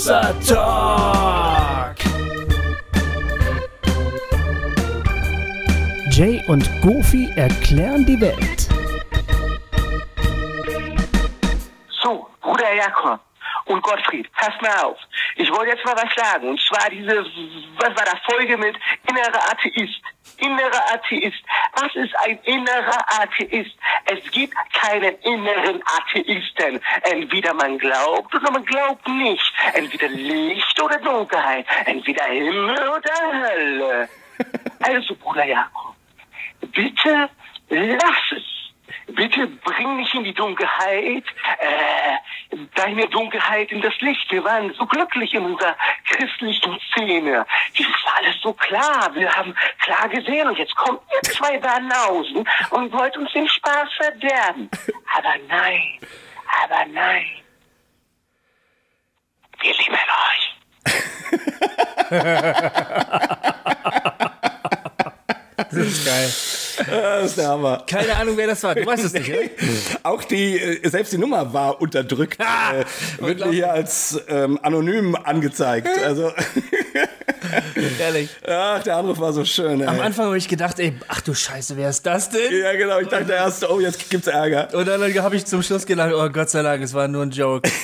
Wasser Talk. Jay und Goofy erklären die Welt. So, Bruder Jakob und Gottfried, passt mal auf. Ich wollte jetzt mal was sagen. Und zwar diese, was war da, Folge mit innerer Atheist. Innerer Atheist. Was ist ein innerer Atheist? Es gibt keinen inneren Atheisten. Entweder man glaubt oder man glaubt nicht. Entweder Licht oder Dunkelheit. Entweder Himmel oder Hölle. Also, Bruder Jakob, bitte lass es. Bitte bring mich in die Dunkelheit, äh, deine Dunkelheit in das Licht. Wir waren so glücklich in unserer christlichen Szene. Das war alles so klar. Wir haben klar gesehen und jetzt kommt ihr zwei Banausen und wollt uns den Spaß verderben. Aber nein, aber nein. Wir lieben euch. Das ist geil. Das ist der Hammer. Keine Ahnung, wer das war. Du weißt es nicht, oder? Auch die, äh, selbst die Nummer war unterdrückt. äh, wird mir hier als ähm, anonym angezeigt. Also, Ehrlich. ach, der Anruf war so schön. Am Ey. Anfang habe ich gedacht, ey, ach du Scheiße, wer ist das denn? Ja, genau. Ich dachte erst, oh, jetzt gibt's Ärger. Und dann habe ich zum Schluss gedacht, oh Gott sei Dank, es war nur ein Joke.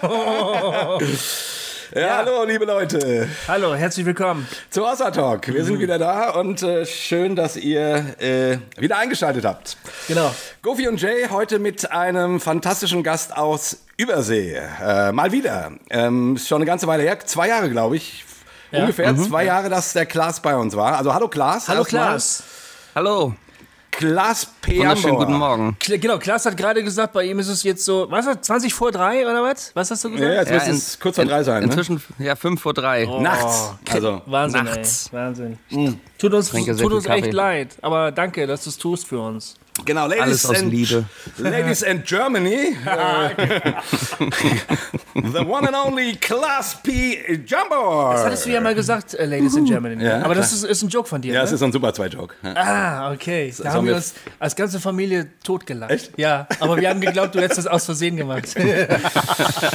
Ja, hallo, liebe Leute. Hallo, herzlich willkommen. Zu Wasser Talk. Wir sind wieder da und äh, schön, dass ihr äh, wieder eingeschaltet habt. Genau. Goofy und Jay heute mit einem fantastischen Gast aus Übersee. Äh, mal wieder. Ähm, ist schon eine ganze Weile her. Zwei Jahre, glaube ich. Ungefähr zwei Jahre, dass der Klaas bei uns war. Also hallo Klaas. Hallo. Klaas. Hallo, Klaas Peambor. wunderschönen guten Morgen. Kl- Genau, Klaas hat gerade gesagt, bei ihm ist es jetzt so, was hat 20 vor drei oder was? Was hast du gesagt? Ja, jetzt Ja, müsste es kurz vor drei sein. Ne? Inzwischen, ja, fünf vor drei. Nachts. Also, Wahnsinn, Nachts. ey. Wahnsinn. Tut uns, tut uns echt Kaffee. leid, aber danke, dass du es tust für uns. Genau, Ladies Alles aus and, Liebe. Ladies and Germany. the one and only Klaas P. Jumbo. Das hattest du ja mal gesagt, äh, Ladies in Germany. Ja, aber das ist, ist ein Joke von dir, Ja, ne? es ist ein super Zwei-Joke. Ja. Ah, okay. Da haben haben wir uns als ganze Familie totgelacht. Echt? Ja, aber wir haben geglaubt, du hättest das aus Versehen gemacht. Nein,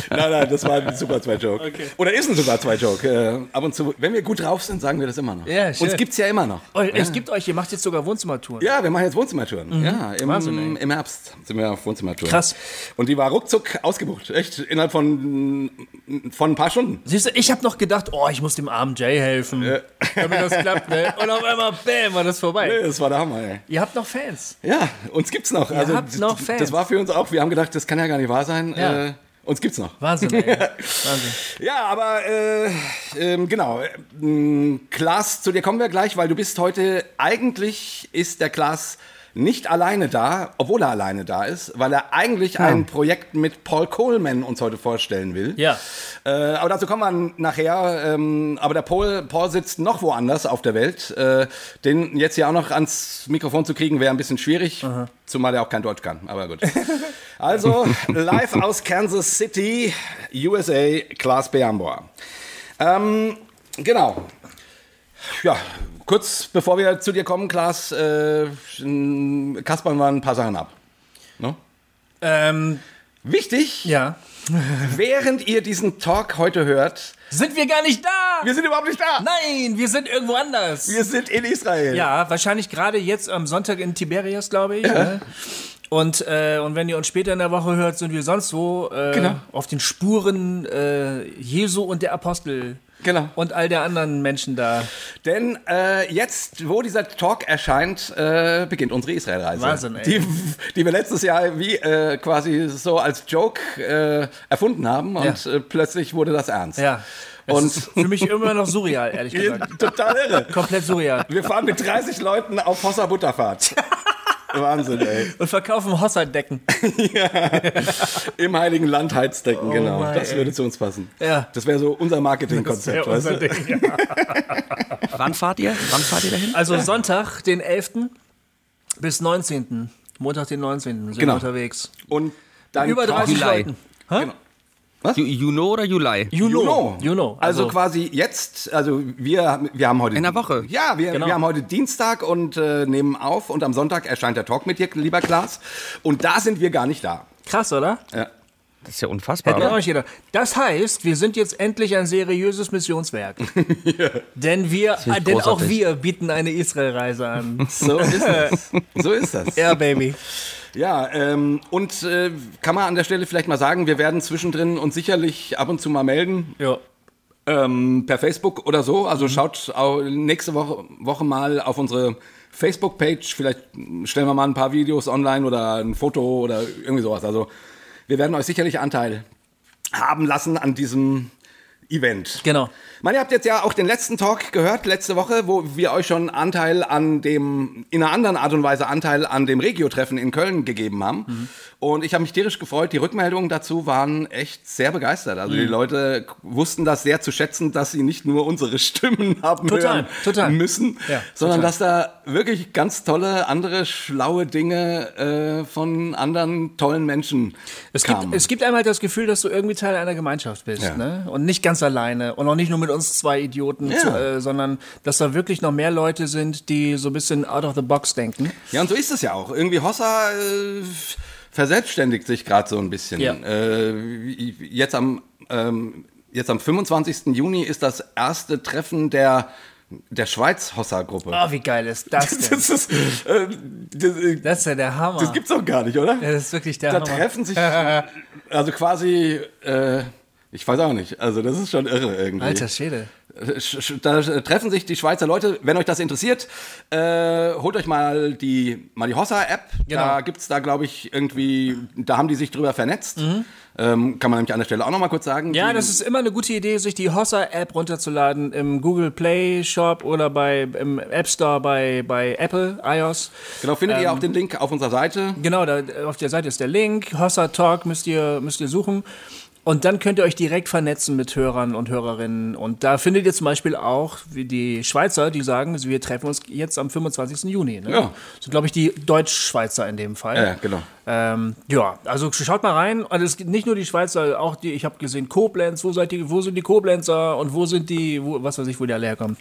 nein, das war ein super Zwei-Joke. Okay. Oder ist ein super Zwei-Joke. Äh, ab und zu, wenn wir gut drauf sind, sagen wir das immer noch. Ja, schön. Uns gibt's ja immer noch. Oh, es gibt euch, ihr macht jetzt sogar Wohnzimmertouren. Ja, wir machen jetzt Wohnzimmertouren. Ja, im, Wahnsinn, im Herbst sind wir auf Wohnzimmertouren. Krass. Und die war ruckzuck ausgebucht. Echt, innerhalb von, von ein paar Stunden. Siehst du, ich habe noch gedacht, oh, ich muss dem armen Jay helfen, damit das klappt. Ne? Und auf einmal, bam, war das vorbei. Nee, Das war der Hammer, ey. Ihr habt noch Fans. Ja, uns gibt's noch. Ihr habt noch Fans. Das war für uns auch, wir haben gedacht, das kann ja gar nicht wahr sein. Ja. Äh, uns gibt's noch. Wahnsinn, ey. Wahnsinn. Ja, aber äh, ähm, genau. Ähm, Klaas, zu dir kommen wir gleich, weil du bist heute, eigentlich ist der Klaas nicht alleine da, obwohl er alleine da ist, weil er eigentlich ein Projekt mit Paul Coleman uns heute vorstellen will. Ja. Äh, aber dazu kommen wir nachher. Ähm, aber der Paul, Paul sitzt noch woanders auf der Welt. Äh, den jetzt hier auch noch ans Mikrofon zu kriegen, wäre ein bisschen schwierig. Zumal er auch kein Deutsch kann. Aber gut. Also, live aus Kansas City, USA, Klaas Beambor. Ähm, genau. Ja, kurz bevor wir zu dir kommen, Klaas, äh, kaspern wir ein paar Sachen ab. Ne? Ähm, Wichtig, ja. während ihr diesen Talk heute hört, Sind wir gar nicht da? wir sind überhaupt nicht da. Nein, wir sind irgendwo anders. Wir sind in Israel. Ja, wahrscheinlich gerade jetzt am Sonntag in Tiberias, glaube ich. Ne? Und, äh, und wenn ihr uns später in der Woche hört, sind wir sonst wo äh, Genau. auf den Spuren äh, Jesu und der Apostel. Genau. Und all der anderen Menschen da. Denn äh, jetzt, wo dieser Talk erscheint, äh, beginnt unsere Israelreise. Wahnsinn, ey. Die, die wir letztes Jahr wie äh, quasi so als Joke äh, erfunden haben und Ja. äh, plötzlich wurde das ernst. Ja. Das Und ist für mich immer noch surreal, ehrlich gesagt. total irre. Komplett surreal. Wir fahren mit 30 Leuten auf Hossa Butterfahrt. Wahnsinn, ey. Und verkaufen Hossa-Decken. Im Heiligen Land Heizdecken, genau. Oh mein, das ey. würde zu uns passen. Ja. Das wäre so unser Marketingkonzept, Ja, weißt unser du? Ding. Wann fahrt ihr? Wann fahrt ihr dahin? Also Sonntag, den 11. bis 19. Montag, den 19. sind Genau. wir unterwegs. Und dann Über 30 Juli. Leuten. Hä? Genau. Ju Juno oder Juli? You know. Juno. You know. Also, Also, quasi jetzt, also wir, wir haben heute. In der Woche. Ja, wir, Genau. wir haben heute Dienstag und äh, nehmen auf und am Sonntag erscheint der Talk mit dir, lieber Klaas. Und da sind wir gar nicht da. krass, oder? Ja. Das ist ja unfassbar. Hätte oder? auch nicht jeder. Das heißt, wir sind jetzt endlich ein seriöses Missionswerk. Denn wir, denn auch wir bieten eine Israelreise an. So ist es. So ist das. Ja, Baby. Ja, ähm, und äh, kann man an der Stelle vielleicht mal sagen, wir werden zwischendrin uns sicherlich ab und zu mal melden, Ja. ähm, per Facebook oder so. Also schaut auch nächste Woche, Woche mal auf unsere Facebook-Page. Vielleicht stellen wir mal ein paar Videos online oder ein Foto oder irgendwie sowas. Also wir werden euch sicherlich Anteil haben lassen an diesem Event. Genau. Man, ihr habt jetzt ja auch den letzten Talk gehört, letzte Woche, wo wir euch schon Anteil an dem, in einer anderen Art und Weise Anteil an dem Regio-Treffen in Köln gegeben haben. Mhm. Und ich habe mich tierisch gefreut. Die Rückmeldungen dazu waren echt sehr begeistert. Also Mhm. die Leute wussten das sehr zu schätzen, dass sie nicht nur unsere Stimmen haben Total, hören total. müssen, Ja, sondern total. dass da wirklich ganz tolle, andere schlaue Dinge äh, von anderen tollen Menschen Es gibt, kamen. es gibt einem halt das Gefühl, dass du irgendwie Teil einer Gemeinschaft bist. Ja. Ne? Und nicht ganz alleine. Und auch nicht nur mit uns zwei Idioten, Ja. zu, äh, sondern dass da wirklich noch mehr Leute sind, die so ein bisschen out of the box denken. Ja, und so ist es ja auch. Irgendwie Hossa äh, verselbstständigt sich gerade so ein bisschen. Ja. Äh, jetzt, am, ähm, jetzt am 25. Juni ist das erste Treffen der, der Schweiz-Hossa-Gruppe. Oh, wie geil ist das denn? Das ist, äh, das, äh, Das ist ja der Hammer. das gibt's doch gar nicht, oder? ja, das ist wirklich der da Hammer. treffen sich, also quasi, äh, ich weiß auch nicht, also das ist schon irre irgendwie. Alter Schäde. Sch- sch- Da äh, treffen sich die Schweizer Leute. Wenn euch das interessiert, äh, holt euch mal die, mal die Hossa-App. Genau. Da gibt's da, glaube ich, irgendwie, da haben die sich drüber vernetzt. Ähm, kann man nämlich an der Stelle auch noch mal kurz sagen. Mhm. Ja, das ist immer eine gute Idee, sich die Hossa-App runterzuladen im Google Play Shop oder bei, im App Store bei, bei Apple, iOS. Genau, findet Ähm, ihr auch den Link auf unserer Seite. Genau, da, auf der Seite ist der Link. Hossa Talk müsst ihr, müsst ihr suchen. Und dann könnt ihr euch direkt vernetzen mit Hörern und Hörerinnen. Und da findet ihr zum Beispiel auch wie die Schweizer, die sagen, wir treffen uns jetzt am 25. Juni. Ne? Ja. So, glaube ich, die Deutsch-Schweizer in dem Fall. Ja, genau. Ähm, ja, also schaut mal rein. Und es gibt nicht nur die Schweizer, auch die, ich habe gesehen, Koblenz, wo, seid ihr, wo sind die Koblenzer und wo sind die, wo, was weiß ich, wo die alle herkommen.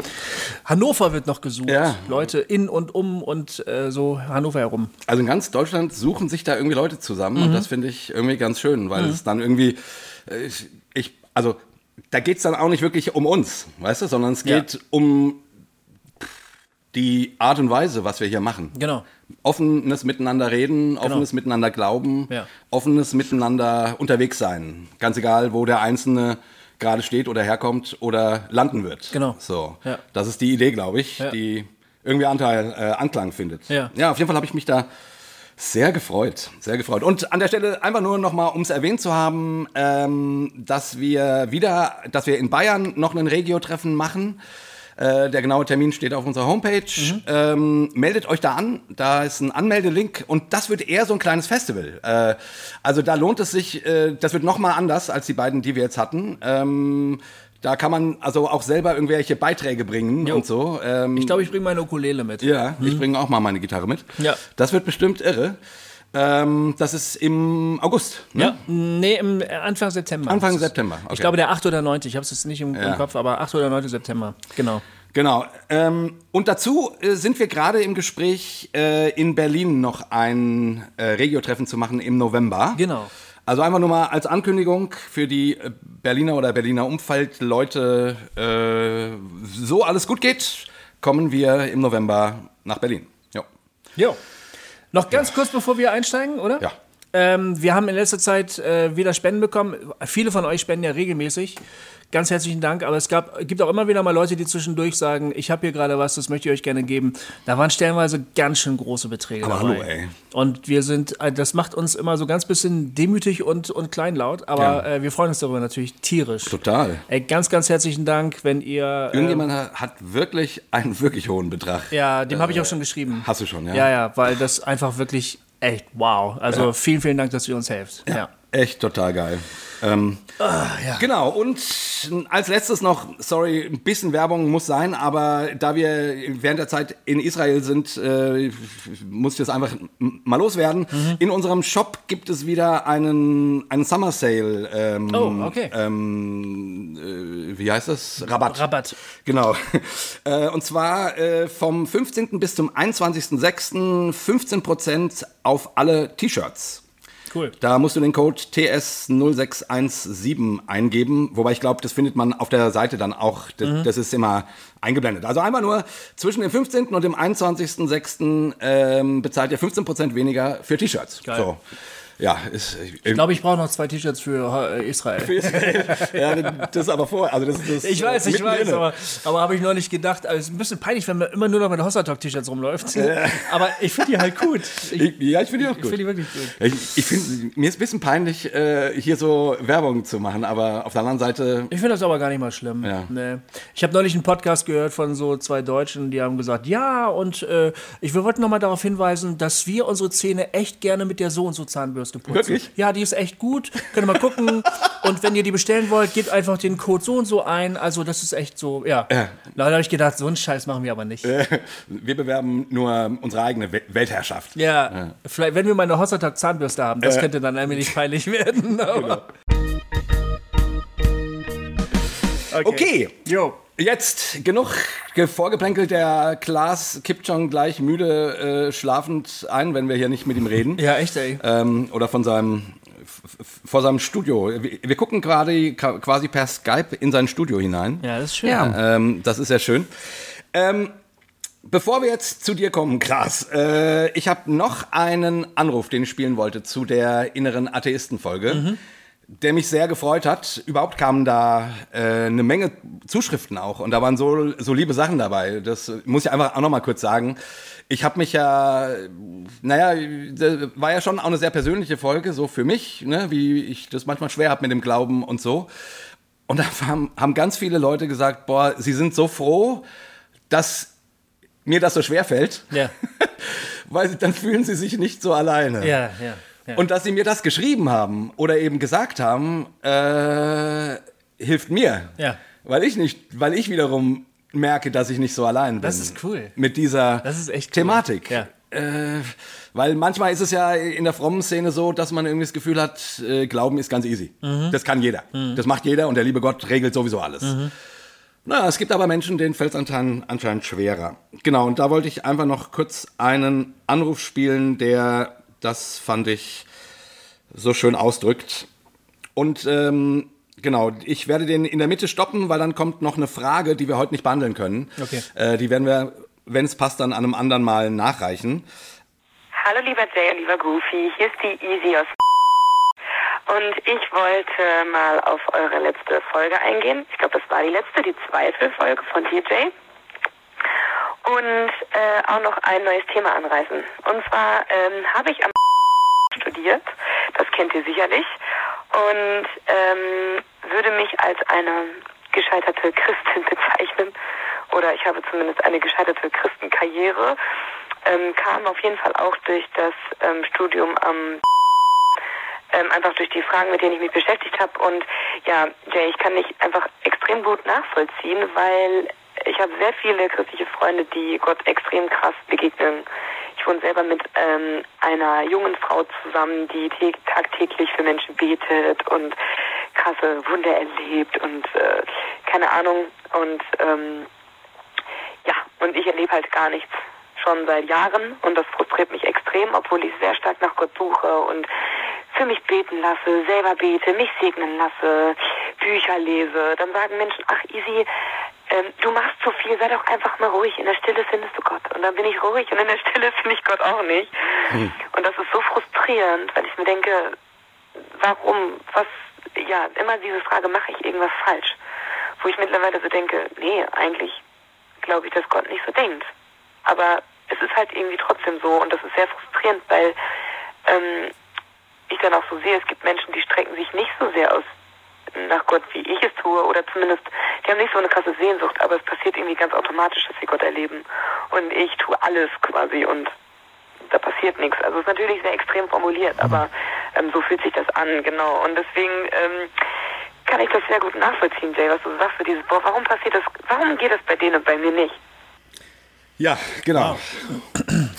Hannover wird noch gesucht. Ja. Leute in und um und äh, so Hannover herum. Also in ganz Deutschland suchen sich da irgendwie Leute zusammen Mhm. und das finde ich irgendwie ganz schön, weil es dann irgendwie, ich, ich also da geht's dann auch nicht wirklich um uns, weißt du, sondern es Ja. geht um die Art und Weise, was wir hier machen. Genau. Offenes Miteinander reden, offenes Miteinander glauben, Ja. offenes Miteinander unterwegs sein. Ganz egal, wo der Einzelne gerade steht oder herkommt oder landen wird. Genau. So, Ja. das ist die Idee, glaube ich, Ja. die irgendwie Anteil, äh, Anklang findet. Ja. ja, auf jeden Fall habe ich mich da sehr gefreut, sehr gefreut. Und an der Stelle einfach nur noch mal, um es erwähnt zu haben, ähm, dass wir wieder, dass wir in Bayern noch ein Regio-Treffen machen. Äh, der genaue Termin steht auf unserer Homepage. Ähm, meldet euch da an. Da ist ein Anmeldelink und das wird eher so ein kleines Festival. Äh, also da lohnt es sich. Äh, das wird noch mal anders als die beiden, die wir jetzt hatten. Ähm, da kann man also auch selber irgendwelche Beiträge bringen und so. Ähm, Ich glaube, ich bringe meine Ukulele mit. ja, ich bringe auch mal meine Gitarre mit. Ja. Das wird bestimmt irre. Ähm, das ist im August. Ne? Ja, nee, im äh, Anfang September. Anfang September, okay. Ich glaube, der 8. oder 9. Ich habe es jetzt nicht im, Ja. im Kopf, aber 8. oder 9. September. Genau. Genau. Ähm, und dazu äh, sind wir gerade im Gespräch, äh, in Berlin noch ein äh, Regio-Treffen zu machen im November. Genau. Also einfach nur mal als Ankündigung für die äh, Berliner oder Berliner Umfeldleute, äh, so alles gut geht, kommen wir im November nach Berlin. Ja. Jo. Noch ganz kurz, bevor wir einsteigen, oder? Ja. Ähm, wir haben in letzter Zeit äh, wieder Spenden bekommen. Viele von euch spenden ja regelmäßig. Ganz herzlichen Dank. Aber es gab, gibt auch immer wieder mal Leute, die zwischendurch sagen, ich habe hier gerade was, das möchte ich euch gerne geben. Da waren stellenweise ganz schön große Beträge Aber dabei. hallo, ey. Und wir sind, äh, das macht uns immer so ganz bisschen demütig und, und kleinlaut. Aber Ja. äh, wir freuen uns darüber natürlich tierisch. Total. Ey, ganz, ganz herzlichen Dank, wenn ihr. Äh, Irgendjemand hat wirklich einen wirklich hohen Betrag. ja, dem habe ich auch schon geschrieben. Hast du schon, ja? Ja, ja, weil das einfach wirklich echt wow. Also vielen, vielen Dank, dass ihr uns helft. Ja. Echt total geil. Ähm, Genau, und als letztes noch, sorry, ein bisschen Werbung muss sein, aber da wir während der Zeit in Israel sind, äh, muss ich das einfach mal loswerden. In unserem Shop gibt es wieder einen, einen Summer Sale. Ähm, Oh, okay. Ähm, äh, wie heißt das? Rabatt. Rabatt. Genau. Äh, und zwar äh, vom 15. bis zum 21.06. 15% auf alle T-Shirts. Cool. Da musst du den Code TS0617 eingeben, wobei ich glaube, das findet man auf der Seite dann auch. Das, Mhm. das ist immer eingeblendet. Also einmal nur zwischen dem 15. und dem 21.06. Ähm, bezahlt ihr 15% weniger für T-Shirts. So. Ja, ist, Ich glaube, ich brauche noch zwei T-Shirts für äh, Israel. ja, das ist aber vor. Also das, das Ich weiß, ich weiß, aber, aber habe ich noch nicht gedacht. Also, es ist ein bisschen peinlich, wenn man immer nur noch mit Hossa Talk T-Shirts rumläuft. Aber ich finde die halt gut. Ich, Ich, ja, ich finde die auch ich gut. finde die wirklich gut. Ich, ich finde, mir ist ein bisschen peinlich, äh, hier so Werbung zu machen, aber auf der anderen Seite, Ich finde das aber gar nicht mal schlimm. Ja. Nee. Ich habe neulich einen Podcast gehört von so zwei Deutschen, die haben gesagt, ja, und äh, ich, wir wollten nochmal darauf hinweisen, dass wir unsere Zähne echt gerne mit der so und so Zahnbürste putzen. Wirklich? Ja, die ist echt gut. Könnt ihr mal gucken. und wenn ihr die bestellen wollt, gebt einfach den Code so und so ein. Also das ist echt so, ja. Ja. Da habe ich gedacht, so einen Scheiß machen wir aber nicht. wir bewerben nur unsere eigene We Weltherrschaft. Ja, vielleicht, wenn wir mal eine Hossatag Zahnbürste haben, Äh. das könnte dann allmählich peinlich werden. Genau. aber- Okay, Jo. Jetzt genug ge- vorgeplänkelt. Der Klaas kippt schon gleich müde äh, schlafend ein, wenn wir hier nicht mit ihm reden. Ja, echt, ey. ähm, oder von seinem vor seinem Studio. Wir, wir gucken gerade quasi per Skype in sein Studio hinein. Ja, das ist schön. Ja. Ähm, das ist sehr schön. Ähm, bevor wir jetzt zu dir kommen, Klaas, äh, ich habe noch einen Anruf, den ich spielen wollte zu der inneren Atheisten-Folge. Der mich sehr gefreut hat. Überhaupt kamen da äh, eine Menge Zuschriften auch und da waren so, so liebe Sachen dabei. Das muss ich einfach auch noch mal kurz sagen. Ich habe mich ja, naja, das war ja schon auch eine sehr persönliche Folge, so für mich, ne, wie ich das manchmal schwer habe mit dem Glauben und so. Und da haben, haben ganz viele Leute gesagt, boah, sie sind so froh, dass mir das so schwer fällt, Ja. weil dann fühlen sie sich nicht so alleine. Ja, ja. Ja. Und dass sie mir das geschrieben haben oder eben gesagt haben, äh, hilft mir. Ja. Weil ich nicht, weil ich wiederum merke, dass ich nicht so allein bin. Das ist cool. Mit dieser Das ist echt cool. Thematik. Ja. Äh, weil manchmal ist es ja in der frommen Szene so, dass man irgendwie das Gefühl hat, äh, Glauben ist ganz easy. Mhm. Das kann jeder. Das macht jeder und der liebe Gott regelt sowieso alles. Mhm. Na, es gibt aber Menschen, denen fällt es anscheinend, anscheinend schwerer. Genau, und da wollte ich einfach noch kurz einen Anruf spielen, der, das fand ich, so schön ausdrückt. Und ähm, genau, ich werde den in der Mitte stoppen, weil dann kommt noch eine Frage, die wir heute nicht behandeln können. Okay. Äh, die werden wir, wenn es passt, dann an einem anderen Mal nachreichen. Hallo lieber Jay und lieber Goofy, hier ist die Easy aus und ich wollte mal auf eure letzte Folge eingehen. Ich glaube, das war die letzte, die Zweifelfolge von dir, Jay. Und äh, auch noch ein neues Thema anreißen. Und zwar ähm, habe ich am studiert, das kennt ihr sicherlich, und ähm, würde mich als eine gescheiterte Christin bezeichnen. Oder ich habe zumindest eine gescheiterte Christenkarriere. Ähm, kam auf jeden Fall auch durch das ähm, Studium am ähm, einfach durch die Fragen, mit denen ich mich beschäftigt habe. Und ja, Jay, ich kann dich einfach extrem gut nachvollziehen, weil ich habe sehr viele christliche Freunde, die Gott extrem krass begegnen. Ich wohne selber mit ähm, einer jungen Frau zusammen, die tä- tagtäglich für Menschen betet und krasse Wunder erlebt und äh, keine Ahnung. Und ähm, ja, und ich erlebe halt gar nichts schon seit Jahren und das frustriert mich extrem, obwohl ich sehr stark nach Gott suche und für mich beten lasse, selber bete, mich segnen lasse, Bücher lese. Dann sagen Menschen, ach Easy, ähm, du machst zu viel, sei doch einfach mal ruhig. In der Stille findest du Gott. Und dann bin ich ruhig und in der Stille finde ich Gott auch nicht. Und das ist so frustrierend, weil ich mir denke, warum, was, ja, immer diese Frage, mache ich irgendwas falsch? Wo ich mittlerweile so denke, nee, eigentlich glaube ich, dass Gott nicht so denkt. Aber es ist halt irgendwie trotzdem so und das ist sehr frustrierend, weil ähm, ich dann auch so sehe, es gibt Menschen, die strecken sich nicht so sehr aus nach Gott, wie ich es tue, oder zumindest, die haben nicht so eine krasse Sehnsucht, aber es passiert irgendwie ganz automatisch, dass sie Gott erleben. Und ich tue alles quasi und da passiert nichts. Also es ist natürlich sehr extrem formuliert, aber ähm, so fühlt sich das an, genau. Und deswegen ähm, kann ich das sehr gut nachvollziehen, Jay, was du sagst, so dieses, boah, warum passiert das, warum geht das bei denen und bei mir nicht? Ja, genau.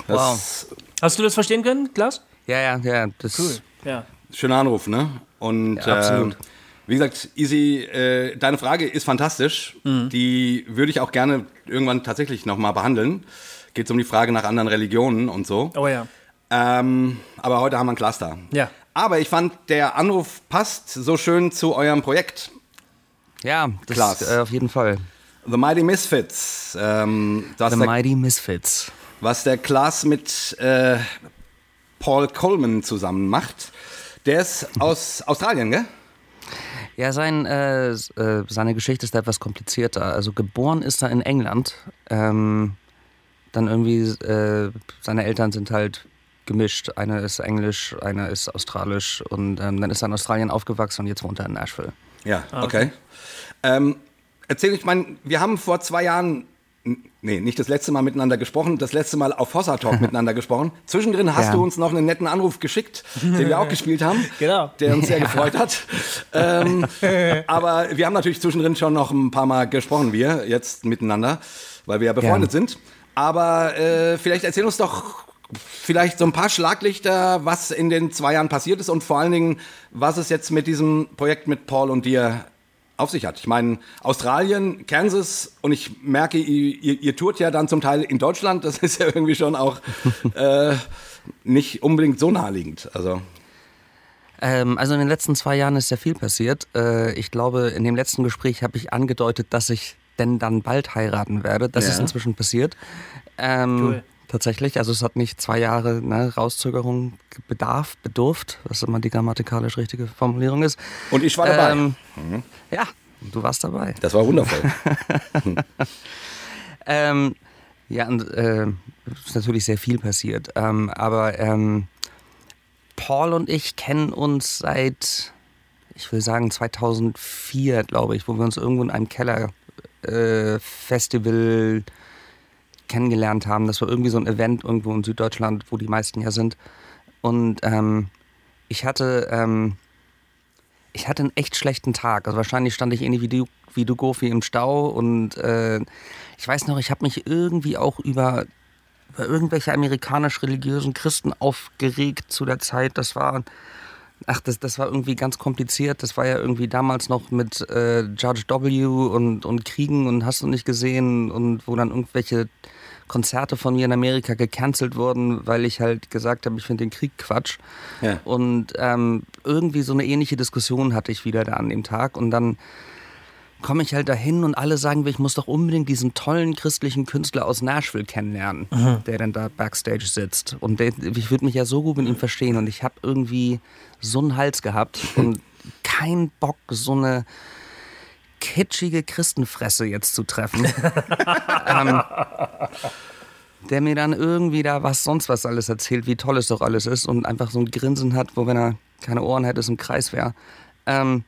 Das Hast du das verstehen können, Klaas? Ja, ja, ja. Das Ja. Schöner Anruf, ne? Und Ja, absolut. ähm, wie gesagt, Easy, äh, deine Frage ist fantastisch. Mhm. Die würde ich auch gerne irgendwann tatsächlich nochmal behandeln. Geht um die Frage nach anderen Religionen und so. Oh ja. Ähm, aber heute haben wir ein Cluster. Ja. Aber ich fand, der Anruf passt so schön zu eurem Projekt. Ja, das Klaas. äh, auf jeden Fall. The Mighty Misfits. Ähm, das The der, Mighty Misfits. was der Klaas mit äh, Paul Coleman zusammen macht. Der ist aus Australien, gell? Ja, sein, äh, äh, seine Geschichte ist da etwas komplizierter. Also geboren ist er in England. Ähm, dann irgendwie, äh, seine Eltern sind halt gemischt. Einer ist englisch, einer ist australisch. Und ähm, dann ist er in Australien aufgewachsen und jetzt wohnt er in Nashville. Ja, okay. Ähm, erzähl ich meine, wir haben vor zwei Jahren, nee, nicht das letzte Mal miteinander gesprochen, das letzte Mal auf Hossa Talk miteinander gesprochen. Zwischendrin hast Ja. du uns noch einen netten Anruf geschickt, den wir auch gespielt haben. Genau. Der uns sehr gefreut hat. Ähm, aber wir haben natürlich zwischendrin schon noch ein paar Mal gesprochen, wir jetzt miteinander, weil wir ja befreundet Gern. sind. Aber äh, vielleicht erzähl uns doch vielleicht so ein paar Schlaglichter, was in den zwei Jahren passiert ist und vor allen Dingen, was es jetzt mit diesem Projekt mit Paul und dir auf sich hat. Ich meine, Australien, Kansas und ich merke, ihr, ihr, tourt ja dann zum Teil in Deutschland. Das ist ja irgendwie schon auch äh, nicht unbedingt so naheliegend. Also Ähm, also in den letzten zwei Jahren ist sehr viel passiert. Äh, ich glaube, in dem letzten Gespräch habe ich angedeutet, dass ich denn dann bald heiraten werde. Das Ja. ist inzwischen passiert. Ähm, Cool. Tatsächlich, also es hat nicht zwei Jahre ne, Rauszögerung bedarf, bedurft, was immer die grammatikalisch richtige Formulierung ist. und ich war dabei. Ähm, Ja, du warst dabei. das war wundervoll. Ähm, ja, und äh, es ist natürlich sehr viel passiert. Ähm, aber ähm, Paul und ich kennen uns seit, ich will sagen, 2004, glaube ich, wo wir uns irgendwo in einem Keller äh, Festival kennengelernt haben. Das war irgendwie so ein Event irgendwo in Süddeutschland, wo die meisten ja sind. Und ähm, ich hatte, ähm, ich hatte einen echt schlechten Tag. Also wahrscheinlich stand ich ähnlich wie du, wie du Gofi im Stau und äh, ich weiß noch, ich habe mich irgendwie auch über, über irgendwelche amerikanisch-religiösen Christen aufgeregt zu der Zeit. Das war, ach, das, das war irgendwie ganz kompliziert. Das war ja irgendwie damals noch mit äh, Judge W. und, und Kriegen und hast du nicht gesehen und wo dann irgendwelche Konzerte von mir in Amerika gecancelt wurden, weil ich halt gesagt habe, ich finde den Krieg Quatsch. Ja. Und ähm, irgendwie so eine ähnliche Diskussion hatte ich wieder da an dem Tag. Und dann komme ich halt dahin und alle sagen ich muss doch unbedingt diesen tollen christlichen Künstler aus Nashville kennenlernen, der dann da backstage sitzt. Und der, ich würde mich ja so gut mit ihm verstehen. Und ich habe irgendwie so einen Hals gehabt und keinen Bock, so eine kitschige Christenfresse jetzt zu treffen. ähm, der mir dann irgendwie da was sonst was alles erzählt, wie toll es doch alles ist und einfach so ein Grinsen hat, wo wenn er keine Ohren hätte, es im Kreis wäre. Ähm,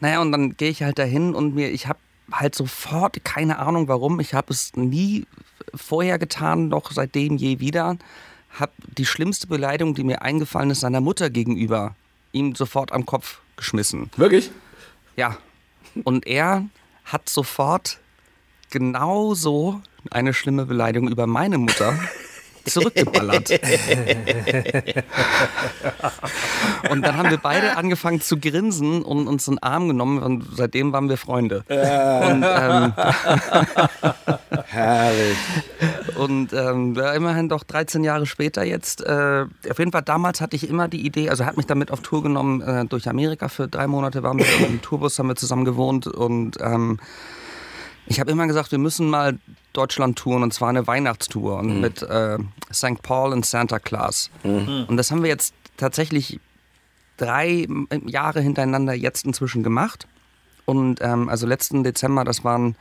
naja, und dann gehe ich halt dahin und mir, ich habe halt sofort, keine Ahnung warum, ich habe es nie vorher getan, noch seitdem je wieder, habe die schlimmste Beleidigung, die mir eingefallen ist, seiner Mutter gegenüber, ihm sofort am Kopf geschmissen. Wirklich? Ja. Und er hat sofort genauso eine schlimme Beleidigung über meine Mutter zurückgeballert. und dann haben wir beide angefangen zu grinsen und uns in den Arm genommen und seitdem waren wir Freunde. Und, ähm, Herrlich. und ähm, ja, immerhin doch 13 Jahre später jetzt. Äh, auf jeden Fall damals hatte ich immer die Idee, also er hat mich damit auf Tour genommen äh, durch Amerika für drei Monate, waren wir im Tourbus, haben wir zusammen gewohnt und ähm, ich habe immer gesagt, wir müssen mal Deutschland touren und zwar eine Weihnachtstour und mit äh, St. Paul und Santa Claus. Und das haben wir jetzt tatsächlich drei Jahre hintereinander jetzt inzwischen gemacht. Und ähm, also letzten Dezember, das waren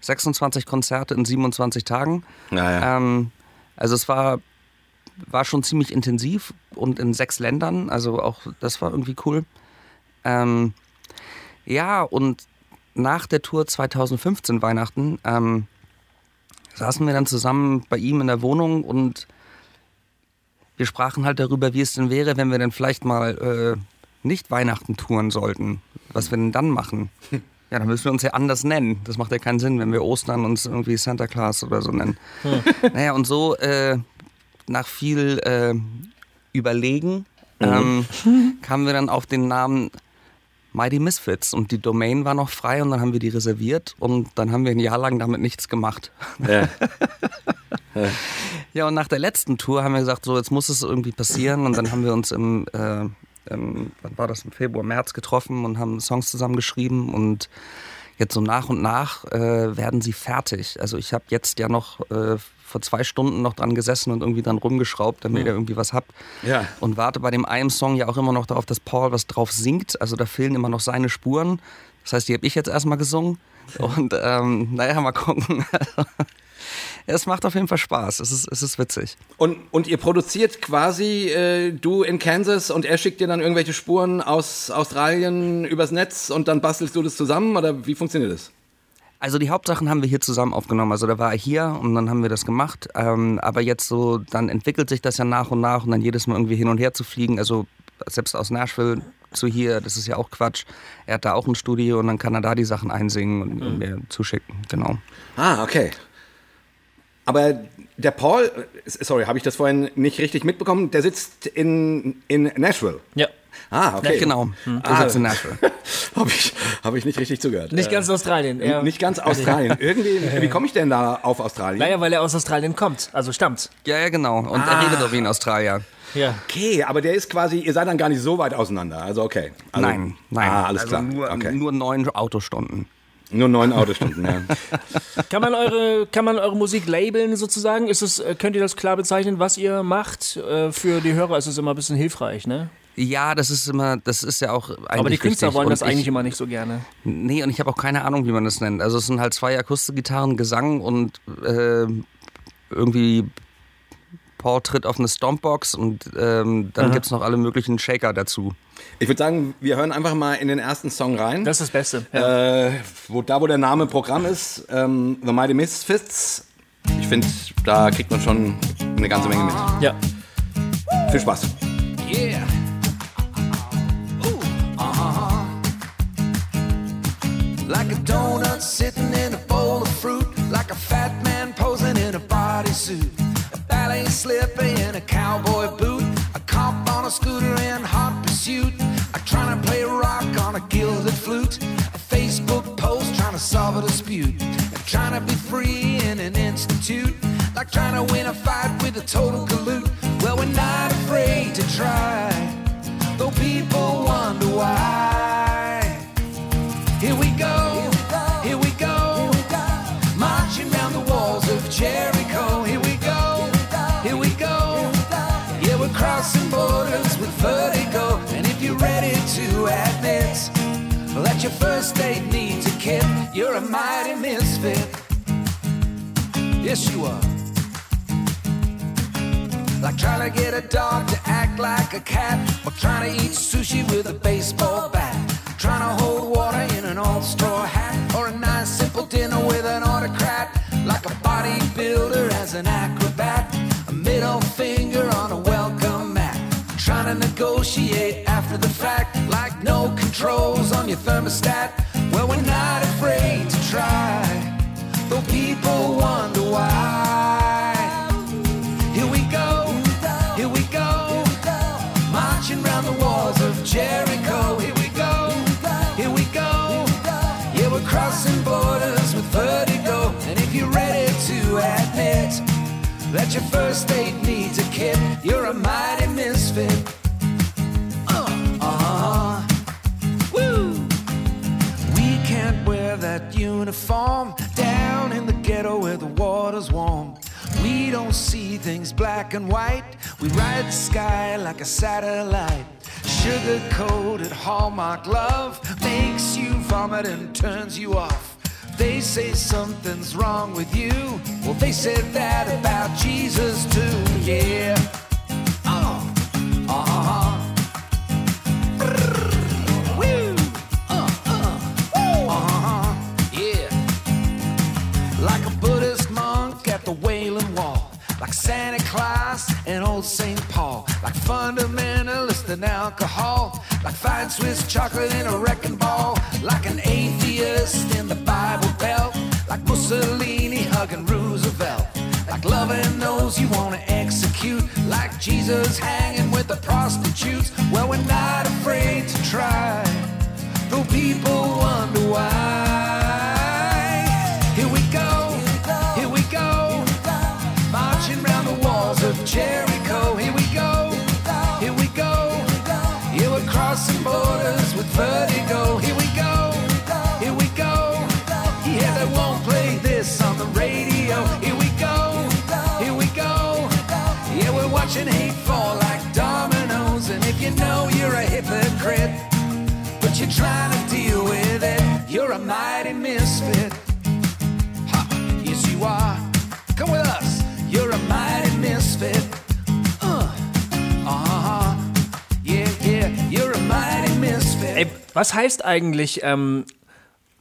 26 Konzerte in 27 Tagen. Naja. Ähm, also es war, war schon ziemlich intensiv und in sechs Ländern. Also auch das war irgendwie cool. Ähm, ja, und nach der Tour 2015 Weihnachten ähm, saßen wir dann zusammen bei ihm in der Wohnung und wir sprachen halt darüber, wie es denn wäre, wenn wir dann vielleicht mal äh, nicht Weihnachten touren sollten. Was wir denn dann machen? Ja, dann müssen wir uns ja anders nennen. Das macht ja keinen Sinn, wenn wir Ostern uns irgendwie Santa Claus oder so nennen. Naja, und so äh, nach viel äh, Überlegen ähm, kamen wir dann auf den Namen Mighty Misfits und die Domain war noch frei und dann haben wir die reserviert und dann haben wir ein Jahr lang damit nichts gemacht. Ja. Ja, und nach der letzten Tour haben wir gesagt, so jetzt muss es irgendwie passieren und dann haben wir uns im, äh, im wann war das, im Februar, März getroffen und haben Songs zusammengeschrieben und jetzt so nach und nach äh, werden sie fertig. Also ich habe jetzt ja noch äh, vor zwei Stunden noch dran gesessen und irgendwie dran rumgeschraubt, damit ihr irgendwie was habt. Ja. Und warte bei dem einen Song ja auch immer noch darauf, dass Paul was drauf singt. Also da fehlen immer noch seine Spuren. Das heißt, die habe ich jetzt erstmal gesungen. Und ähm, naja, mal gucken. es macht auf jeden Fall Spaß. Es ist, es ist witzig. Und, und ihr produziert quasi, äh, du in Kansas und er schickt dir dann irgendwelche Spuren aus Australien übers Netz und dann bastelst du das zusammen oder wie funktioniert das? Also die Hauptsachen haben wir hier zusammen aufgenommen. Also da war er hier und dann haben wir das gemacht. Ähm, aber jetzt so, dann entwickelt sich das ja nach und nach und dann jedes Mal irgendwie hin und her zu fliegen. Also selbst aus Nashville zu hier, das ist ja auch Quatsch. Er hat da auch ein Studio und dann kann er da die Sachen einsingen und, und mir zuschicken. Genau. Ah, okay. Aber der Paul, äh, sorry, habe ich das vorhin nicht richtig mitbekommen? Der sitzt in, in Nashville. Ja. Ah, okay. Ja, genau. Du Ah. sitzt in Nashville. habe ich, hab ich nicht richtig zugehört. Nicht ganz Australien. Äh, eher- Nicht ganz Australien. Irgendwie, wie komme ich denn da auf Australien? Naja, weil er aus Australien kommt, also stammt. Ja, ja, genau. Und Ah. er redet auch wie ein Australier. Ja. Okay, aber der ist quasi, ihr seid dann gar nicht so weit auseinander. Also okay. Also, nein, nein. Ah, alles also klar. Nur, okay. nur neun Autostunden. Nur neun Autostunden, ja. Kann man eure, kann man eure Musik labeln sozusagen? Ist es, äh, könnt ihr das klar bezeichnen, was ihr macht? Äh, Für die Hörer ist es immer ein bisschen hilfreich, ne? Ja, das ist immer, das ist ja auch eigentlich Aber die Künstler wollen Und das eigentlich ich, immer nicht so gerne. Nee, und ich habe auch keine Ahnung, wie man das nennt. Also es sind halt zwei Akustikgitarren, Gesang und äh, irgendwie Paul tritt auf eine Stompbox und ähm, dann gibt's noch alle möglichen Shaker dazu. Ich würde sagen, wir hören einfach mal in den ersten Song rein. Das ist das Beste. Ja. äh, wo, da, wo der Name Programm ist, ähm, The Mighty Misfits. Ich finde, da kriegt man schon eine ganze Menge mit. ja. Viel Spaß. Yeah. Like a donut sitting in a bowl of fruit, like a fat man posing in a bodysuit, a ballet slipper in a cowboy boot, a cop on a scooter in hot pursuit, a trying to play rock on a gilded flute, a Facebook post trying to solve a dispute, and trying to be free in an institute, like trying to win a fight with a total galoot. Well, we're not afraid to try, first date needs a kid, you're a mighty misfit. Yes, you are. Like trying to get a dog to act like a cat, or trying to eat sushi with a baseball bat. Trying to hold water in an old straw hat, or a nice simple dinner with an autocrat. Like a bodybuilder as an acrobat, a middle finger on a welcome mat. Trying to negotiate after the fact, no controls on your thermostat. Well, we're not afraid to try, though people wonder why. Here we go, here we go, marching round the walls of Jericho. Here we go, here we go, yeah, we're crossing borders with vertigo. And if you're ready to admit that your first date needs a kid, you're a mighty misfit. Uniform down in the ghetto where the water's warm. We don't see things black and white. We ride the sky like a satellite. Sugar coated Hallmark love makes you vomit and turns you off. They say something's wrong with you. Well, they said that about Jesus too, yeah. Like Santa Claus and old St. Paul. Like fundamentalist and alcohol. Like fine Swiss chocolate in a wrecking ball. Like an atheist in the Bible Belt. Like Mussolini hugging Roosevelt. Like loving those you want to execute. Like Jesus hanging with the prostitutes. Well, we're not afraid to try. though people wonder why. Was heißt eigentlich ähm,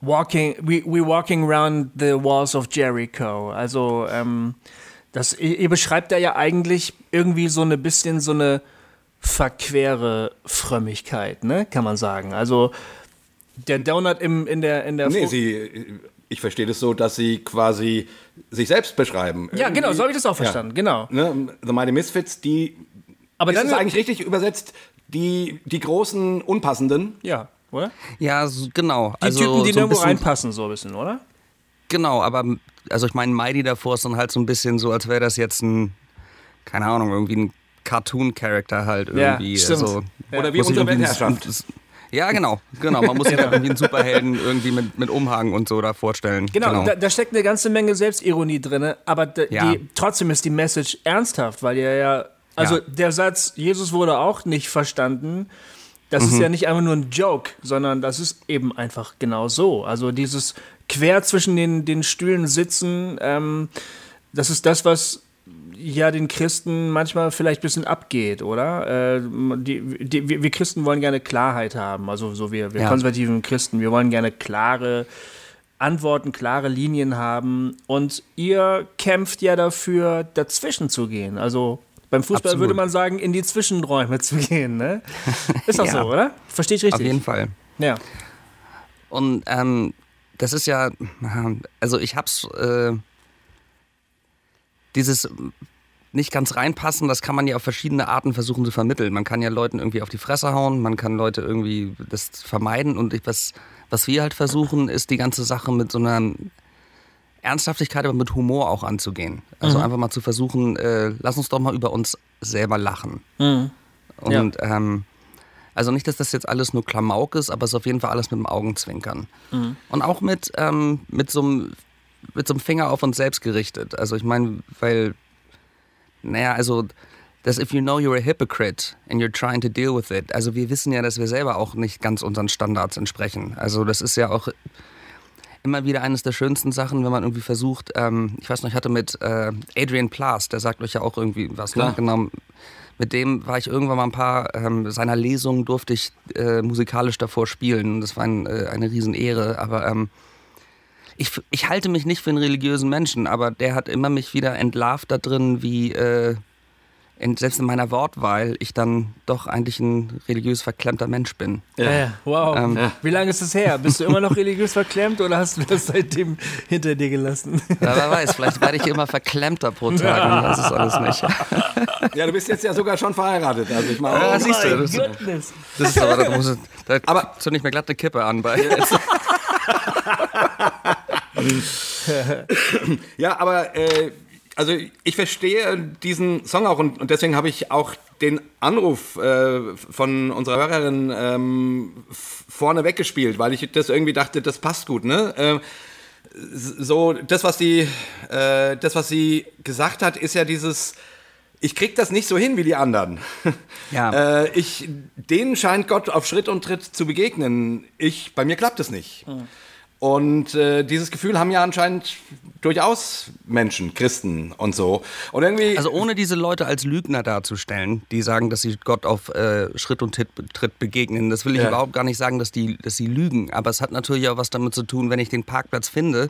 walking, we, we walking around the walls of Jericho? Also, ähm, das, ihr, beschreibt da ja eigentlich irgendwie so eine bisschen so eine verquere Frömmigkeit, ne? Kann man sagen. Also, der Donut im, in der, in der Nee, sie, ich verstehe das so, dass sie quasi sich selbst beschreiben. Ja, genau, so habe ich das auch Ja. verstanden, genau. Ne, The Mighty Misfits, die, Aber ist dann es eigentlich richtig übersetzt, die, die großen Unpassenden? Ja, oder? Ja, so, genau. Die also Typen, die so nirgendwo reinpassen, so ein bisschen, oder? Genau, aber also ich meine, Mighty davor ist dann halt so ein bisschen so, als wäre das jetzt ein, keine Ahnung, irgendwie ein Cartoon-Charakter halt Ja, irgendwie. stimmt. Also, Oder wie unsere irgendwie Weltherrschaft. Ja, genau, genau. Man muss sich halt irgendwie einen Superhelden irgendwie mit, mit Umhang und so da vorstellen. Genau, Da, da steckt eine ganze Menge Selbstironie drin, aber d- Ja. die, trotzdem ist die Message ernsthaft, weil ihr ja, also Ja. der Satz, Jesus wurde auch nicht verstanden, das Mhm. ist ja nicht einfach nur ein Joke, sondern das ist eben einfach genau so. Also dieses quer zwischen den, den Stühlen sitzen, ähm, das ist das, was ja den Christen manchmal vielleicht ein bisschen abgeht, oder? Äh, die, die, wir Christen wollen gerne Klarheit haben, also so wir, wir Ja. konservativen Christen, wir wollen gerne klare Antworten, klare Linien haben und ihr kämpft ja dafür, dazwischen zu gehen. Also beim Fußball Absolut. würde man sagen, in die Zwischenräume zu gehen, ne? Ist doch Ja. so, oder? Verstehe ich richtig? Auf jeden Fall. Ja. Und ähm, das ist ja, also ich hab's, äh, dieses nicht ganz reinpassen, das kann man ja auf verschiedene Arten versuchen zu vermitteln. Man kann ja Leuten irgendwie auf die Fresse hauen, man kann Leute irgendwie das vermeiden und ich, was, was wir halt versuchen, ist die ganze Sache mit so einer Ernsthaftigkeit, aber mit Humor auch anzugehen. Also einfach mal zu versuchen, äh, lass uns doch mal über uns selber lachen. Und ähm, also nicht, dass das jetzt alles nur Klamauk ist, aber es ist auf jeden Fall alles mit dem Augenzwinkern. Und auch mit, ähm, mit, so einem, mit so einem Finger auf uns selbst gerichtet. Also ich meine, weil, naja, also das if you know you're a hypocrite and you're trying to deal with it. Also wir wissen ja, dass wir selber auch nicht ganz unseren Standards entsprechen. Also das ist ja auch immer wieder eines der schönsten Sachen, wenn man irgendwie versucht, ähm, ich weiß noch, ich hatte mit äh, Adrian Plas, der sagt euch ja auch irgendwie was, ne? Genau. Mit dem war ich irgendwann mal ein paar ähm, seiner Lesungen durfte ich äh, musikalisch davor spielen. Das war ein, äh, eine Riesenehre, aber ähm, ich, ich halte mich nicht für einen religiösen Menschen, aber der hat immer mich wieder entlarvt da drin, wie äh, selbst in meiner Wortwahl ich dann doch eigentlich ein religiös verklemmter Mensch bin. Ja. wow. Ähm, Wie lange ist es her? Bist du immer noch religiös verklemmt oder hast du das seitdem hinter dir gelassen? Ja, wer weiß, vielleicht werde ich immer verklemmter pro Tag und weiß es alles nicht. Ja, du bist jetzt ja sogar schon verheiratet. Also ich meine, Ja, siehst du, das, Goodness. das ist aber, da, muss, da Aber- zünde ich mir glatt eine Kippe an bei. Ja, aber äh, also ich verstehe diesen Song auch und, und deswegen habe ich auch den Anruf äh, von unserer Hörerin ähm, vorne weggespielt, weil ich das irgendwie dachte, das passt gut, ne? Ähm, so das was sie äh, das was sie gesagt hat ist ja dieses ich krieg das nicht so hin wie die anderen. Ja. äh, ich denen scheint Gott auf Schritt und Tritt zu begegnen. Ich bei mir klappt es nicht. Und äh, dieses Gefühl haben ja anscheinend durchaus Menschen, Christen und so. Und irgendwie Also ohne diese Leute als Lügner darzustellen, die sagen, dass sie Gott auf äh, Schritt und Tritt, begegnen, das will ich Ja. überhaupt gar nicht sagen, dass die, dass sie lügen. Aber es hat natürlich auch was damit zu tun, wenn ich den Parkplatz finde,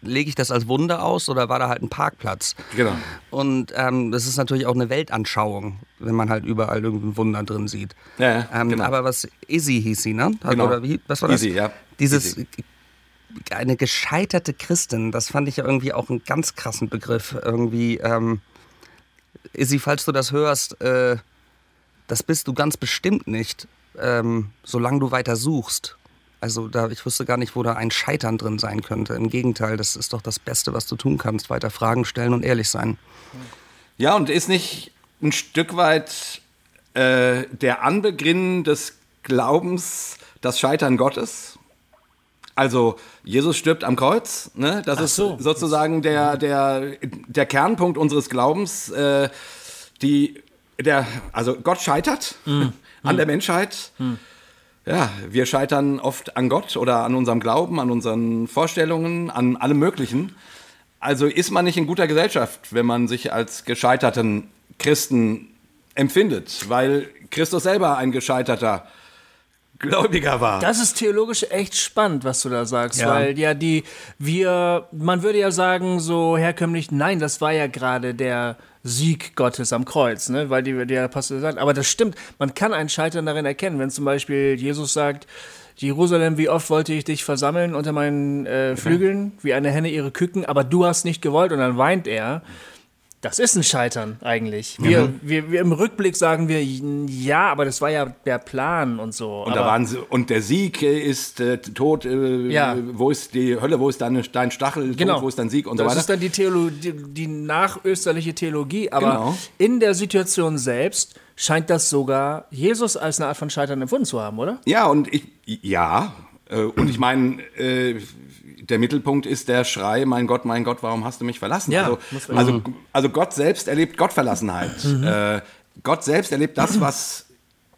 lege ich das als Wunder aus oder war da halt ein Parkplatz? Genau. Und ähm, das ist natürlich auch eine Weltanschauung, wenn man halt überall irgendein Wunder drin sieht. Ja, ja, ähm, genau. Aber was Izzy hieß sie, ne? Genau. Oder wie, was war das? Izzy, ja. Dieses Izzy. Eine gescheiterte Christin, das fand ich ja irgendwie auch einen ganz krassen Begriff. Irgendwie, ähm, Izzy, falls du das hörst, äh, das bist du ganz bestimmt nicht, ähm, solange du weiter suchst. Also da, ich wusste gar nicht, wo da ein Scheitern drin sein könnte. Im Gegenteil, das ist doch das Beste, was du tun kannst. Weiter Fragen stellen und ehrlich sein. Ja, und ist nicht ein Stück weit äh, der Anbeginn des Glaubens das Scheitern Gottes? Also Jesus stirbt am Kreuz, ne? das ist so. sozusagen der, der, der Kernpunkt unseres Glaubens. Äh, die, der, also Gott scheitert an der Menschheit. Ja, wir scheitern oft an Gott oder an unserem Glauben, an unseren Vorstellungen, an allem Möglichen. Also ist man nicht in guter Gesellschaft, wenn man sich als gescheiterten Christen empfindet, weil Christus selber ein gescheiterter Gläubiger war. Das ist theologisch echt spannend, was du da sagst, Ja. weil ja die, wir, man würde ja sagen, so herkömmlich, nein, das war ja gerade der Sieg Gottes am Kreuz, ne, weil die, der Pastor sagt, aber das stimmt, man kann ein Scheitern darin erkennen, wenn zum Beispiel Jesus sagt, Jerusalem, wie oft wollte ich dich versammeln unter meinen äh, Flügeln, wie eine Henne ihre Küken, aber du hast nicht gewollt und dann weint er. Das ist ein Scheitern eigentlich. Wir, wir, wir im Rückblick sagen wir, ja, aber das war ja der Plan und so. und, da waren sie, und der Sieg ist äh, tot. Äh, Ja. Wo ist die Hölle? Wo ist deine, dein Stachel? Genau. Tot, wo ist dein Sieg? Und das so weiter. ist dann die, Theolo die, die nachösterliche Theologie. Aber Genau. in der Situation selbst scheint das sogar Jesus als eine Art von Scheitern empfunden zu haben, oder? Ja, und ich, ja, äh, und ich meine, äh, der Mittelpunkt ist der Schrei, mein Gott, mein Gott, warum hast du mich verlassen? Ja, also, also, also Gott selbst erlebt Gottverlassenheit. Mhm. Äh, Gott selbst erlebt das, was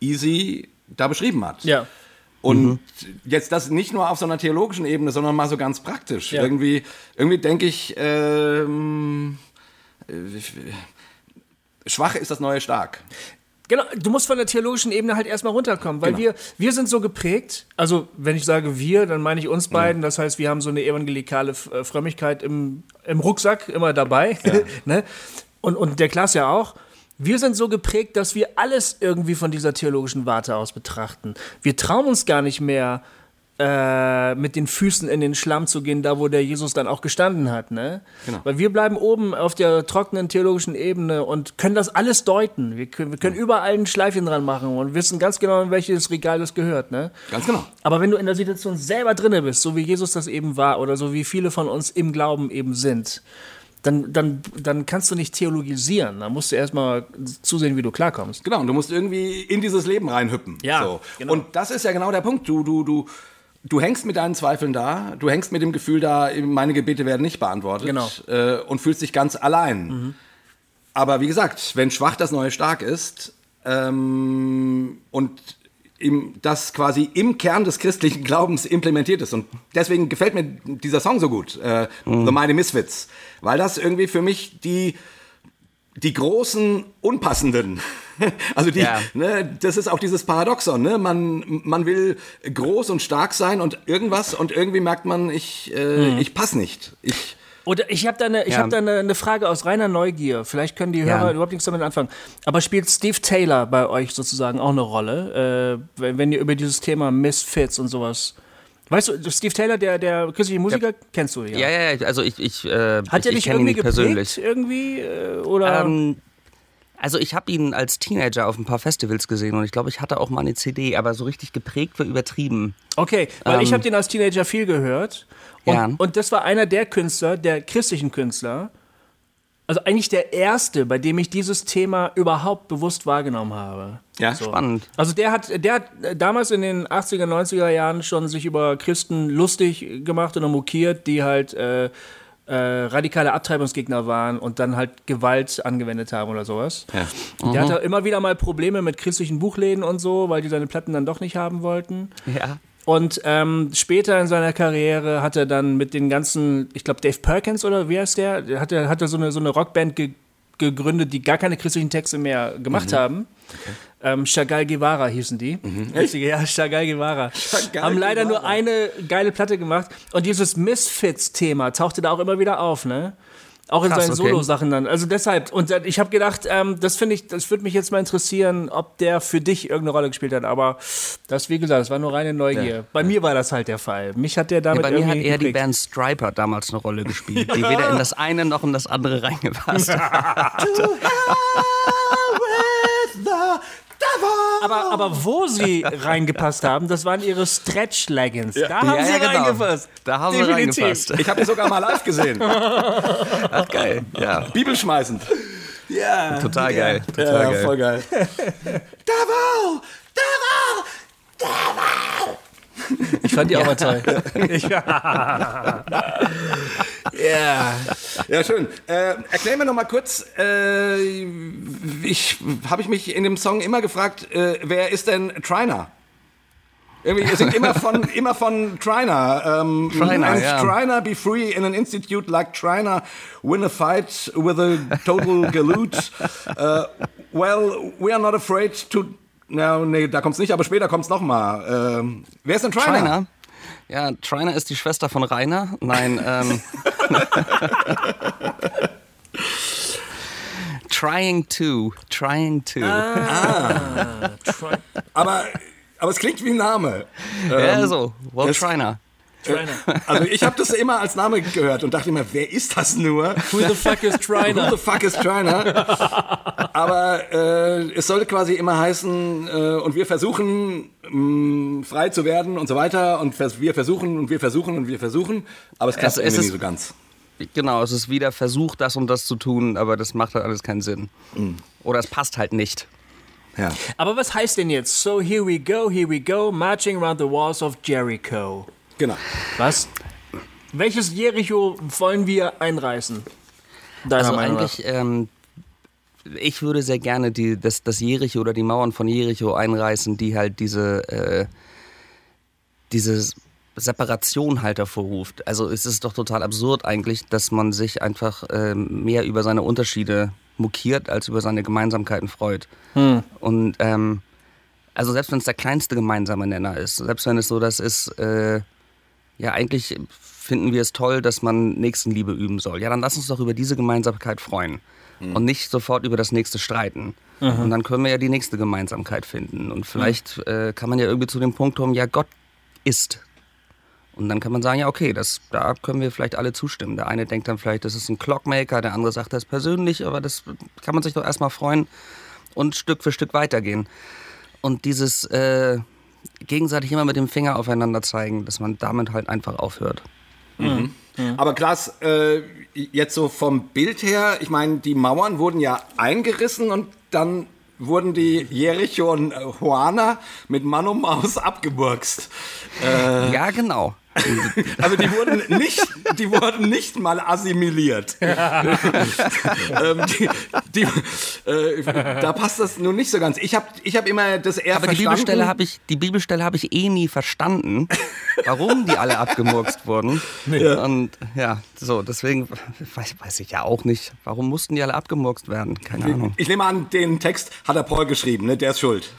Easy da beschrieben hat. Ja. Und jetzt das nicht nur auf so einer theologischen Ebene, sondern mal so ganz praktisch. Ja. Irgendwie, irgendwie denke ich, ähm, äh, schwach ist das neue stark. Genau, du musst von der theologischen Ebene halt erstmal runterkommen, weil Genau. wir, wir sind so geprägt, also wenn ich sage wir, dann meine ich Mhm. uns beiden, das heißt, wir haben so eine evangelikale äh, Frömmigkeit im, im Rucksack immer dabei, ne? und, und der Klaas ja auch. Wir sind so geprägt, dass wir alles irgendwie von dieser theologischen Warte aus betrachten. Wir trauen uns gar nicht mehr, äh, mit den Füßen in den Schlamm zu gehen, da wo der Jesus dann auch gestanden hat. Ne? Genau. Weil wir bleiben oben auf der trockenen theologischen Ebene und können das alles deuten. Wir können, wir können überall ein Schleifchen dran machen und wissen ganz genau, in welches Regal das gehört. Ne? Ganz genau. Aber wenn du in der Situation selber drinne bist, so wie Jesus das eben war oder so wie viele von uns im Glauben eben sind, dann, dann, dann kannst du nicht theologisieren. Da musst du erstmal zusehen, wie du klarkommst. Genau, und du musst irgendwie in dieses Leben reinhüppen. Ja, so. genau. Und das ist ja genau der Punkt. Du, du, du, du hängst mit deinen Zweifeln da, du hängst mit dem Gefühl da, meine Gebete werden nicht beantwortet Genau. äh, und fühlst dich ganz allein. Aber wie gesagt, wenn schwach das neue stark ist ähm, und im, das quasi im Kern des christlichen Glaubens implementiert ist. Und deswegen gefällt mir dieser Song so gut, äh, The Mighty Misfits, weil das irgendwie für mich die die großen Unpassenden. Also die, Ja. ne, das ist auch dieses Paradoxon, ne? Man, man will groß und stark sein und irgendwas und irgendwie merkt man, ich, äh, ich passe nicht. Ich, Oder ich habe da, eine, ich Ja. hab da eine, eine Frage aus reiner Neugier. Vielleicht können die Ja. Hörer überhaupt nichts damit anfangen. Aber spielt Steve Taylor bei euch sozusagen auch eine Rolle, äh, wenn, wenn ihr über dieses Thema Misfits und sowas. Weißt du, Steve Taylor, der, der christliche Musiker, kennst du ja. Ja, ja, ja, also ich, ich, äh, Hat ich, er ich dich kenne ihn irgendwie nicht geprägt? persönlich. Irgendwie? Äh, oder? Ähm, also ich habe ihn als Teenager auf ein paar Festivals gesehen und ich glaube, ich hatte auch mal eine CD, aber so richtig geprägt war übertrieben. Okay, weil ich habe den als Teenager viel gehört. Und, Ja. und das war einer der Künstler, der christlichen Künstler, also eigentlich der erste, bei dem ich dieses Thema überhaupt bewusst wahrgenommen habe. ja, Spannend. Also der hat, der hat damals in den 80er, 90er Jahren schon sich über Christen lustig gemacht oder mokiert, die halt äh, äh, radikale Abtreibungsgegner waren und dann halt Gewalt angewendet haben oder sowas. Ja. Der hatte immer wieder mal Probleme mit christlichen Buchläden und so, weil die seine Platten dann doch nicht haben wollten. Ja. Und ähm, später in seiner Karriere hat er dann mit den ganzen, ich glaube Dave Perkins oder wie heißt der, hat er hat er so eine, so eine Rockband ge gegründet, die gar keine christlichen Texte mehr gemacht haben. Ähm, Chagall Guevara hießen die. Witzige, ja, Chagall Guevara. Chagall haben leider Guevara. nur eine geile Platte gemacht. Und dieses Misfits-Thema tauchte da auch immer wieder auf, ne? Auch in Krass, seinen okay. Solo-Sachen dann. Also deshalb, und ich habe gedacht, ähm, das finde ich, das würde mich jetzt mal interessieren, ob der für dich irgendeine Rolle gespielt hat. Aber das, wie gesagt, das war nur reine Neugier. Bei mir war das halt der Fall. Mich hat der Ja, damit bei mir hat eher die geprägt. Band Striper damals eine Rolle gespielt, die weder in das eine noch in das andere reingepasst hat. Aber, aber wo sie reingepasst haben, das waren ihre Stretch-Leggings. Da haben Ja, sie ja, genau. reingepasst. Da haben sie Definitiv. reingepasst. Ich habe die sogar mal live gesehen. Ach, geil. Ja, Bibelschmeißend. Ja. total geil. Total Ja, geil. voll geil. Davao! Davao! Ich fand die auch mal toll. Ja. Ja, schön. Äh, erklär mir noch mal kurz, äh, ich, habe ich mich in dem Song immer gefragt, äh, wer ist denn Triner? Irgendwie, ihr singt immer von, immer von Triner. Ähm, Triner, and ja. Triner be free in an institute like Triner, win a fight with a total galoot. Uh, well, we are not afraid to... No, nee, da kommt's nicht, aber später kommt's noch mal. Ähm, wer ist denn Triner? Triner. Ja, Triner ist die Schwester von Rainer. Nein, ähm. trying to. Trying to. Aber, aber es klingt wie ein Name. ja, so. Well, Triner. Also ich habe das immer als Name gehört und dachte immer, wer ist das nur? Who the fuck is Who Triner? the fuck is Triner? Aber äh, es sollte quasi immer heißen, äh, und wir versuchen mh, frei zu werden und so weiter. Und vers wir versuchen und wir versuchen und wir versuchen. Aber es klappt Es- ist- nie so ganz. Genau, es ist wieder Versuch, das und das zu tun, aber das macht halt alles keinen Sinn. Oder es passt halt nicht. Ja. Aber was heißt denn jetzt? So here we go, here we go, marching around the walls of Jericho. Genau. Was? Welches Jericho wollen wir einreißen? Deiner Also Meinung nach? eigentlich, ähm, ich würde sehr gerne die, das, das Jericho oder die Mauern von Jericho einreißen, die halt diese, äh, diese Separation halt hervorruft. Also es ist doch total absurd eigentlich, dass man sich einfach ähm, mehr über seine Unterschiede mokiert, als über seine Gemeinsamkeiten freut. Und ähm, also selbst wenn es der kleinste gemeinsame Nenner ist, selbst wenn es so das ist, äh, ja, eigentlich finden wir es toll, dass man Nächstenliebe üben soll. Ja, dann lass uns doch über diese Gemeinsamkeit freuen. Und nicht sofort über das nächste streiten. Und dann können wir ja die nächste Gemeinsamkeit finden. Und vielleicht äh, kann man ja irgendwie zu dem Punkt kommen, ja, Gott ist. Und dann kann man sagen, ja, okay, das, da können wir vielleicht alle zustimmen. Der eine denkt dann vielleicht, das ist ein Clockmaker, der andere sagt, das ist persönlich, aber das kann man sich doch erstmal freuen und Stück für Stück weitergehen. Und dieses äh, gegenseitig immer mit dem Finger aufeinander zeigen, dass man damit halt einfach aufhört. Aber Klaas, äh, jetzt so vom Bild her, ich meine, die Mauern wurden ja eingerissen und dann wurden die Jericho und äh, Juana mit Mann und Maus abgeburkst. Ja, genau. Also die wurden nicht, die wurden nicht mal assimiliert. ähm, die, die, äh, da passt das nun nicht so ganz. Ich habe ich hab immer das eher Aber die. Bibelstelle habe ich, die Bibelstelle habe ich eh nie verstanden, warum die alle abgemurkst wurden. Und ja, so, deswegen weiß, weiß ich ja auch nicht, warum mussten die alle abgemurkst werden. Keine Ahnung. ich nehme an, den Text hat der Paul geschrieben, ne? Der ist schuld.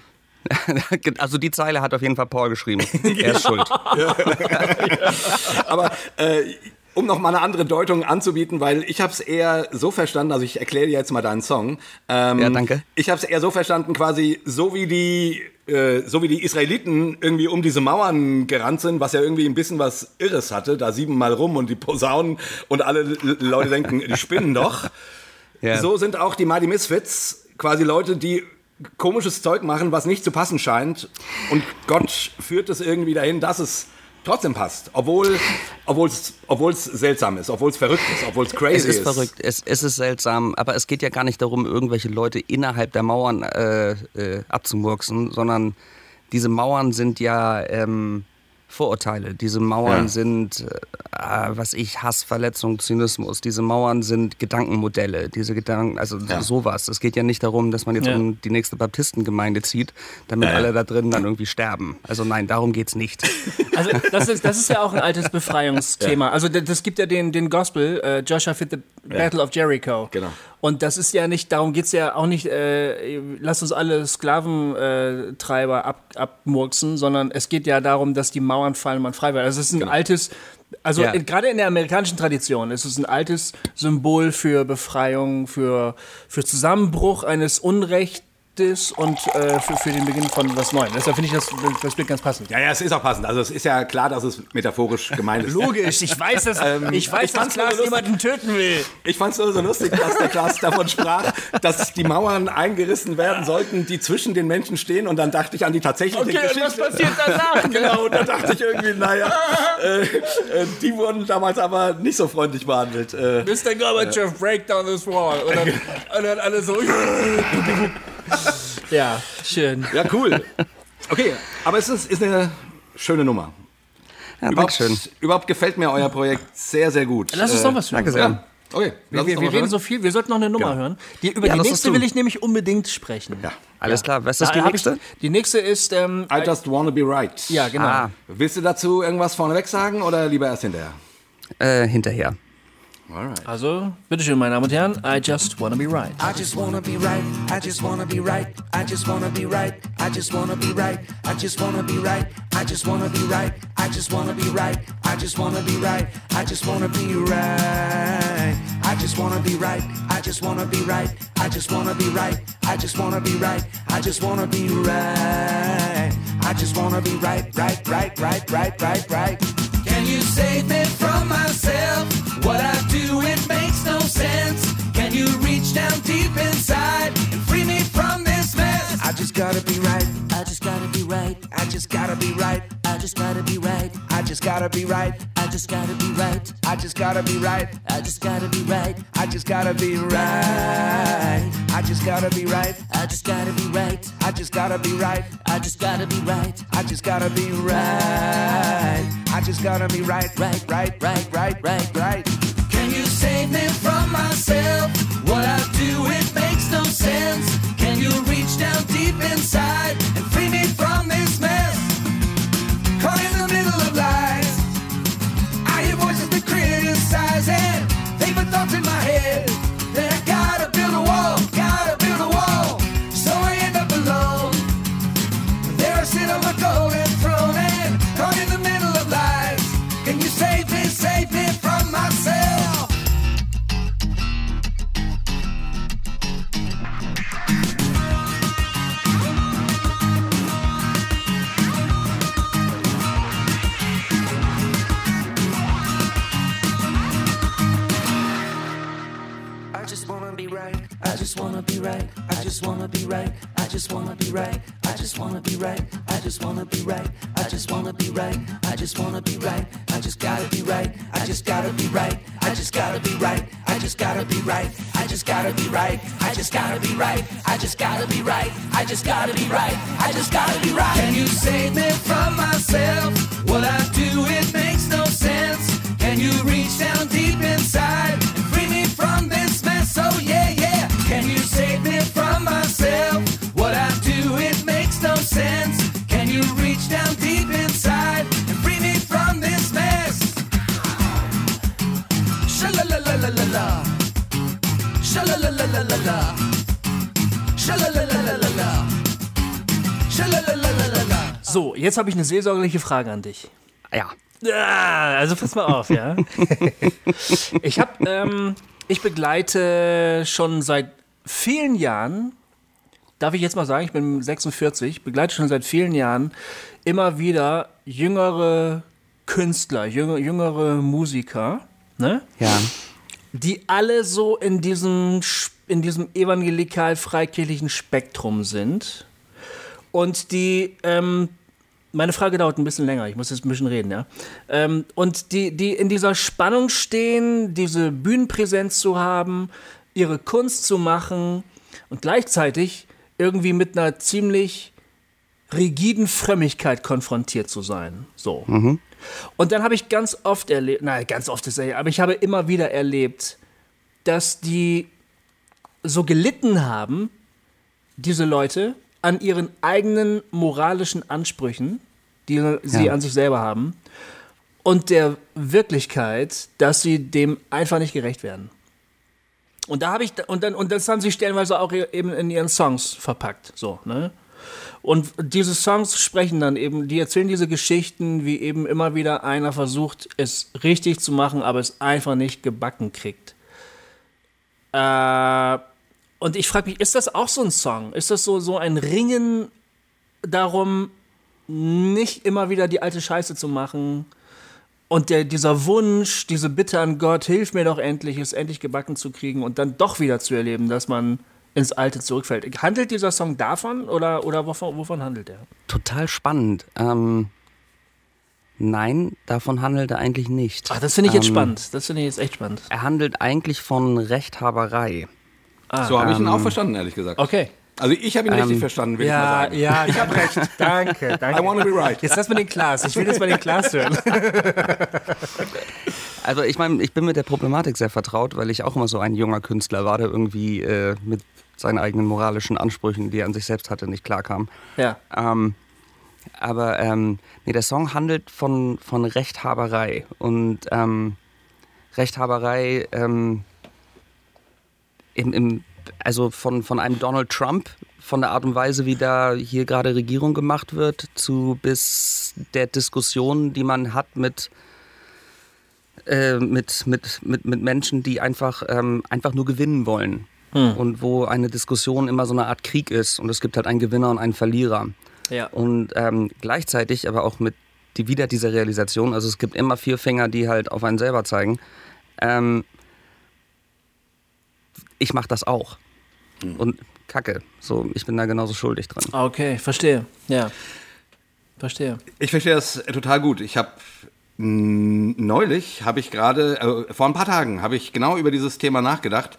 Also die Zeile hat auf jeden Fall Paul geschrieben. Er ist schuld. Aber äh, um noch mal eine andere Deutung anzubieten, weil ich habe es eher so verstanden, also ich erkläre dir jetzt mal deinen Song. Ähm, Ja, danke. Ich habe es eher so verstanden, quasi so wie die äh, so wie die Israeliten irgendwie um diese Mauern gerannt sind, was ja irgendwie ein bisschen was Irres hatte, da siebenmal rum und die Posaunen und alle Leute denken, die spinnen doch. Ja. So sind auch die Mighty Misfits quasi Leute, die komisches Zeug machen, was nicht zu passen scheint. Und Gott führt es irgendwie dahin, dass es trotzdem passt. Obwohl obwohl es obwohl es seltsam ist, obwohl es verrückt ist, obwohl es crazy Es ist verrückt, es, es ist seltsam, aber es geht ja gar nicht darum, irgendwelche Leute innerhalb der Mauern äh, äh, abzumurksen, sondern diese Mauern sind ja ähm, Vorurteile. Diese Mauern Ja. sind, äh, was ich, Hass, Verletzung, Zynismus. Diese Mauern sind Gedankenmodelle. Diese Gedanken, also Ja. sowas. Es geht ja nicht darum, dass man jetzt Ja. um die nächste Baptistengemeinde zieht, damit Ja, ja. alle da drin dann irgendwie sterben. Also nein, darum geht's nicht. Also das ist, das ist ja auch ein altes Befreiungsthema. Also das gibt ja den, den Gospel, äh, Joshua fit the Battle of Jericho. Genau. Und das ist ja nicht, darum geht es ja auch nicht, äh, lasst uns alle Sklaventreiber Treiber ab, abmurksen, sondern es geht ja darum, dass die Mauern fallen, man frei wird. Also es ist ein Genau. altes, also Ja. gerade in der amerikanischen Tradition ist es ein altes Symbol für Befreiung, für, für Zusammenbruch eines Unrecht ist und äh, für, für den Beginn von was Neuem. Deshalb finde ich das, das Bild ganz passend. Ja, ja, es ist auch passend. Also es ist ja klar, dass es metaphorisch gemeint ist. Logisch, ich weiß, dass, ich weiß, ich dass Klaas lustig. jemanden töten will. Ich fand es nur so lustig, dass der Klaas davon sprach, dass die Mauern eingerissen werden sollten, die zwischen den Menschen stehen. Und dann dachte ich an die tatsächliche Okay, und Geschichte. was passiert danach? Genau, und da dachte ich irgendwie, naja, äh, äh, die wurden damals aber nicht so freundlich behandelt. Äh, Mr. Gorbachev, break down this wall. Und dann, und dann alle so. ja, schön. ja, cool. Okay, aber es ist, ist eine schöne Nummer. Ja, Überhaupt, Dankeschön. überhaupt gefällt mir euer Projekt sehr, sehr gut. Lass uns Äh, noch was hören. Danke sehr. Ja, okay. Wir, wir, wir reden was so viel, wir sollten noch eine Nummer Ja. hören. Die, über Ja, die nächste will ich nämlich unbedingt sprechen. Ja. Alles klar. Was ist Da die hab ich- nächste? Die nächste ist. Ähm, I just wanna be right. ja, genau. Ah, Willst du dazu irgendwas vorneweg sagen oder lieber erst hinterher? äh, hinterher. Alright. Also, bitteschön, meine Damen und Herren. I just wanna be right. I just wanna be right. I just wanna be right. I just wanna be right. I just wanna be right. I just wanna be right. I just wanna be right. I just wanna be right. I just wanna be right. I just wanna be right. I just wanna be right. I just wanna be right. I just wanna be right. I just wanna be right. I just wanna be right. I just wanna be right, right, right, right, right, right, right. Can you save me from myself? What I do, it makes no sense. Can you reach down deep inside just gotta be right. I just gotta be right. I just gotta be right. I just gotta be right. I just gotta be right. I just gotta be right. I just gotta be right. I just gotta be right. I just gotta be right. I just gotta be right. I just gotta be right. I just gotta be right. I just gotta be right. I just gotta be right. I just gotta be right, right, right, right, right, right, right. Can you save me from myself? What I do, it makes no sense. Just wanna be right. I just wanna be right. I just wanna be right. I just wanna be right. I just wanna be right. I just wanna be right. I just wanna be right. I just gotta be right. I just gotta be right. I just gotta be right. I just gotta be right. I just gotta be right. I just gotta be right. I just gotta be right. I just gotta be right. I just gotta be right. Can you save me from myself? What I do, it makes no sense. Can you reach down deep inside So, jetzt habe ich eine seelsorgerliche Frage an dich. Ja. Ja, also pass mal auf, ja. ich habe, ähm, ich begleite schon seit vielen Jahren, darf ich jetzt mal sagen, ich bin 46, begleite schon seit vielen Jahren immer wieder jüngere Künstler, jüngere, jüngere Musiker, ne? Ja. die alle so in diesem, Sch- in diesem evangelikal-freikirchlichen Spektrum sind und die, ähm, meine Frage dauert ein bisschen länger, ich muss jetzt ein bisschen reden, ja. Ähm, und die, die in dieser Spannung stehen, diese Bühnenpräsenz zu haben, ihre Kunst zu machen und gleichzeitig irgendwie mit einer ziemlich rigiden Frömmigkeit konfrontiert zu sein. So. Und dann habe ich ganz oft erlebt, nein, ganz oft ist er, aber ich habe immer wieder erlebt, dass die so gelitten haben, diese Leute, an ihren eigenen moralischen Ansprüchen, die sie Ja. an sich selber haben, und der Wirklichkeit, dass sie dem einfach nicht gerecht werden. Und da habe ich und dann und das haben sie stellenweise auch eben in ihren Songs verpackt, so, ne? Und diese Songs sprechen dann eben, die erzählen diese Geschichten, wie eben immer wieder einer versucht, es richtig zu machen, aber es einfach nicht gebacken kriegt. Äh, Und ich frage mich, ist das auch so ein Song? Ist das so, so ein Ringen darum, nicht immer wieder die alte Scheiße zu machen? Und der, dieser Wunsch, diese Bitte an Gott, hilf mir doch endlich, es endlich gebacken zu kriegen und dann doch wieder zu erleben, dass man ins Alte zurückfällt. Handelt dieser Song davon oder, oder wovon, wovon handelt er? Total spannend. Ähm, nein, davon handelt er eigentlich nicht. Ach, das finde ich jetzt Ähm, spannend. Das finde ich jetzt echt spannend. Er handelt eigentlich von Rechthaberei. So habe ich ihn auch verstanden, ehrlich gesagt. Okay. Also ich habe ihn richtig Ähm, verstanden, will ich mal Ja, sagen. ja, ich habe recht. Danke, danke. I wanna be right. Jetzt lass mal den Klaas. Ich will jetzt mal den Klaas hören. Also ich meine, ich bin mit der Problematik sehr vertraut, weil ich auch immer so ein junger Künstler war, der irgendwie äh, mit seinen eigenen moralischen Ansprüchen, die er an sich selbst hatte, nicht klarkam. Ja. Ähm, aber ähm, nee, der Song handelt von, von Rechthaberei. Und ähm, Rechthaberei ähm, im, im, also von, von einem Donald Trump, von der Art und Weise, wie da hier gerade Regierung gemacht wird, zu bis der Diskussion, die man hat mit, äh, mit, mit, mit, mit Menschen, die einfach, ähm, einfach nur gewinnen wollen. Und wo eine Diskussion immer so eine Art Krieg ist. Und es gibt halt einen Gewinner und einen Verlierer. Ja. Und ähm, gleichzeitig aber auch mit die, wieder dieser Realisation, also es gibt immer vier Finger, die halt auf einen selber zeigen. Ähm, ich mache das auch. Und Kacke. So, ich bin da genauso schuldig drin. Okay, verstehe. Ja. Verstehe. Ich verstehe das total gut. Ich habe neulich, habe ich gerade, äh, vor ein paar Tagen, habe ich genau über dieses Thema nachgedacht.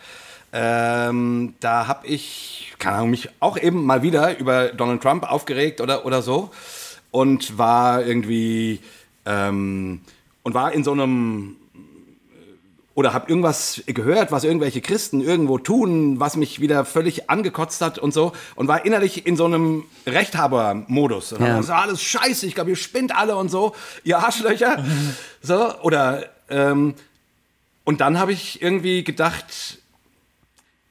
Ähm, da habe ich, keine Ahnung, mich auch eben mal wieder über Donald Trump aufgeregt oder, oder so und war irgendwie ähm, und war in so einem oder habe irgendwas gehört, was irgendwelche Christen irgendwo tun, was mich wieder völlig angekotzt hat und so und war innerlich in so einem Rechthaber-Modus. Und Ja. Ist alles scheiße, ich glaube, ihr spinnt alle und so, ihr Arschlöcher. So, oder ähm, und dann habe ich irgendwie gedacht,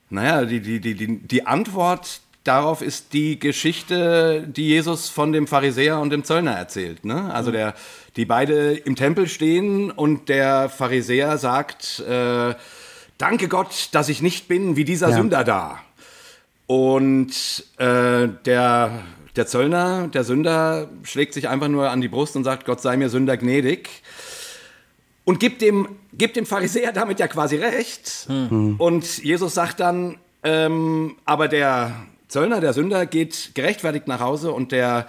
naja, die, die, die, die, die Antwort darauf ist die Geschichte, die Jesus von dem Pharisäer und dem Zöllner erzählt. Ne? Also der, die beide im Tempel stehen und der Pharisäer sagt, äh, danke Gott, dass ich nicht bin wie dieser Ja. Sünder da. Und äh, der, der Zöllner, der Sünder, schlägt sich einfach nur an die Brust und sagt, Gott sei mir Sünder gnädig. Und gibt dem, gibt dem Pharisäer damit ja quasi recht. Und Jesus sagt dann, ähm, aber der Zöllner, der Sünder, geht gerechtfertigt nach Hause und der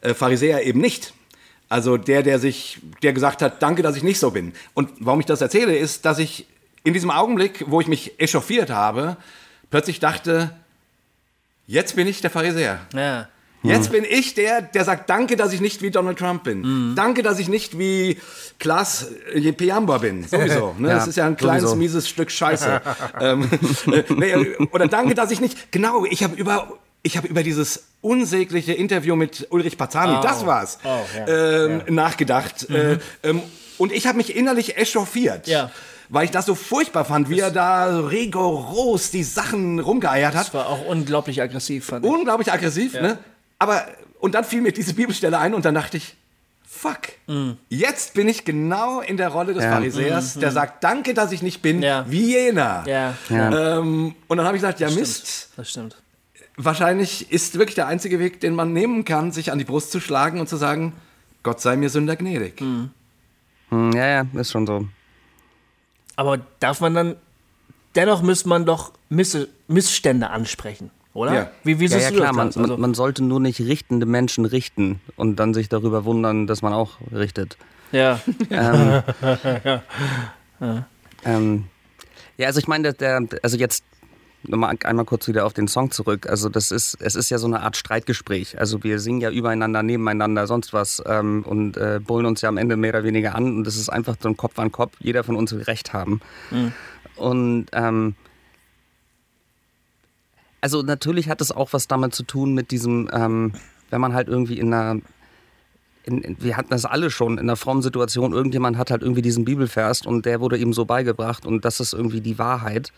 äh, Pharisäer eben nicht. Also der, der sich, der gesagt hat, danke, dass ich nicht so bin. Und warum ich das erzähle, ist, dass ich in diesem Augenblick, wo ich mich echauffiert habe, plötzlich dachte, jetzt bin ich der Pharisäer. Ja. Jetzt bin ich der, der sagt, danke, dass ich nicht wie Donald Trump bin. Danke, dass ich nicht wie Klaas äh, Piamba bin. Sowieso. Ne? Ja, das ist ja ein kleines, sowieso. mieses Stück Scheiße. ähm, äh, nee, oder danke, dass ich nicht, genau, ich habe über, ich habe über dieses unsägliche Interview mit Ulrich Pazani, das war's, ähm, nachgedacht. Äh, ähm, und ich habe mich innerlich echauffiert. Ja. Weil ich das so furchtbar fand, wie er da so rigoros die Sachen rumgeeiert hat Das war auch unglaublich aggressiv, fand ich. unglaublich aggressiv, ne? Aber, und dann fiel mir diese Bibelstelle ein und dann dachte ich, fuck, jetzt bin ich genau in der Rolle des Ja. Pharisäers, der sagt, danke, dass ich nicht bin Ja. wie jener. Ja, Ähm, und dann habe ich gesagt, ja Mist, das stimmt. wahrscheinlich ist wirklich der einzige Weg, den man nehmen kann, sich an die Brust zu schlagen und zu sagen, Gott sei mir Sünder gnädig. Hm, ja, ja, ist schon so. Aber darf man dann, dennoch muss man doch Miss, Missstände ansprechen, oder? Ja. Wie, wie Ja, siehst ja du klar, das? man? Also, man, sollte nur nicht richtende Menschen richten und dann sich darüber wundern, dass man auch richtet. ja. Ähm, ja, also ich meine, der, der, also jetzt nochmal einmal kurz wieder auf den Song zurück. Also das ist, es ist ja so eine Art Streitgespräch. Also wir singen ja übereinander, nebeneinander, sonst was ähm, und äh, bullen uns ja am Ende mehr oder weniger an und das ist einfach so ein Kopf an Kopf. Jeder von uns will Recht haben. Und ähm, also natürlich hat es auch was damit zu tun mit diesem, ähm, wenn man halt irgendwie in einer in, in, wir hatten das alle schon in einer frommen Situation. Irgendjemand hat halt irgendwie diesen Bibelvers und der wurde ihm so beigebracht und das ist irgendwie die Wahrheit.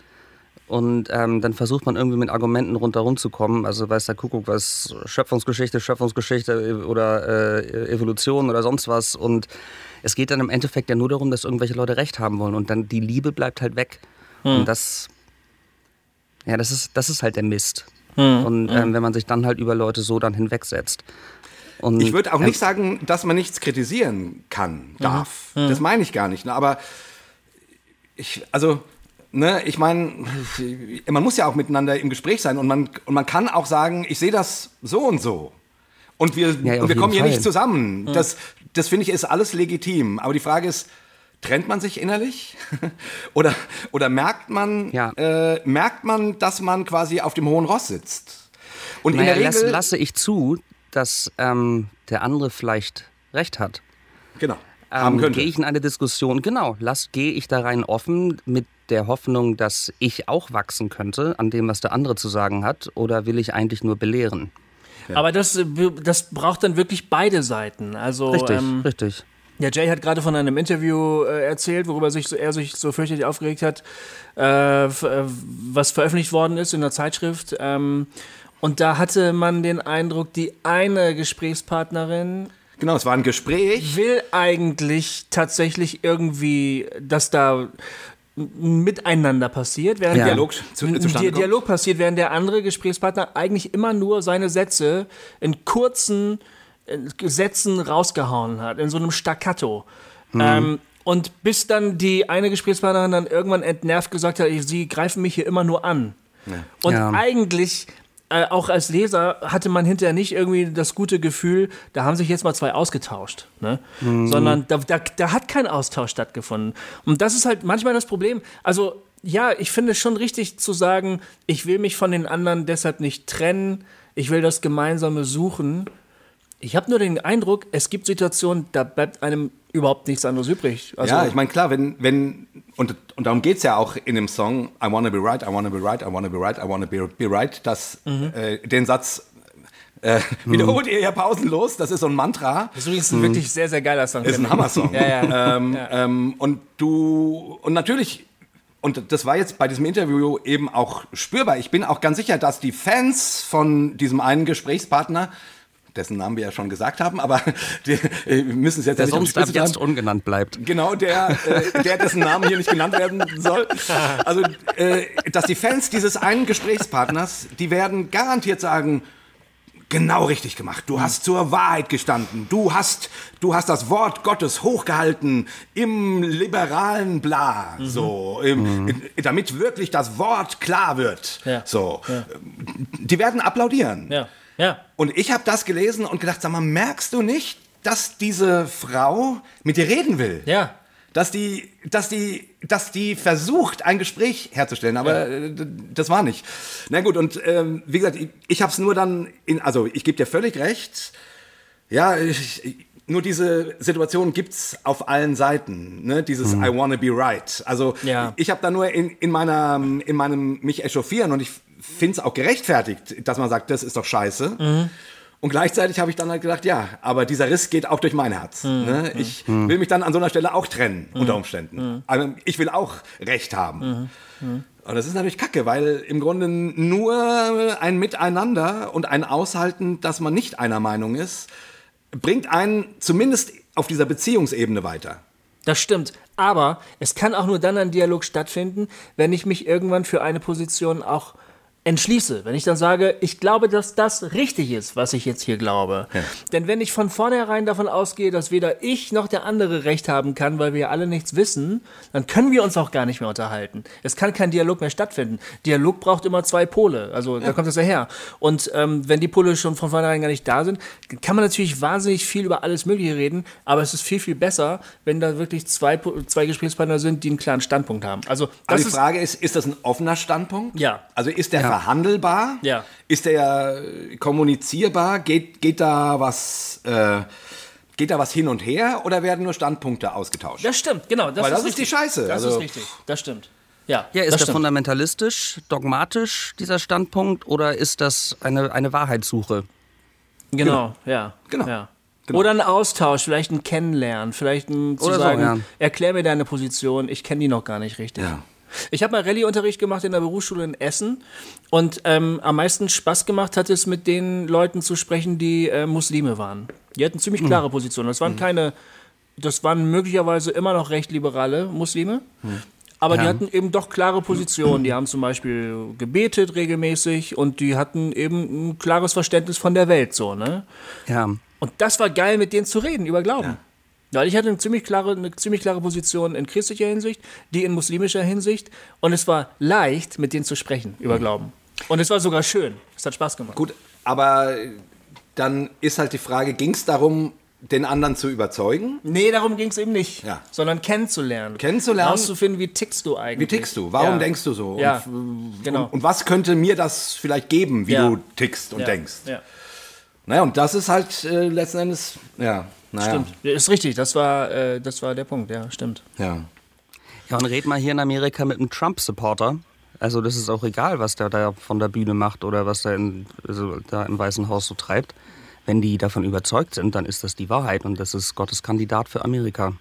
Und ähm, dann versucht man irgendwie mit Argumenten rundherum zu kommen. Also weiß der Kuckuck was, Schöpfungsgeschichte, Schöpfungsgeschichte oder äh, Evolution oder sonst was. Und es geht dann im Endeffekt ja nur darum, dass irgendwelche Leute Recht haben wollen. Und dann die Liebe bleibt halt weg. Und das, Ja, das ist, das ist halt der Mist. Und ähm, wenn man sich dann halt über Leute so dann hinwegsetzt. Und, Ich würde auch ähm, nicht sagen, dass man nichts kritisieren kann, darf. Das meine ich gar nicht. Ne? Aber ich, also, ne, ich meine, man muss ja auch miteinander im Gespräch sein und man, und man kann auch sagen, ich sehe das so und so. Und wir, Ja, ja, und wir kommen jeden hier nicht Fall. zusammen. Das, das finde ich ist alles legitim. Aber die Frage ist, trennt man sich innerlich? oder, oder merkt man, Ja. äh, merkt man, dass man quasi auf dem hohen Ross sitzt? Und naja, in der Regel, lasse ich zu, dass ähm, der andere vielleicht recht hat. genau, Ähm, gehe ich in eine Diskussion, genau, lass, gehe ich da rein offen mit der Hoffnung, dass ich auch wachsen könnte an dem, was der andere zu sagen hat, oder will ich eigentlich nur belehren? Aber das, äh, das braucht dann wirklich beide Seiten. Also, Richtig, ähm, richtig. Ja, Jay hat gerade von einem Interview äh, erzählt, worüber sich so, er sich so fürchterlich aufgeregt hat, äh, äh, was veröffentlicht worden ist in der Zeitschrift. Ähm, und da hatte man den Eindruck, die eine Gesprächspartnerin Genau, es war ein Gespräch. will eigentlich tatsächlich irgendwie, dass da ein Miteinander passiert, während Ja. der Dialog zu, kommt. Dialog passiert, während der andere Gesprächspartner eigentlich immer nur seine Sätze in kurzen Sätzen rausgehauen hat, in so einem Staccato. Mhm. Ähm, und bis dann die eine Gesprächspartnerin dann irgendwann entnervt gesagt hat, sie greifen mich hier immer nur an. Und Ja. eigentlich, äh, auch als Leser, hatte man hinterher nicht irgendwie das gute Gefühl, da haben sich jetzt mal zwei ausgetauscht. Ne? Sondern da, da, da hat kein Austausch stattgefunden. Und das ist halt manchmal das Problem. Also, ja, ich finde es schon richtig zu sagen, ich will mich von den anderen deshalb nicht trennen, ich will das Gemeinsame suchen. Ich habe nur den Eindruck, es gibt Situationen, da bleibt einem überhaupt nichts anderes übrig. Also, ja, ich meine, klar, wenn, wenn und, und darum geht es ja auch in dem Song I wanna be right, I wanna be right, I wanna be right, I wanna be, be right, dass Mhm. äh, den Satz äh, wiederholt ihr ja pausenlos, das ist so ein Mantra. das ist übrigens ein wirklich sehr, sehr geiler Song. Ist ein. Hammersong. Ja, ja. Ähm, ähm, und du, und natürlich, und das war jetzt bei diesem Interview eben auch spürbar. Ich bin auch ganz sicher, dass die Fans von diesem einen Gesprächspartner, dessen Namen wir ja schon gesagt haben, aber die, äh, müssen es jetzt Der ja nicht sonst ab jetzt ungenannt bleibt. Genau, der, äh, der dessen Namen hier nicht genannt werden soll. Also, äh, dass die Fans dieses einen Gesprächspartners, die werden garantiert sagen, genau richtig gemacht. Du hast zur Wahrheit gestanden. Du hast, du hast das Wort Gottes hochgehalten im liberalen Bla, so, im, in, damit wirklich das Wort klar wird. Ja. So, die werden applaudieren. Ja, ja. Und ich habe das gelesen und gedacht, sag mal, merkst du nicht, dass diese Frau mit dir reden will? Ja. Dass die, dass die, dass die versucht, ein Gespräch herzustellen, aber äh, d- das war nicht. Na gut, und ähm, wie gesagt, ich, ich habe es nur dann, in, also ich gebe dir völlig recht. Ja, ich, ich- nur diese Situation gibt's auf allen Seiten, ne? Dieses I wanna be right. Also Ja. ich habe da nur in, in meiner, in meinem mich echauffieren und ich finde es auch gerechtfertigt, dass man sagt, das ist doch scheiße. Und gleichzeitig habe ich dann halt gedacht, ja, aber dieser Riss geht auch durch mein Herz. Ne? Ich will mich dann an so einer Stelle auch trennen, unter Umständen. Also ich will auch Recht haben. Und das ist natürlich kacke, weil im Grunde nur ein Miteinander und ein Aushalten, dass man nicht einer Meinung ist, bringt einen zumindest auf dieser Beziehungsebene weiter. Das stimmt. Aber es kann auch nur dann ein Dialog stattfinden, wenn ich mich irgendwann für eine Position auch entschließe. Wenn ich dann sage, ich glaube, dass das richtig ist, was ich jetzt hier glaube. Denn wenn ich von vornherein davon ausgehe, dass weder ich noch der andere Recht haben kann, weil wir alle nichts wissen, dann können wir uns auch gar nicht mehr unterhalten. Es kann kein Dialog mehr stattfinden. Dialog braucht immer zwei Pole. Also da kommt das ja her. Und ähm, wenn die Pole schon von vornherein gar nicht da sind, kann man natürlich wahnsinnig viel über alles Mögliche reden, aber es ist viel, viel besser, wenn da wirklich zwei, zwei Gesprächspartner sind, die einen klaren Standpunkt haben. Also Aber die ist Frage ist, ist das ein offener Standpunkt? Ja. Also ist der verhandelbar? Ja. Ist der äh, kommunizierbar? Geht, geht da was, äh, geht da was hin und her oder werden nur Standpunkte ausgetauscht? Das stimmt, genau. Das Weil das ist richtig. die Scheiße, Das also- ist richtig. Das stimmt. Ja, Ja, ist das der stimmt. fundamentalistisch, dogmatisch, dieser Standpunkt, oder ist das eine, eine Wahrheitssuche? Genau, ja. Genau. Ja. Genau. Oder ein Austausch, vielleicht ein Kennenlernen, vielleicht ein zu Oder so, sagen, ja. erklär mir deine Position, ich kenne die noch gar nicht richtig. Ja. Ich habe mal Rallye-Unterricht gemacht in der Berufsschule in Essen und ähm, am meisten Spaß gemacht hat es, mit den Leuten zu sprechen, die äh, Muslime waren. Die hatten ziemlich klare Positionen. Das waren keine, das waren möglicherweise immer noch recht liberale Muslime. Aber die Ja. hatten eben doch klare Positionen. Die haben zum Beispiel gebetet regelmäßig und die hatten eben ein klares Verständnis von der Welt so, ne? Ja. Und das war geil, mit denen zu reden über Glauben. Weil ich hatte eine ziemlich klare, eine ziemlich klare Position in christlicher Hinsicht, die in muslimischer Hinsicht. Und es war leicht, mit denen zu sprechen über Glauben. Und es war sogar schön. Es hat Spaß gemacht. Gut, aber dann ist halt die Frage, ging es darum, den anderen zu überzeugen? Nee, darum ging es eben nicht. Ja. Sondern kennenzulernen. Kennenzulernen? Herauszufinden, wie tickst du eigentlich. Wie tickst du? Warum Ja. denkst du so? Ja, Und, genau. und, und was könnte mir das vielleicht geben, wie Ja. du tickst und denkst? Ja. Naja, und das ist halt äh, letzten Endes, ja, naja. Stimmt. Ja, Ist richtig, das war, äh, das war der Punkt, ja, stimmt. Ja. Ja, und red mal hier in Amerika mit einem Trump-Supporter. Also das ist auch egal, was der da von der Bühne macht oder was der in, also da im Weißen Haus so treibt. Wenn die davon überzeugt sind, dann ist das die Wahrheit und das ist Gottes Kandidat für Amerika.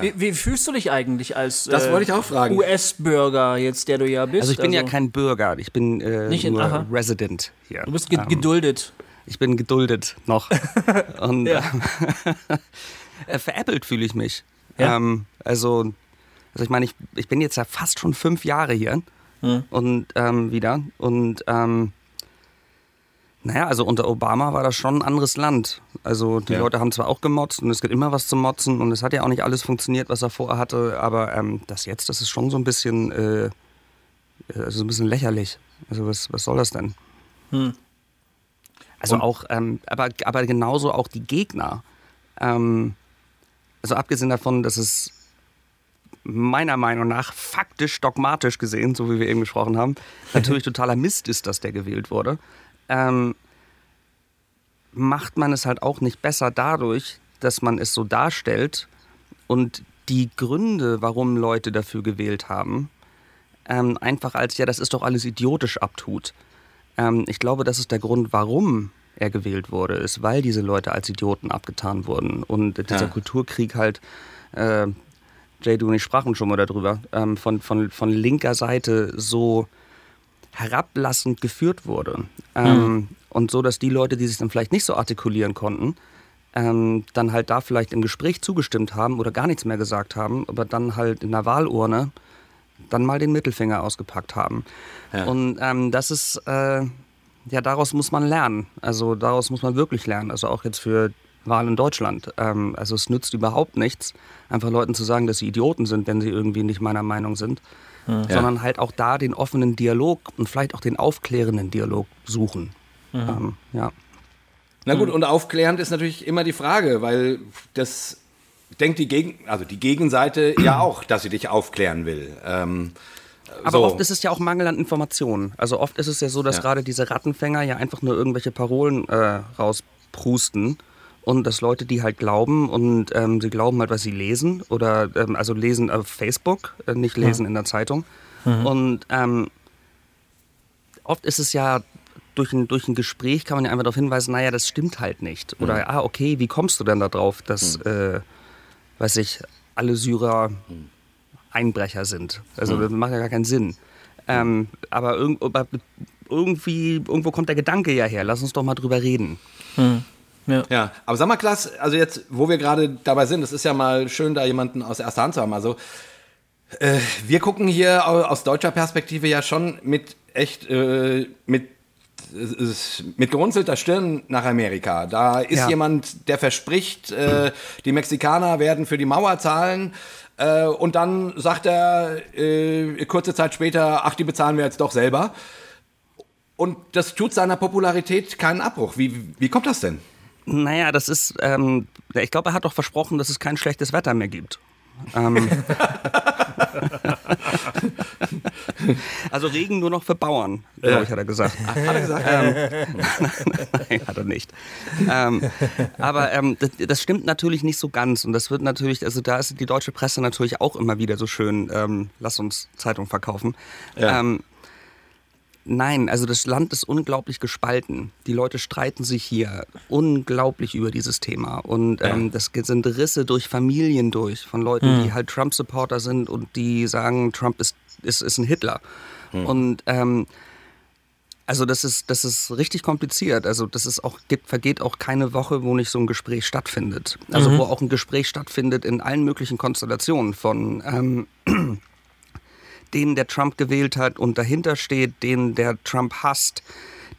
Wie, wie fühlst du dich eigentlich als Das wollte ich auch fragen. US-Bürger jetzt, der du ja bist? Also ich bin ja kein Bürger, ich bin äh, Nicht in- nur aha. Resident hier. Du bist ge Ähm, geduldet. Ich bin geduldet noch. Und Ja. äh, veräppelt fühle ich mich. Ja. Ähm, also, also ich meine, ich, ich bin jetzt ja fast schon fünf Jahre hier Hm. und ähm, wieder. Und ähm, naja, also unter Obama war das schon ein anderes Land. Also die Ja. Leute haben zwar auch gemotzt und es gibt immer was zu motzen und es hat ja auch nicht alles funktioniert, was er vorher hatte, aber ähm, das jetzt, das ist schon so ein bisschen, äh, also ein bisschen lächerlich. Also was, was soll das denn? Also auch, ähm, aber, aber genauso auch die Gegner. Ähm, also abgesehen davon, dass es meiner Meinung nach faktisch, dogmatisch gesehen, so wie wir eben gesprochen haben, natürlich totaler Mist ist, dass der gewählt wurde, ähm, macht man es halt auch nicht besser dadurch, dass man es so darstellt und die Gründe, warum Leute dafür gewählt haben, ähm, einfach als, ja, das ist doch alles idiotisch abtut. Ähm, ich glaube, das ist der Grund, warum er gewählt wurde, ist, weil diese Leute als Idioten abgetan wurden und dieser Ja. Kulturkrieg halt, äh, Jay, du und ich sprachen schon mal darüber, ähm, von, von, von linker Seite so herablassend geführt wurde. Ähm, Und so, dass die Leute, die sich dann vielleicht nicht so artikulieren konnten, ähm, dann halt da vielleicht im Gespräch zugestimmt haben oder gar nichts mehr gesagt haben, aber dann halt in der Wahlurne dann mal den Mittelfinger ausgepackt haben. Ja. Und ähm, das ist, äh, ja, daraus muss man lernen. Also daraus muss man wirklich lernen. Also auch jetzt für Wahl in Deutschland. Ähm, also es nützt überhaupt nichts, einfach Leuten zu sagen, dass sie Idioten sind, wenn sie irgendwie nicht meiner Meinung sind. Sondern halt auch da den offenen Dialog und vielleicht auch den aufklärenden Dialog suchen. Ähm, ja. Na gut, und aufklärend ist natürlich immer die Frage, weil das denkt die Gegen, also die Gegenseite ja auch, dass sie dich aufklären will. Ähm, Aber so. oft ist es ja auch Mangel an Informationen. Also oft ist es ja so, dass Ja. gerade diese Rattenfänger ja einfach nur irgendwelche Parolen äh, rausprusten. Und dass Leute, die halt glauben und ähm, sie glauben halt, was sie lesen oder ähm, also lesen auf Facebook, äh, nicht lesen in der Zeitung. Und ähm, oft ist es ja durch ein, durch ein Gespräch kann man ja einfach darauf hinweisen, naja, das stimmt halt nicht. Oder, ah, okay, wie kommst du denn da drauf, dass, äh, weiß ich, alle Syrer Einbrecher sind? Also das macht ja gar keinen Sinn. Ähm, aber, irgend, aber irgendwie, irgendwo kommt der Gedanke ja her, lass uns doch mal drüber reden. Ja, aber sag mal, Klaas, also jetzt, wo wir gerade dabei sind, es ist ja mal schön, da jemanden aus erster Hand zu haben. Also, äh, wir gucken hier au- aus deutscher Perspektive ja schon mit echt, äh, mit, mit gerunzelter Stirn nach Amerika. Da ist Ja. jemand, der verspricht, äh, die Mexikaner werden für die Mauer zahlen. Äh, und dann sagt er äh, kurze Zeit später, ach, die bezahlen wir jetzt doch selber. Und das tut seiner Popularität keinen Abbruch. Wie, wie kommt das denn? Naja, das ist, ähm, ich glaube, er hat doch versprochen, dass es kein schlechtes Wetter mehr gibt. Ähm, also Regen nur noch für Bauern, glaube ich, hat er gesagt. Hat er gesagt? Nein, hat er nicht. Ähm, aber ähm, das, das stimmt natürlich nicht so ganz. Und das wird natürlich, also da ist die deutsche Presse natürlich auch immer wieder so schön, ähm, lass uns Zeitung verkaufen. Ja. Nein, also das Land ist unglaublich gespalten. Die Leute streiten sich hier unglaublich über dieses Thema. Und ähm, das sind Risse durch Familien durch, von Leuten, die halt Trump-Supporter sind und die sagen, Trump ist, ist, ist ein Hitler. Und ähm, also das ist, das ist richtig kompliziert. Also das ist auch, gibt, vergeht auch keine Woche, wo nicht so ein Gespräch stattfindet. Also wo auch ein Gespräch stattfindet in allen möglichen Konstellationen von ähm, den der Trump gewählt hat und dahinter steht, den der Trump hasst,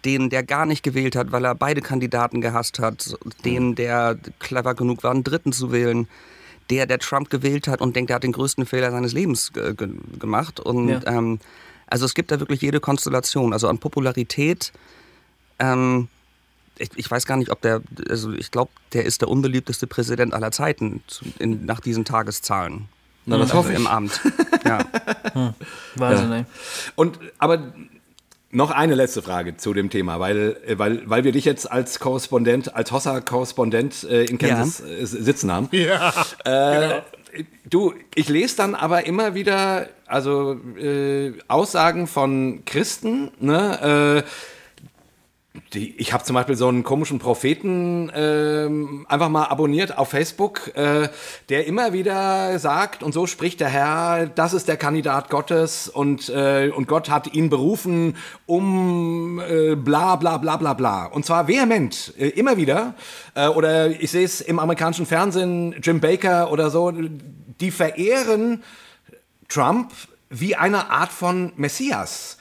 den der gar nicht gewählt hat, weil er beide Kandidaten gehasst hat, den der clever genug war, einen dritten zu wählen, der der Trump gewählt hat und denkt, er hat den größten Fehler seines Lebens ge ge gemacht. Und Ja. ähm, also es gibt da wirklich jede Konstellation. Also an Popularität, ähm, ich, ich weiß gar nicht, ob der, also ich glaube, der ist der unbeliebteste Präsident aller Zeiten in, nach diesen Tageszahlen. Na, das also hoffe ich. Im Amt. Ja. Wahnsinn, Ja. Und aber noch eine letzte Frage zu dem Thema, weil, äh, weil, weil wir dich jetzt als Korrespondent, als Hossa-Korrespondent äh, in Kansas äh, sitzen haben. Ja. Äh, Du, ich lese dann aber immer wieder, also äh, Aussagen von Christen, ne? Äh, die, ich habe zum Beispiel so einen komischen Propheten ähm, einfach mal abonniert auf Facebook, äh, der immer wieder sagt, und so spricht der Herr, das ist der Kandidat Gottes und, äh, und Gott hat ihn berufen, um äh, bla bla bla bla bla. Und zwar vehement, äh, immer wieder. Äh, oder ich sehe es im amerikanischen Fernsehen, Jim Baker oder so, die verehren Trump wie eine Art von Messias.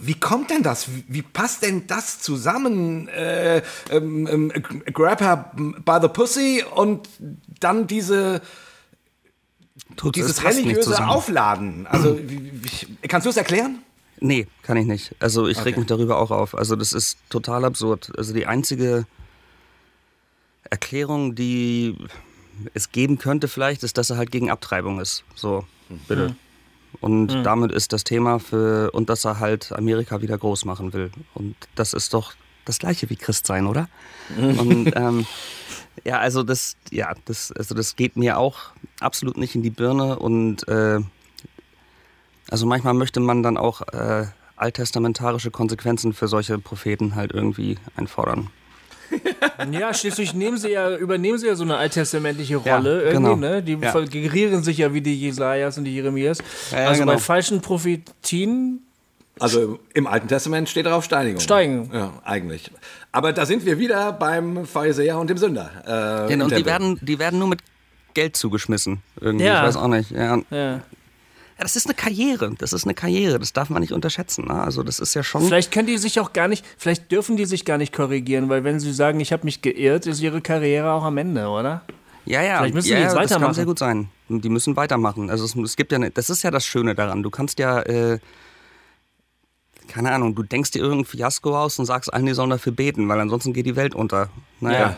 Wie, kommt denn das? Wie, passt denn das zusammen? Äh, ähm, ähm, grab her by the pussy und dann diese, Tut- dieses religiöse. Aufladen. Also, kannst du es erklären? Nee, kann ich nicht. Also ich reg Okay. mich darüber auch auf. Also das ist total absurd. Also die einzige Erklärung, die es geben könnte vielleicht, ist, dass er halt gegen Abtreibung ist. So, bitte. Und damit ist das Thema für, und dass er halt Amerika wieder groß machen will. Und das ist doch das Gleiche wie Christsein, oder? Und ähm, ja, also das, ja, das, also das geht mir auch absolut nicht in die Birne und äh, also manchmal möchte man dann auch äh, alttestamentarische Konsequenzen für solche Propheten halt irgendwie einfordern. Ja, schließlich nehmen sie ja, übernehmen sie ja so eine alttestamentliche Ja, Rolle irgendwie, genau. ne? Die Ja. gerieren sich ja wie die Jesajas und die Jeremias. Ja, ja, also bei genau. falschen Prophetien Also im Alten Testament steht darauf Steinigung. Steigen. Ja, eigentlich. Aber da sind wir wieder beim Pharisäer und dem Sünder. Äh, Ja, im und die werden, die werden nur mit Geld zugeschmissen. Irgendwie, Ja. ich weiß auch nicht. Ja. ja. Ja, das ist eine Karriere. Das ist eine Karriere. Das darf man nicht unterschätzen. Ne? Also das ist ja schon. Vielleicht können die sich auch gar nicht, vielleicht dürfen die sich gar nicht korrigieren, weil wenn sie sagen, ich habe mich geirrt, ist ihre Karriere auch am Ende, oder? Ja, ja. Vielleicht müssen ja, die jetzt ja, Das weitermachen. kann sehr gut sein. Die müssen weitermachen. Also es, es gibt ja, ne, das ist ja das Schöne daran. Du kannst ja, äh, keine Ahnung, du denkst dir irgendein Fiasko aus und sagst allen, die sollen dafür beten, weil ansonsten geht die Welt unter. Naja. Ja.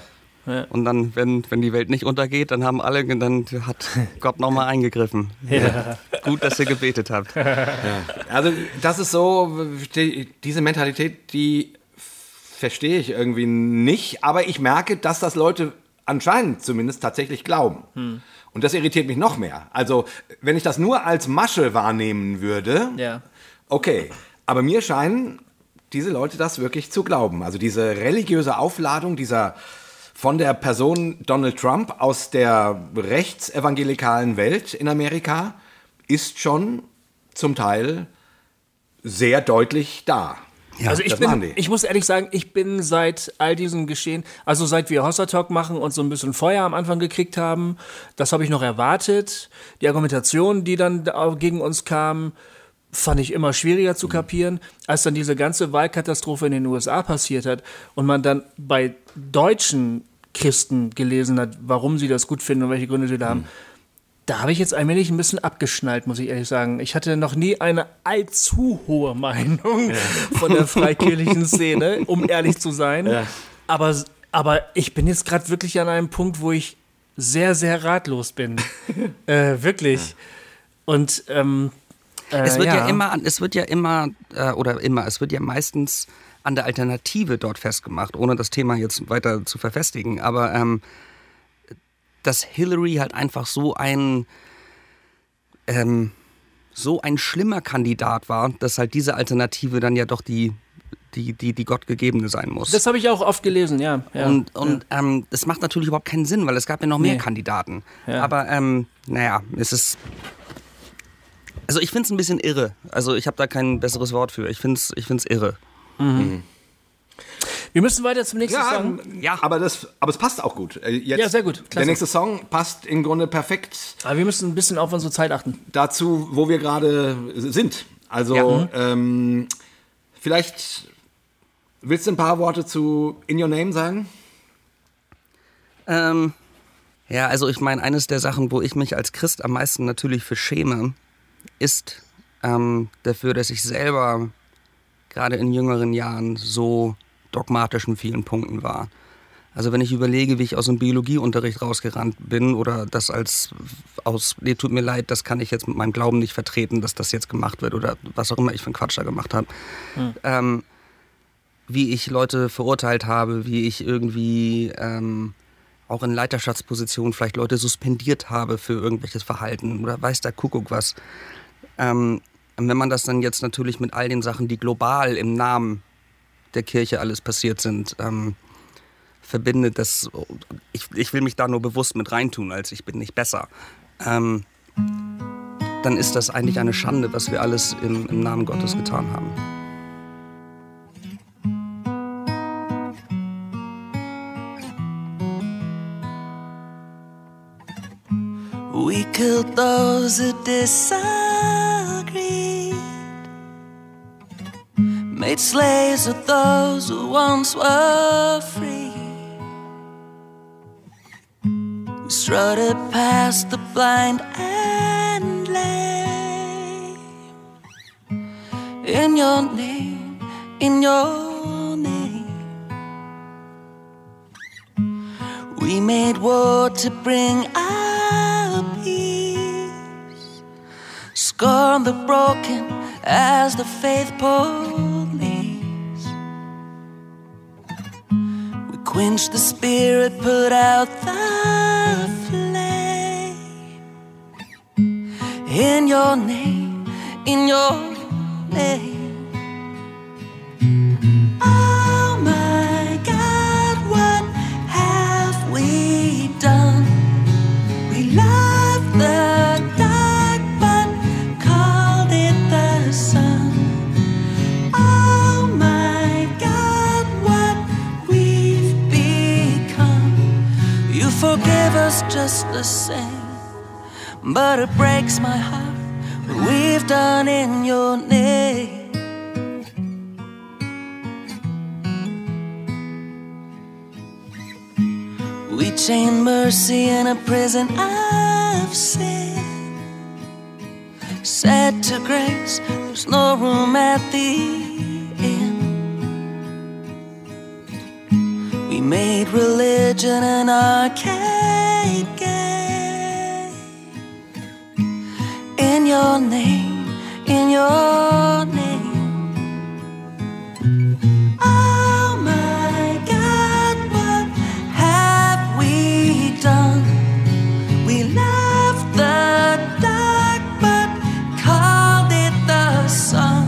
Und dann, wenn, wenn die Welt nicht untergeht, dann haben alle, dann hat Gott nochmal eingegriffen. Ja. Gut, dass ihr gebetet habt. Also das ist so, die, diese Mentalität, die verstehe ich irgendwie nicht, aber ich merke, dass das Leute anscheinend zumindest tatsächlich glauben. Und das irritiert mich noch mehr. Also wenn ich das nur als Masche wahrnehmen würde, Ja. okay, aber mir scheinen diese Leute das wirklich zu glauben. Also diese religiöse Aufladung dieser von der Person Donald Trump aus der rechtsevangelikalen Welt in Amerika ist schon zum Teil sehr deutlich da. also ich das machen bin, ich muss ehrlich sagen, ich bin seit all diesen Geschehen, also seit wir Hossa Talk machen und so ein bisschen Feuer am Anfang gekriegt haben, das habe ich noch erwartet. Die Argumentation, die dann da gegen uns kam, fand ich immer schwieriger zu kapieren, als dann diese ganze Wahlkatastrophe in den USA passiert hat und man dann bei deutschen Christen gelesen hat, warum sie das gut finden und welche Gründe sie da haben. Da habe ich jetzt allmählich ein bisschen abgeschnallt, muss ich ehrlich sagen. Ich hatte noch nie eine allzu hohe Meinung von der freikirchlichen Szene, um ehrlich zu sein. Aber, aber ich bin jetzt gerade wirklich an einem Punkt, wo ich sehr, sehr ratlos bin. äh, wirklich. Und ähm, äh, Es wird ja, immer, an- es wird ja immer, äh, oder immer, es wird ja meistens an der Alternative dort festgemacht, ohne das Thema jetzt weiter zu verfestigen. Aber ähm, dass Hillary halt einfach so ein, ähm, so ein schlimmer Kandidat war, dass halt diese Alternative dann ja doch die, die, die, die gottgegebene sein muss. Das habe ich auch oft gelesen, ja. ja. Und, und ähm, das macht natürlich überhaupt keinen Sinn, weil es gab ja noch mehr Nee. Kandidaten. Ja. Aber ähm, naja, es ist. Also ich finde es ein bisschen irre. Also ich habe da kein besseres Wort für. Ich finde es ich find's irre. Wir Wir müssen weiter zum nächsten Ja, Song. ja. Aber, das, aber es passt auch gut. Äh, Jetzt, Ja, sehr gut. Der Klasse. nächste Song passt im Grunde perfekt Aber wir müssen ein bisschen auf unsere Zeit achten. dazu, wo wir gerade sind. Also, ähm, vielleicht willst du ein paar Worte zu In Your Name sagen? Ähm, ja, also ich meine, eines der Sachen, wo ich mich als Christ am meisten natürlich für schäme, ist ähm, dafür, dass ich selber gerade in jüngeren Jahren so dogmatisch in vielen Punkten war. Also wenn ich überlege, wie ich aus dem Biologieunterricht rausgerannt bin oder das als aus, nee, tut mir leid, das kann ich jetzt mit meinem Glauben nicht vertreten, dass das jetzt gemacht wird oder was auch immer ich für einen Quatsch da gemacht habe. Ähm, wie ich Leute verurteilt habe, wie ich irgendwie ähm, auch in Leiterschaftspositionen vielleicht Leute suspendiert habe für irgendwelches Verhalten oder weiß der Kuckuck was. Ähm, wenn man das dann jetzt natürlich mit all den Sachen, die global im Namen der Kirche alles passiert sind, ähm, verbindet, das, ich, ich will mich da nur bewusst mit reintun, als ich bin nicht besser. Ähm, dann ist das eigentlich eine Schande, was wir alles im, im Namen Gottes getan haben. We killed those who disagreed. Made slaves of those who once were free. We strutted past the blind and lame. In your name, in your name. We made war to bring our peace. Scorn the broken as the faith We quenched the spirit, put out the flame. In your name, in your name. Just the same, but it breaks my heart what we've done in your name. We chain mercy in a prison of sin. Said to grace, there's no room at the made religion an arcade In your name, in your name. Oh my God, what have we done? We left the dark, but called it the sun.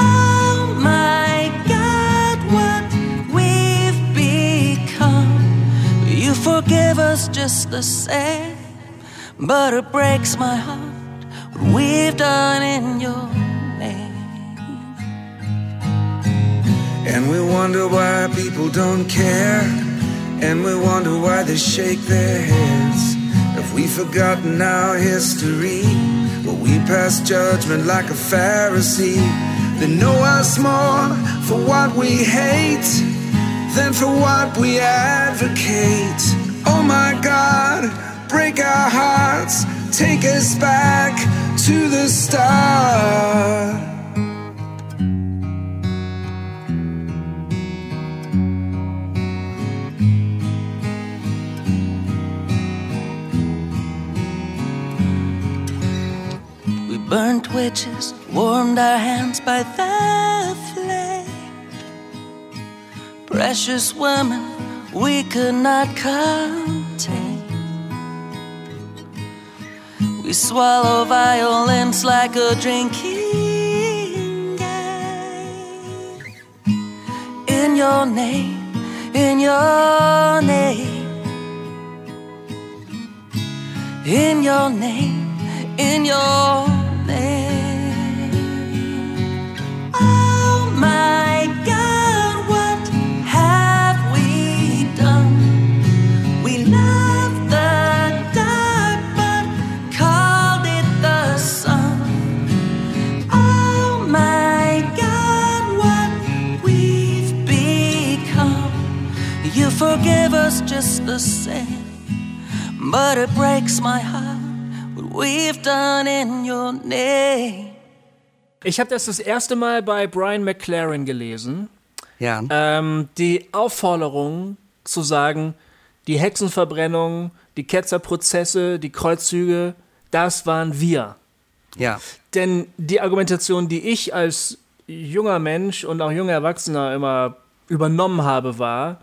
Oh my God, what we've become. You forgive us just the same, but it breaks my heart we've done in your name. And we wonder why people don't care. And we wonder why they shake their heads. Have we forgotten our history? Will we pass judgment like a Pharisee? They know us more for what we hate than for what we advocate. Oh my God, break our hearts, take us back to the start. We burnt witches, warmed our hands by the flame. Precious women we could not contain. We swallow violence like a drinking game. In your name, in your name. In your name, in your just the same. But it breaks my heart what we've done in your name. Ich habe das das erste Mal bei Brian McLaren gelesen. Ja. Ähm, die Aufforderung zu sagen, die Hexenverbrennung, die Ketzerprozesse, die Kreuzzüge, das waren wir. ja. Denn die Argumentation, die ich als junger Mensch und auch junger Erwachsener immer übernommen habe, war,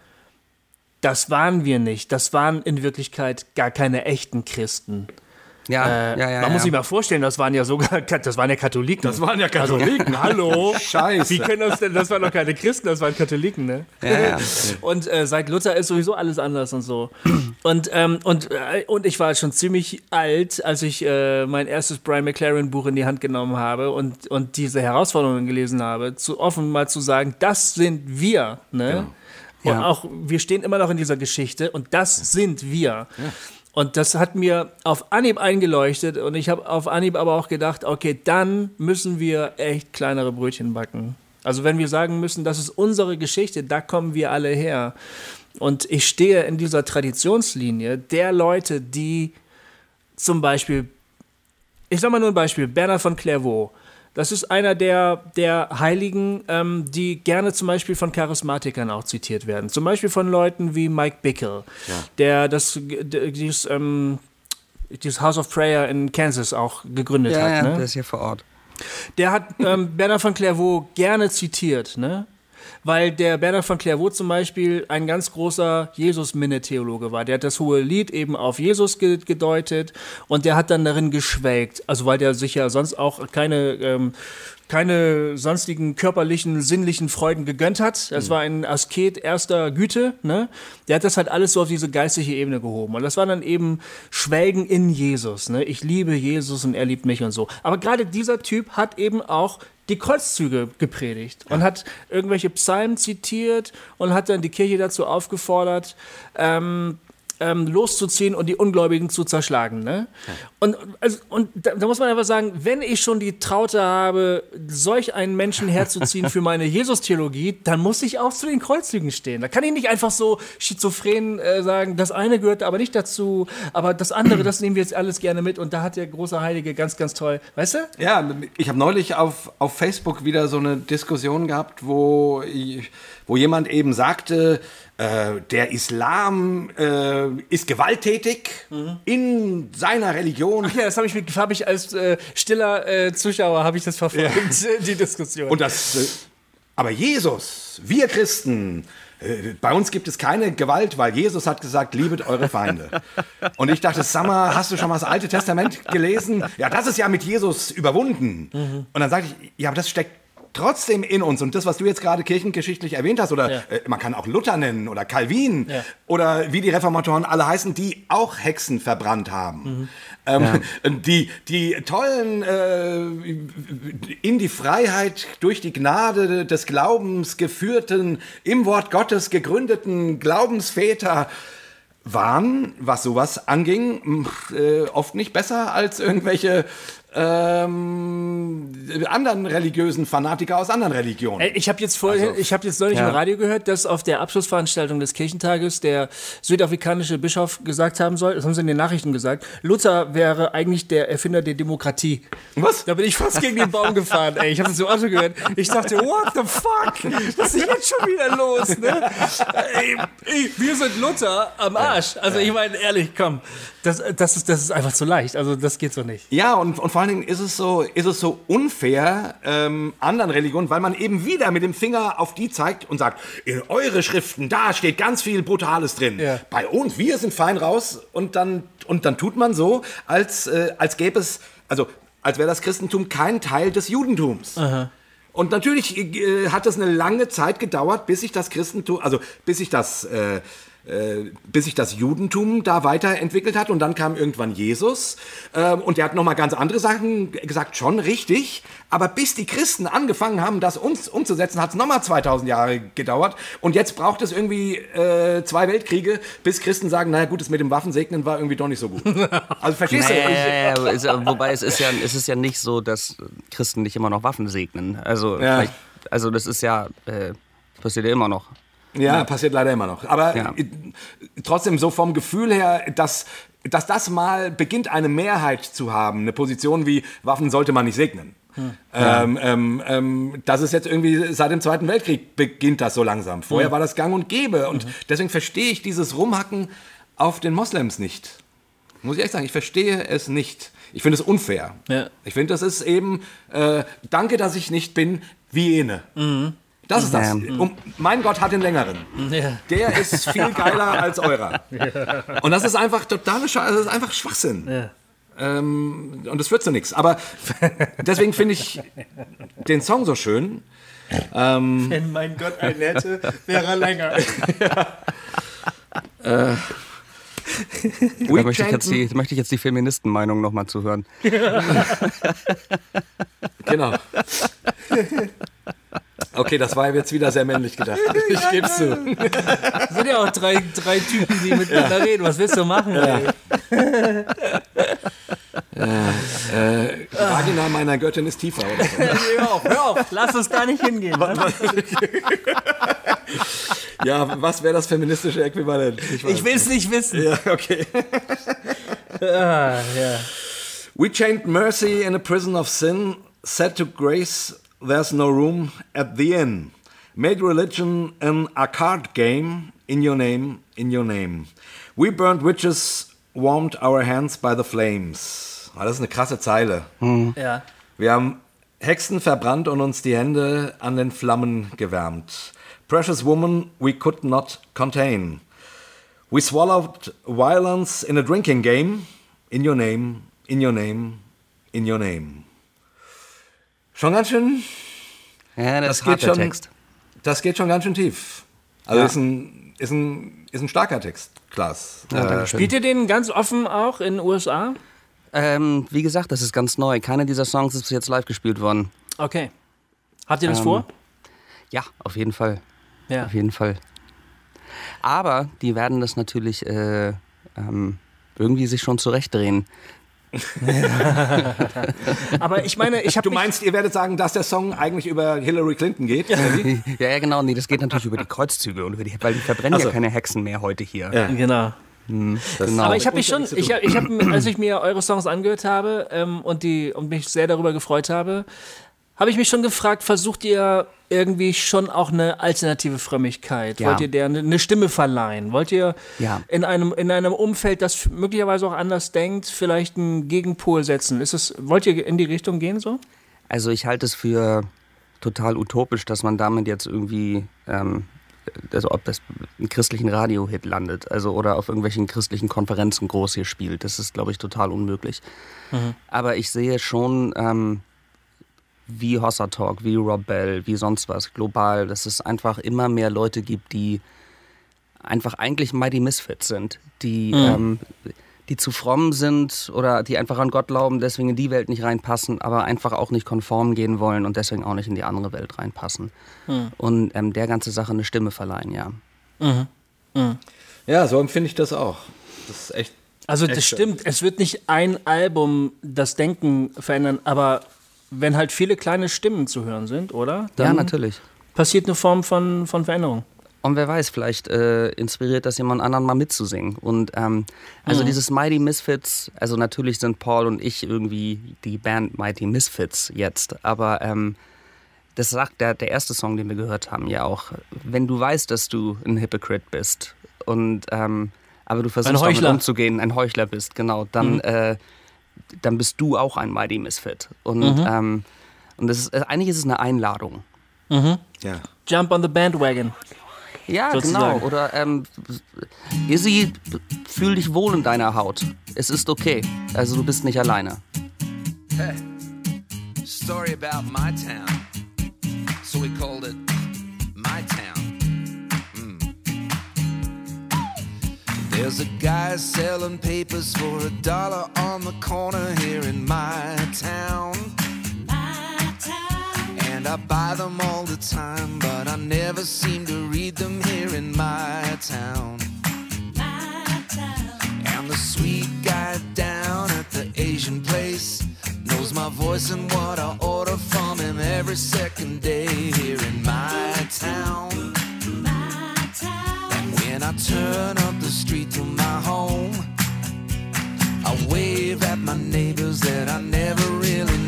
das waren wir nicht. Das waren in Wirklichkeit gar keine echten Christen. Ja, Äh, ja, ja. man ja. muss sich mal vorstellen, das waren ja sogar, das waren ja Katholiken. Das waren ja Katholiken. Hallo? Scheiße. Wie können das denn? Das waren doch keine Christen, das waren Katholiken, ne? Ja, ja. Und äh, seit Luther ist sowieso alles anders und so. Und, ähm, und, äh, und ich war schon ziemlich alt, als ich äh, mein erstes Brian McLaren Buch in die Hand genommen habe und, und diese Herausforderungen gelesen habe, zu offen mal zu sagen, das sind wir, ne? Und Ja. auch, wir stehen immer noch in dieser Geschichte und das sind wir. Und das hat mir auf Anhieb eingeleuchtet und ich habe auf Anhieb aber auch gedacht, okay, dann müssen wir echt kleinere Brötchen backen. Also wenn wir sagen müssen, das ist unsere Geschichte, da kommen wir alle her. Und ich stehe in dieser Traditionslinie der Leute, die zum Beispiel, ich sag mal nur ein Beispiel, Bernhard von Clairvaux. Das ist einer der, der Heiligen, ähm, die gerne zum Beispiel von Charismatikern auch zitiert werden. Zum Beispiel von Leuten wie Mike Bickle, der das, dieses, ähm, dieses House of Prayer in Kansas auch gegründet ja, hat. ja, ne? der ist hier vor Ort. Der hat ähm, Bernhard von Clairvaux gerne zitiert, ne? Weil der Bernhard von Clairvaux zum Beispiel ein ganz großer Jesus-Minne-Theologe war. Der hat das hohe Lied eben auf Jesus ge gedeutet und der hat dann darin geschwelgt. Also weil der sich ja sonst auch keine, ähm, keine sonstigen körperlichen, sinnlichen Freuden gegönnt hat. Das war ein Asket erster Güte, ne? Der hat das halt alles so auf diese geistige Ebene gehoben. Und das war dann eben Schwelgen in Jesus, ne? Ich liebe Jesus und er liebt mich und so. Aber gerade dieser Typ hat eben auch die Kreuzzüge gepredigt und hat irgendwelche Psalmen zitiert und hat dann die Kirche dazu aufgefordert, ähm, ähm, loszuziehen und die Ungläubigen zu zerschlagen. Ne? Und, also, und da, da muss man einfach sagen, wenn ich schon die Traute habe, solch einen Menschen herzuziehen für meine Jesus-Theologie, dann muss ich auch zu den Kreuzzügen stehen. Da kann ich nicht einfach so schizophren äh, sagen, das eine gehört aber nicht dazu, aber das andere, das nehmen wir jetzt alles gerne mit und da hat der große Heilige ganz, ganz toll, weißt du? Ja, ich habe neulich auf, auf Facebook wieder so eine Diskussion gehabt, wo, ich, wo jemand eben sagte, äh, der Islam äh, ist gewalttätig in seiner Religion. Ja, das habe ich, hab ich als äh, stiller äh, Zuschauer habe ich das verfolgt, die Diskussion. Und das, äh, aber Jesus, wir Christen, äh, bei uns gibt es keine Gewalt, weil Jesus hat gesagt, liebet eure Feinde. Und ich dachte, Summer, hast du schon mal das Alte Testament gelesen? Ja, das ist ja mit Jesus überwunden. Und dann sagte ich, ja, aber das steckt trotzdem in uns. Und das, was du jetzt gerade kirchengeschichtlich erwähnt hast, oder Ja. äh, man kann auch Luther nennen oder Calvin Ja. oder wie die Reformatoren alle heißen, die auch Hexen verbrannt haben. Ähm, die, die tollen äh, in die Freiheit durch die Gnade des Glaubens geführten, im Wort Gottes gegründeten Glaubensväter waren, was sowas anging, äh, oft nicht besser als irgendwelche ähm, anderen religiösen Fanatiker aus anderen Religionen. Ich habe jetzt vorhin, Also, ich habe jetzt neulich ja. im Radio gehört, dass auf der Abschlussveranstaltung des Kirchentages der südafrikanische Bischof gesagt haben soll, das haben sie in den Nachrichten gesagt, Luther wäre eigentlich der Erfinder der Demokratie. Was? Da bin ich fast gegen den Baum gefahren, ey. Ich habe das im Auto gehört. Ich dachte, what the fuck? Was ist jetzt schon wieder los, ne? Ey, ey, wir sind Luther am Arsch. Also ich meine, ehrlich, komm. Das, das, ist, das ist einfach zu leicht. Also das geht so nicht. Ja, und, und vor allen Dingen ist es so, ist es so unfair ähm, anderen Religionen, weil man eben wieder mit dem Finger auf die zeigt und sagt, in eure Schriften, da steht ganz viel Brutales drin. Ja. Bei uns, wir sind fein raus und dann, und dann tut man so, als, äh, als gäbe es, also als wäre das Christentum kein Teil des Judentums. Und natürlich äh, hat es eine lange Zeit gedauert, bis sich das Christentum, also bis sich das, äh, bis sich das Judentum da weiterentwickelt hat und dann kam irgendwann Jesus ähm, und der hat nochmal ganz andere Sachen gesagt, schon richtig, aber bis die Christen angefangen haben, das uns umzusetzen, hat es nochmal 2000 Jahre gedauert und jetzt braucht es irgendwie äh, zwei Weltkriege, bis Christen sagen, naja gut, das mit dem Waffensegnen war irgendwie doch nicht so gut. Also verstehst du? ja, wobei es ist ja, es ist ja nicht so, dass Christen nicht immer noch Waffen segnen. Also, Ja. also das ist ja, äh, passiert ja immer noch. Ja, passiert leider immer noch. Aber Ja. trotzdem so vom Gefühl her, dass, dass das mal beginnt, eine Mehrheit zu haben, eine Position wie Waffen sollte man nicht segnen. Ähm, ähm, ähm, das ist jetzt irgendwie seit dem Zweiten Weltkrieg beginnt das so langsam. Vorher war das gang und gäbe. Und deswegen verstehe ich dieses Rumhacken auf den Moslems nicht. Muss ich echt sagen, ich verstehe es nicht. Ich finde es unfair. Ja. Ich finde, das ist eben, äh, danke, dass ich nicht bin wie jene. Das ist das. Ja. Um, mein Gott hat den längeren. Ja. Der ist viel geiler als eurer. Und das ist einfach totale Scheiße, das ist einfach Schwachsinn. Ähm, und es führt zu nichts. Aber deswegen finde ich den Song so schön. Wenn mein Gott ein hätte, wäre er länger. We Da möchte ich, jetzt die, möchte ich jetzt die Feministenmeinung nochmal zu hören. Genau. Okay, das war jetzt wieder sehr männlich gedacht. Ich gebe zu. sind ja auch drei, drei Typen, die miteinander reden. Was willst du machen? ey? Vagina meiner Göttin ist tiefer. Oder so. Hör auf, hör auf. Lass uns da nicht hingehen. Ja, was wäre das feministische Äquivalent? weiß Ich will es nicht wissen. Ja, okay. Ah, ja. We chained mercy in a prison of sin, said to grace there's no room at the inn. Made religion an a card game in your name, in your name. We burned witches, warmed our hands by the flames. Ah, Das ist eine krasse Zeile. ja. Wir haben Hexen verbrannt und uns die Hände an den Flammen gewärmt. Precious woman we could not contain. We swallowed violence in a drinking game. In your name, in your name, in your name. Schon ganz schön, Ja, das, Das ist geht schon- Text. das geht schon ganz schön tief. Also Ja. ist, ein, ist, ein, ist ein starker Text, Klaas. Ja, äh. Spielt ihr den ganz offen auch in den USA? Ähm, wie gesagt, das ist ganz neu. Keine dieser Songs ist bis jetzt live gespielt worden. Okay. Habt ihr das Ähm, vor? Ja, auf jeden Fall. Ja. Auf jeden Fall. Aber die werden das natürlich äh, ähm, irgendwie sich schon zurechtdrehen. Aber ich meine, ich habe du meinst, ihr werdet sagen, dass der Song eigentlich über Hillary Clinton geht? Ja, ja, genau. Nee, das geht natürlich über die Kreuzzüge und über die, weil die verbrennen Ach so. ja keine Hexen mehr heute hier. Ja. Genau. Genau. Aber ich habe mich schon, ich, hab- ich hab, als ich mir eure Songs angehört habe ähm, und, die, und mich sehr darüber gefreut habe, habe ich mich schon gefragt, versucht ihr irgendwie schon auch eine alternative Frömmigkeit? Ja. Wollt ihr der eine, Stimme verleihen? Wollt ihr Ja. in, einem, in einem Umfeld, das möglicherweise auch anders denkt, vielleicht einen Gegenpol setzen? Ist es, wollt ihr in die Richtung gehen so? Also ich halte es für total utopisch, dass man damit jetzt irgendwie, ähm, also ob das einen christlichen Radiohit landet, also oder auf irgendwelchen christlichen Konferenzen groß hier spielt. Das ist, glaube ich, total unmöglich. Aber ich sehe schon, ähm, wie Hossa Talk, wie Rob Bell, wie sonst was, global, dass es einfach immer mehr Leute gibt, die einfach eigentlich Mighty Misfits sind, die, ähm, die zu fromm sind oder die einfach an Gott glauben, deswegen in die Welt nicht reinpassen, aber einfach auch nicht konform gehen wollen und deswegen auch nicht in die andere Welt reinpassen. Und ähm, der ganze Sache eine Stimme verleihen, ja. Ja, so empfinde ich das auch. Das ist echt. Also das stimmt, es wird nicht ein Album das Denken verändern, aber wenn halt viele kleine Stimmen zu hören sind, oder? ja, natürlich. passiert eine Form von, von Veränderung. Und wer weiß, vielleicht äh, inspiriert das jemand anderen mal mitzusingen. Und ähm, also dieses Mighty Misfits, also natürlich sind Paul und ich irgendwie die Band Mighty Misfits jetzt, aber ähm, das sagt der, der erste Song, den wir gehört haben, ja auch. Wenn du weißt, dass du ein Hypocrite bist und ähm, aber du versuchst damit umzugehen, ein Heuchler bist, genau, dann, äh, dann bist du auch ein Mighty Misfit. Und, ähm, und das ist, äh, eigentlich ist es eine Einladung. Ja. Jump on the bandwagon. Ja, sozusagen. genau. Oder ähm, Izzy, fühl dich wohl in deiner Haut. Es ist okay. Also du bist nicht alleine. Hey, story about my town. So we called it There's a guy selling papers for a dollar on the corner here in my town. And I buy them all the time, but I never seem to read them here in my town. And the sweet guy down at the Asian place knows my voice and what I order from him every second day here in my town turn up the street to my home. I wave at my neighbors that I never really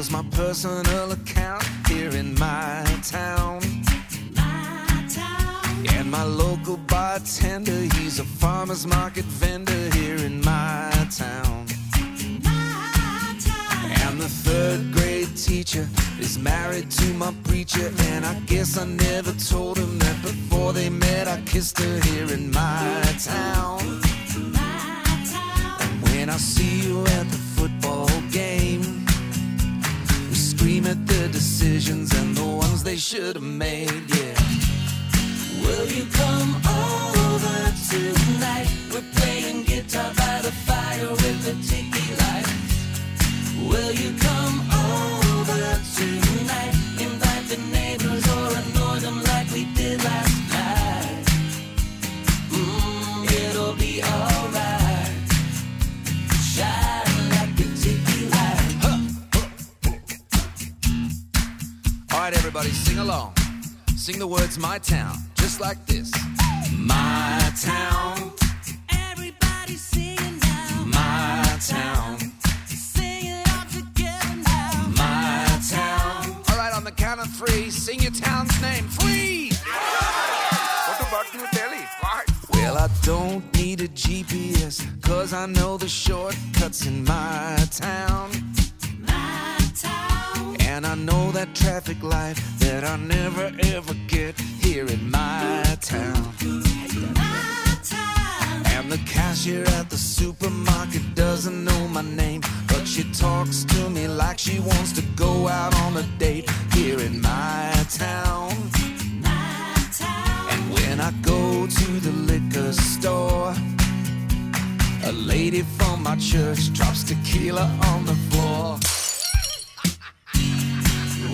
knows my personal account here in my town. And my local bartender, he's a farmer's market vendor here in my town. And the third grade teacher is married to my preacher. And I guess I never told him that before they met, I kissed her here in my town. And when I see you at the football game, scream at the decisions and the ones they should have made, yeah. Will you come over tonight? We're playing guitar by the fire with the tiki lights. Will you come along. Sing the words My Town, just like this. My town, Everybody singing now. my town, Sing it all together now. my town. All right, on the count of three, sing your town's name. Three! What about New Delhi? Well, I don't need a GPS, cause I know the shortcuts in my town. And I know that traffic light that I never ever get here in my town. And the cashier at the supermarket doesn't know my name, but she talks to me like she wants to go out on a date here in. My town. And when I go to the liquor store, a lady from my church drops tequila on the floor.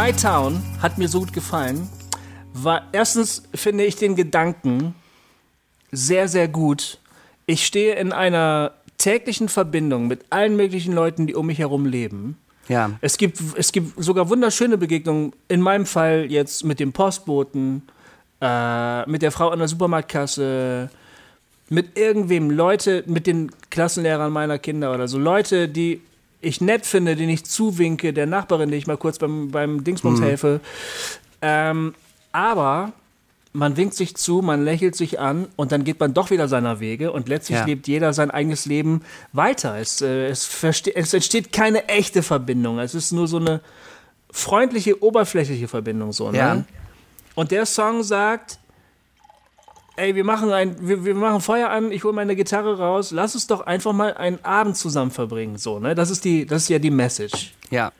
My Town hat mir so gut gefallen. War erstens finde ich den Gedanken sehr, sehr gut. Ich stehe in einer täglichen Verbindung mit allen möglichen Leuten, die um mich herum leben. Ja. Es gibt, es gibt sogar wunderschöne Begegnungen. In meinem Fall jetzt mit dem Postboten, äh, mit der Frau an der Supermarktkasse, mit irgendwem, Leute, mit den Klassenlehrern meiner Kinder oder so. Leute, die ich nett finde, denen ich zuwinke, der Nachbarin, die ich mal kurz beim, beim Dingsbums helfe. Ähm, aber man winkt sich zu, man lächelt sich an und dann geht man doch wieder seiner Wege und letztlich Ja. lebt jeder sein eigenes Leben weiter. Es, äh, es, es entsteht keine echte Verbindung. Es ist nur so eine freundliche, oberflächliche Verbindung. So, ne? Ja. Und der Song sagt, ey, wir machen, ein, wir, wir machen Feuer an, ich hole meine Gitarre raus, lass uns doch einfach mal einen Abend zusammen verbringen. So, ne? das, ist die, das ist ja die Message. Ja.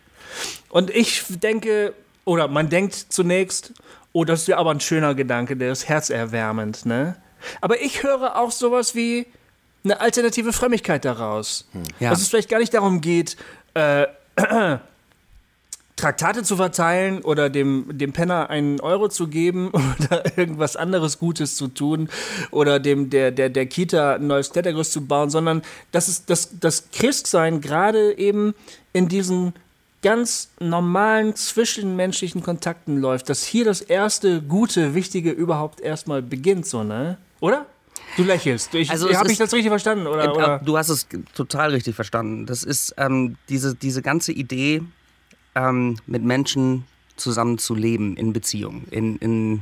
Und ich denke, oder man denkt zunächst, oh, das ist ja aber ein schöner Gedanke, der ist herzerwärmend, ne? Aber ich höre auch sowas wie eine alternative Frömmigkeit daraus. Ja. Dass es vielleicht gar nicht darum geht, äh, Traktate zu verteilen oder dem, dem Penner einen Euro zu geben oder irgendwas anderes Gutes zu tun oder dem der, der, der Kita ein neues Klettergerüst zu bauen, sondern dass es das, das Christsein gerade eben in diesen ganz normalen zwischenmenschlichen Kontakten läuft, dass hier das erste gute, wichtige überhaupt erstmal beginnt, so, ne? Oder? Du lächelst. Ich, Also Habe ich ist- das richtig verstanden? Oder, oder? Du hast es total richtig verstanden. Das ist ähm, diese, diese ganze Idee, ähm, mit Menschen zusammen zu leben in Beziehung, in, in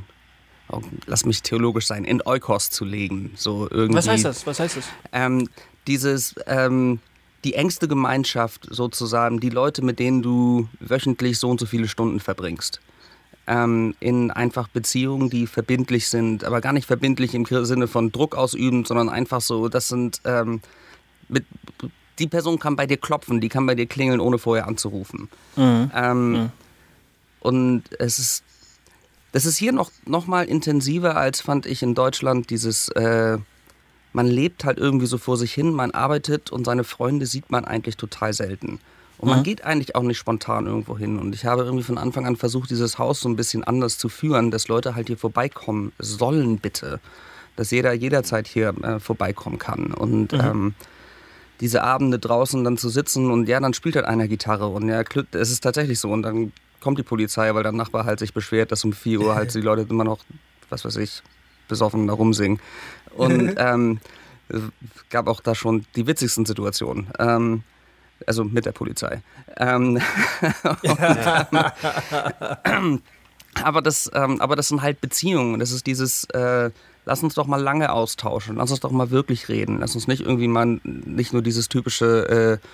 oh, lass mich theologisch sein, in Eukos zu legen. So irgendwie. Was heißt das? Was heißt das? Ähm, dieses, ähm, die engste Gemeinschaft sozusagen, die Leute, mit denen du wöchentlich so und so viele Stunden verbringst. Ähm, in einfach Beziehungen, die verbindlich sind, aber gar nicht verbindlich im Sinne von Druck ausüben, sondern einfach so, das sind, ähm, mit, die Person kann bei dir klopfen, die kann bei dir klingeln, ohne vorher anzurufen. Ähm, Und es ist, das ist hier noch, noch mal intensiver als fand ich in Deutschland dieses, äh, man lebt halt irgendwie so vor sich hin, man arbeitet und seine Freunde sieht man eigentlich total selten. Und man geht eigentlich auch nicht spontan irgendwo hin. Und ich habe irgendwie von Anfang an versucht, dieses Haus so ein bisschen anders zu führen, dass Leute halt hier vorbeikommen sollen, bitte. Dass jeder jederzeit hier äh, vorbeikommen kann. Und ähm, diese Abende draußen dann zu sitzen und ja, dann spielt halt einer Gitarre. Und ja, es ist tatsächlich so. Und dann kommt die Polizei, weil der Nachbar halt sich beschwert, dass um 4 Uhr halt die Leute immer noch, was weiß ich, besoffen da rumsingen. Und ähm, es gab auch da schon die witzigsten Situationen. Ähm, also mit der Polizei. Ähm, und, aber, das, ähm, aber das sind halt Beziehungen. Das ist dieses, äh, lass uns doch mal lange austauschen, lass uns doch mal wirklich reden. Lass uns nicht irgendwie mal nicht nur dieses typische äh,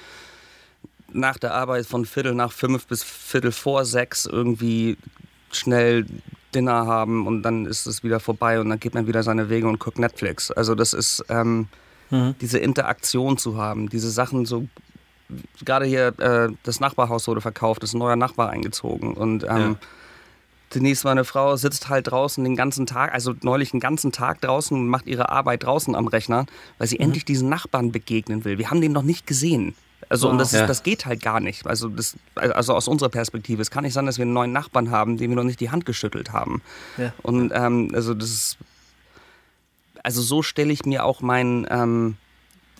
nach der Arbeit von Viertel nach fünf bis Viertel vor sechs irgendwie schnell Dinner haben und dann ist es wieder vorbei und dann geht man wieder seine Wege und guckt Netflix. Also das ist ähm, diese Interaktion zu haben, diese Sachen so gerade hier äh, das Nachbarhaus wurde verkauft, ist ein neuer Nachbar eingezogen und ähm, Denise, meine Frau, sitzt halt draußen den ganzen Tag, also neulich den ganzen Tag draußen und macht ihre Arbeit draußen am Rechner, weil sie endlich diesen Nachbarn begegnen will. Wir haben den noch nicht gesehen. Also und das, ist, Ja. das geht halt gar nicht. Also, das, also aus unserer Perspektive. Es kann nicht sein, dass wir einen neuen Nachbarn haben, dem wir noch nicht die Hand geschüttelt haben. Ja. Und ähm, also das ist, also so stelle ich mir auch mein, ähm,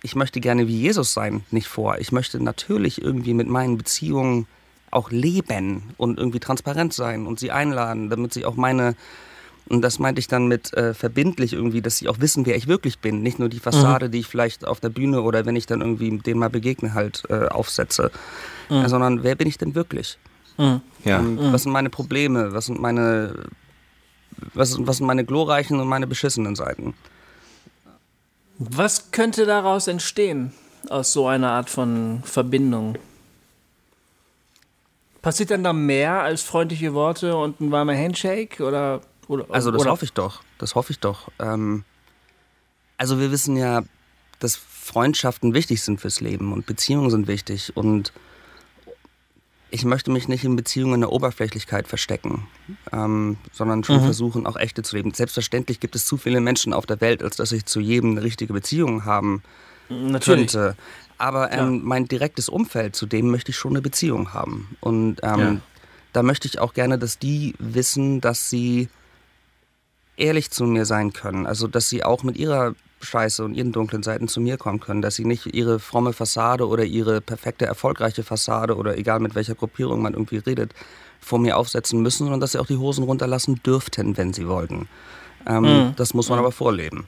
ich möchte gerne wie Jesus sein, nicht vor. Ich möchte natürlich irgendwie mit meinen Beziehungen auch leben und irgendwie transparent sein und sie einladen, damit sie auch meine, und das meinte ich dann mit äh, verbindlich irgendwie, dass sie auch wissen, wer ich wirklich bin. Nicht nur die Fassade, die ich vielleicht auf der Bühne oder wenn ich dann irgendwie denen mal begegne, halt äh, aufsetze, äh, sondern wer bin ich denn wirklich? Ja. Und was sind meine Probleme? Was sind meine, was, was sind meine glorreichen und meine beschissenen Seiten? Was könnte daraus entstehen aus so einer Art von Verbindung? Passiert dann da mehr als freundliche Worte und ein warmer Handshake oder oder Also das oder, hoffe ich doch. Das hoffe ich doch. Ähm, also wir wissen ja, dass Freundschaften wichtig sind fürs Leben und Beziehungen sind wichtig und ich möchte mich nicht in Beziehungen in der Oberflächlichkeit verstecken, ähm, sondern schon versuchen, auch echte zu leben. Selbstverständlich gibt es zu viele Menschen auf der Welt, als dass ich zu jedem eine richtige Beziehung haben Natürlich. könnte. Aber ähm, mein direktes Umfeld, zu dem möchte ich schon eine Beziehung haben. Und ähm, Ja. da möchte ich auch gerne, dass die wissen, dass sie ehrlich zu mir sein können. Also, dass sie auch mit ihrer Scheiße und ihren dunklen Seiten zu mir kommen können. Dass sie nicht ihre fromme Fassade oder ihre perfekte, erfolgreiche Fassade oder egal mit welcher Gruppierung man irgendwie redet, vor mir aufsetzen müssen, sondern dass sie auch die Hosen runterlassen dürften, wenn sie wollten. Ähm, Das muss man aber vorleben.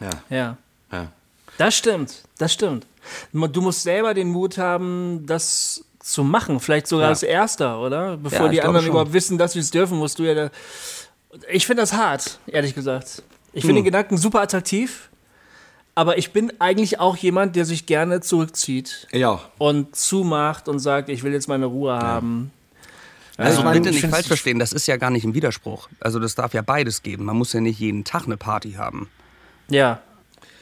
Ja. Ja. ja. Das stimmt, das stimmt. Du musst selber den Mut haben, das zu machen. Vielleicht sogar Ja. als Erster, oder? Bevor Ja, die anderen überhaupt wissen, dass sie es dürfen, musst du ja da. Ich finde das hart, ehrlich gesagt. Ich finde den Gedanken super attraktiv, aber ich bin eigentlich auch jemand, der sich gerne zurückzieht Ja. und zumacht und sagt, ich will jetzt meine Ruhe haben. Also ich meine, bitte ich nicht falsch verstehen, das ist ja gar nicht im Widerspruch. Also das darf ja beides geben. Man muss ja nicht jeden Tag eine Party haben. Ja.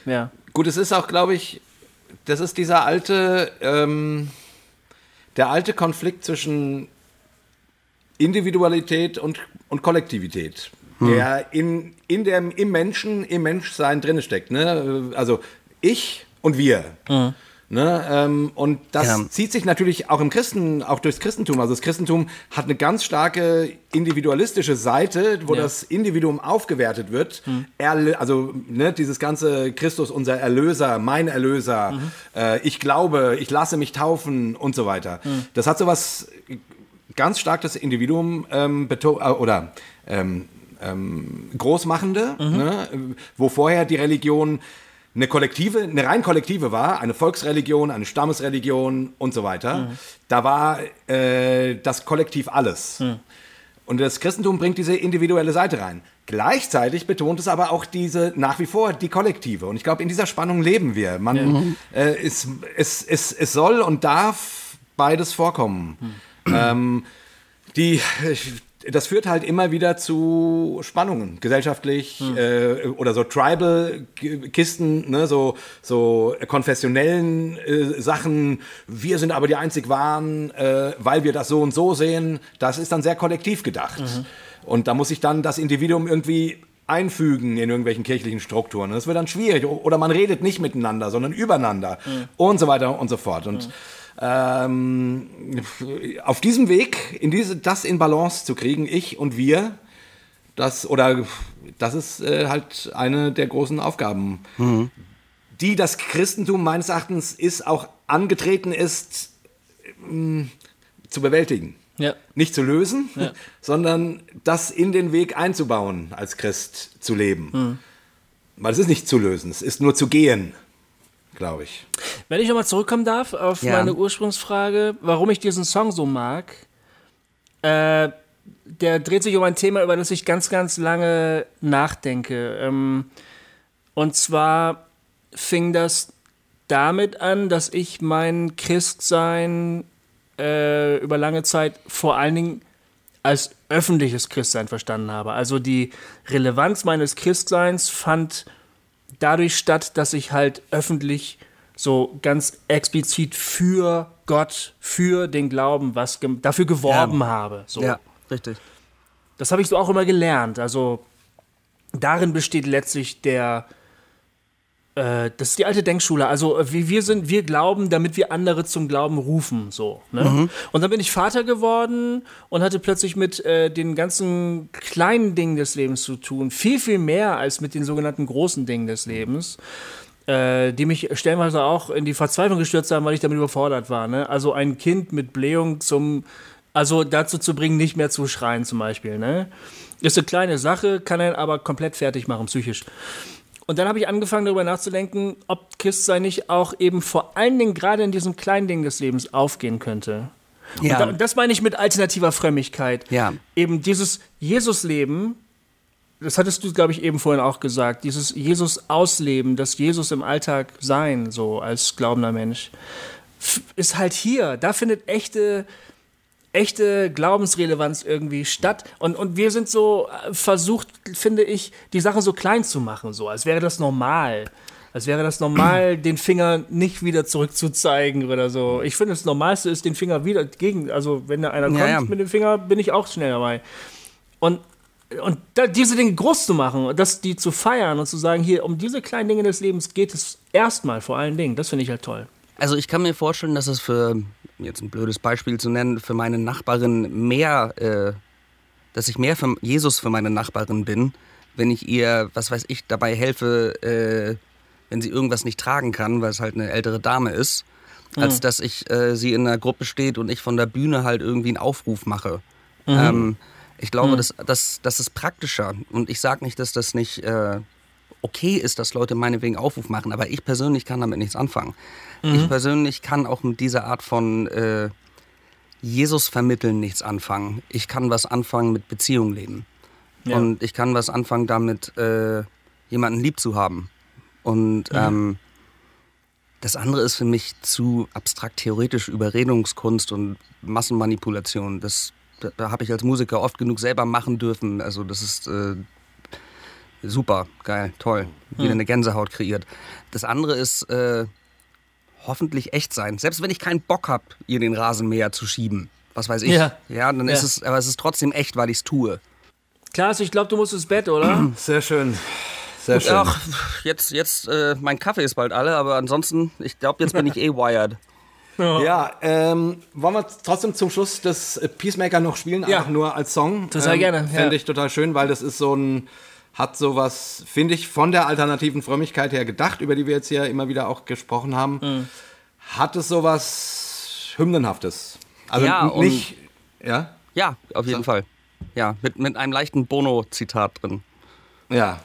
Ja. Gut, es ist auch, glaube ich, das ist dieser alte, ähm, der alte Konflikt zwischen Individualität und, und Kollektivität, der in, in dem, im Menschen, im Menschsein drin steckt. Ne? Also ich und wir. Ne? Ähm, und das Ja. zieht sich natürlich auch im Christen, auch durchs Christentum. Also das Christentum hat eine ganz starke individualistische Seite, wo Ja. das Individuum aufgewertet wird. Erlö- also ne, dieses ganze Christus, unser Erlöser, mein Erlöser, äh, ich glaube, ich lasse mich taufen und so weiter. Das hat sowas ganz stark das Individuum ähm, beto- äh, oder ähm, ähm, Großmachende, ne, wo vorher die Religion eine kollektive, eine rein kollektive war, eine Volksreligion, eine Stammesreligion und so weiter. Da war äh, das Kollektiv alles. Und das Christentum bringt diese individuelle Seite rein. Gleichzeitig betont es aber auch diese nach wie vor die Kollektive. Und ich glaube, in dieser Spannung leben wir. Man, äh, es, es, es, es soll und darf beides vorkommen. Ähm, die, das führt halt immer wieder zu Spannungen, gesellschaftlich äh, oder so Tribal-Kisten, ne, so, so konfessionellen äh, Sachen. Wir sind aber die einzig wahren, äh, weil wir das so und so sehen. Das ist dann sehr kollektiv gedacht. Und da muss sich dann das Individuum irgendwie einfügen in irgendwelchen kirchlichen Strukturen. Das wird dann schwierig. Oder man redet nicht miteinander, sondern übereinander und so weiter und so fort. Und ähm, auf diesem Weg, in diese, das in Balance zu kriegen, ich und wir, das oder das ist äh, halt eine der großen Aufgaben, die das Christentum meines Erachtens ist auch angetreten ist ähm, zu bewältigen. Ja. Nicht zu lösen, sondern das in den Weg einzubauen, als Christ zu leben. Weil es ist nicht zu lösen, es ist nur zu gehen, glaube ich. Wenn ich nochmal zurückkommen darf auf Ja. meine Ursprungsfrage, warum ich diesen Song so mag, äh, der dreht sich um ein Thema, über das ich ganz, ganz lange nachdenke. Ähm, und zwar fing das damit an, dass ich mein Christsein äh, über lange Zeit vor allen Dingen als öffentliches Christsein verstanden habe. Also die Relevanz meines Christseins fand dadurch statt, dass ich halt öffentlich so ganz explizit für Gott, für den Glauben, was gem- dafür geworben habe. So. Ja, richtig. Das habe ich so auch immer gelernt. Also darin besteht letztlich der, äh, das ist die alte Denkschule. Also äh, wie wir sind, wir glauben, damit wir andere zum Glauben rufen. So. Ne? Und dann bin ich Vater geworden und hatte plötzlich mit äh, den ganzen kleinen Dingen des Lebens zu tun. Viel, viel mehr als mit den sogenannten großen Dingen des Lebens. Äh, die mich stellenweise auch in die Verzweiflung gestürzt haben, weil ich damit überfordert war. Ne? Also ein Kind mit Blähung zum, also dazu zu bringen, nicht mehr zu schreien zum Beispiel. Ne? Ist eine kleine Sache, kann einen aber komplett fertig machen, psychisch. Und dann habe ich angefangen darüber nachzudenken, ob Christsein nicht auch eben vor allen Dingen gerade in diesem kleinen Ding des Lebens aufgehen könnte. Ja. Und, da, und das meine ich mit alternativer Frömmigkeit. Ja. Eben dieses Jesus-Leben, das hattest du, glaube ich, eben vorhin auch gesagt, dieses Jesus-Ausleben, das Jesus im Alltag sein, so als glaubender Mensch, ist halt hier. Da findet echte, echte Glaubensrelevanz irgendwie statt. Und, und wir sind so äh, versucht, finde ich, die Sachen so klein zu machen, so als wäre das normal. Als wäre das normal, den Finger nicht wieder zurückzuzeigen oder so. Ich finde, das Normalste ist, den Finger wieder gegen. Also, wenn da einer kommt Ja, ja. mit dem Finger, bin ich auch schnell dabei. Und, und da, diese Dinge groß zu machen, und das, die zu feiern und zu sagen, hier, um diese kleinen Dinge des Lebens geht es erstmal vor allen Dingen. Das finde ich halt toll. Also ich kann mir vorstellen, dass es für, jetzt ein blödes Beispiel zu nennen, für meine Nachbarin mehr, äh, dass ich mehr für Jesus für meine Nachbarin bin, wenn ich ihr, was weiß ich, dabei helfe, äh, wenn sie irgendwas nicht tragen kann, weil es halt eine ältere Dame ist, als dass ich äh, sie in einer Gruppe steht und ich von der Bühne halt irgendwie einen Aufruf mache. Ähm, ich glaube, das, das, das ist praktischer. Und ich sage nicht, dass das nicht äh, okay ist, dass Leute meinetwegen Aufruf machen, aber ich persönlich kann damit nichts anfangen. Ich persönlich kann auch mit dieser Art von äh, Jesus vermitteln nichts anfangen. Ich kann was anfangen mit Beziehung leben. Ja. Und ich kann was anfangen damit, äh, jemanden lieb zu haben. Und ähm, das andere ist für mich zu abstrakt theoretisch Überredungskunst und Massenmanipulation. Das, da, da habe ich als Musiker oft genug selber machen dürfen. Also das ist äh, super, geil, toll. Wieder eine Gänsehaut kreiert. Das andere ist äh, hoffentlich echt sein. Selbst wenn ich keinen Bock habe, ihr den Rasenmäher zu schieben. Was weiß ich. Ja. ja dann ist Ja. es, aber es ist trotzdem echt, weil ich es tue. Klaas, ich glaube, du musst ins Bett, oder? Sehr schön. Sehr schön. Ach, jetzt, jetzt, äh, mein Kaffee ist bald alle, aber ansonsten, ich glaube, jetzt bin ich eh wired. Ja, ähm, wollen wir trotzdem zum Schluss das Peacemaker noch spielen, Ja. einfach nur als Song? Total ähm, gerne, ja. Fände ich total schön, weil das ist so ein, hat sowas, finde ich, von der alternativen Frömmigkeit her gedacht, über die wir jetzt hier immer wieder auch gesprochen haben, Mhm. hat es sowas Hymnenhaftes. Also Ja, nicht, ja, Ja, auf jeden Fall. Ja, mit, mit einem leichten Bono-Zitat drin. Ja.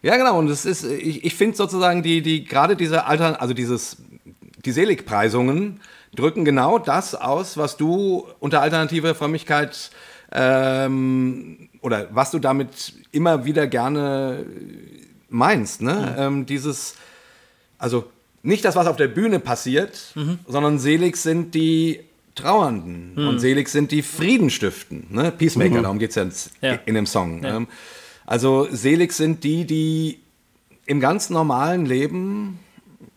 Ja, genau. Und es ist, ich, ich finde sozusagen, die, die, gerade diese Alter, also dieses, die Seligpreisungen drücken genau das aus, was du unter alternative Frömmigkeit Ähm, oder was du damit immer wieder gerne meinst, ne? Ähm, dieses, also nicht das, was auf der Bühne passiert, sondern selig sind die Trauernden und selig sind die Friedenstiften, ne? Peacemaker, darum geht es ja, Ja. in dem Song. Ähm, also selig sind die, die im ganz normalen Leben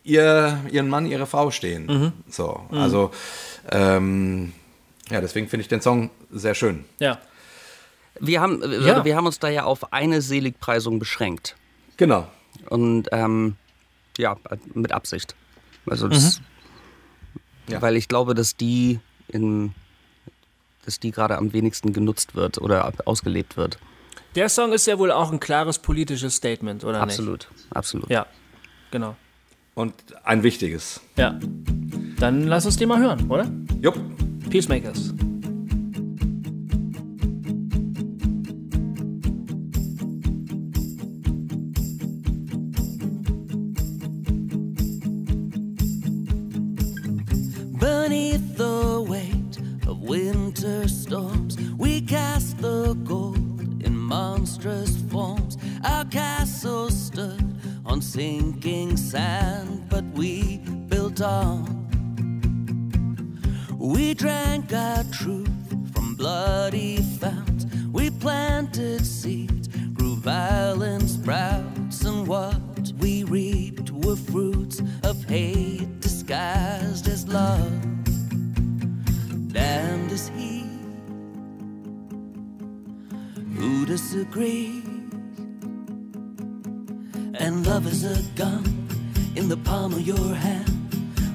ihr, ihren Mann, ihre Frau stehen. So, also ähm, ja, deswegen finde ich den Song sehr schön. Ja. Wir haben, äh, Ja. wir haben uns da ja auf eine Seligpreisung beschränkt. Genau. Und ähm, ja, mit Absicht. Also das, Ja. weil ich glaube, dass die in dass die gerade am wenigsten genutzt wird oder ausgelebt wird. Der Song ist ja wohl auch ein klares politisches Statement, oder Absolut, absolut. nicht? Ja, genau. Und ein wichtiges. Ja. Dann lass uns den mal hören, oder? Jupp. Peacemakers. Sand, but we built on. We drank our truth from bloody founts. We planted seeds, grew violent sprouts, and what we reaped were fruits of hate disguised as love. Damned is he who disagrees. And love is a gun the palm of your hand.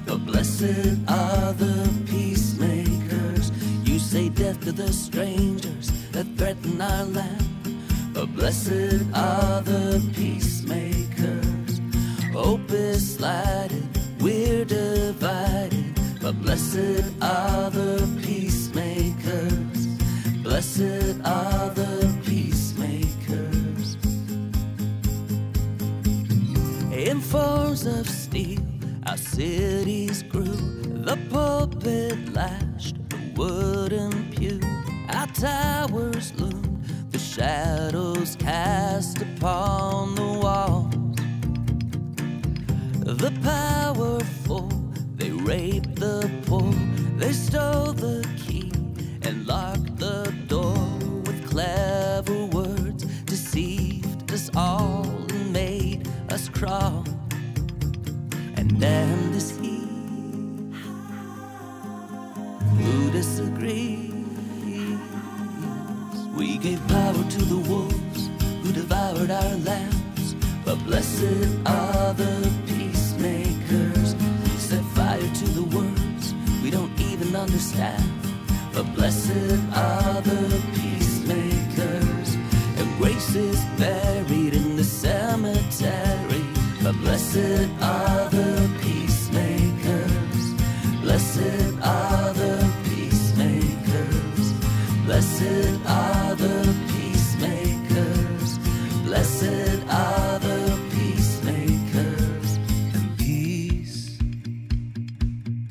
But blessed are the peacemakers. You say death to the strangers that threaten our land. But blessed are the peacemakers. Hope is slighted, we're divided. But blessed are the peacemakers. Blessed are the Forms of steel, our cities grew. The pulpit lashed the wooden pew. Our towers loomed, the shadows cast upon the walls. The powerful, they raped the poor. They stole the key and locked the door with clever words, deceived us all and made us crawl. And damned is he who disagrees. We gave power to the wolves who devoured our lambs. But blessed are the peacemakers. Set fire to the words we don't even understand. But blessed are the peacemakers. And grace is buried in the cemetery. But blessed are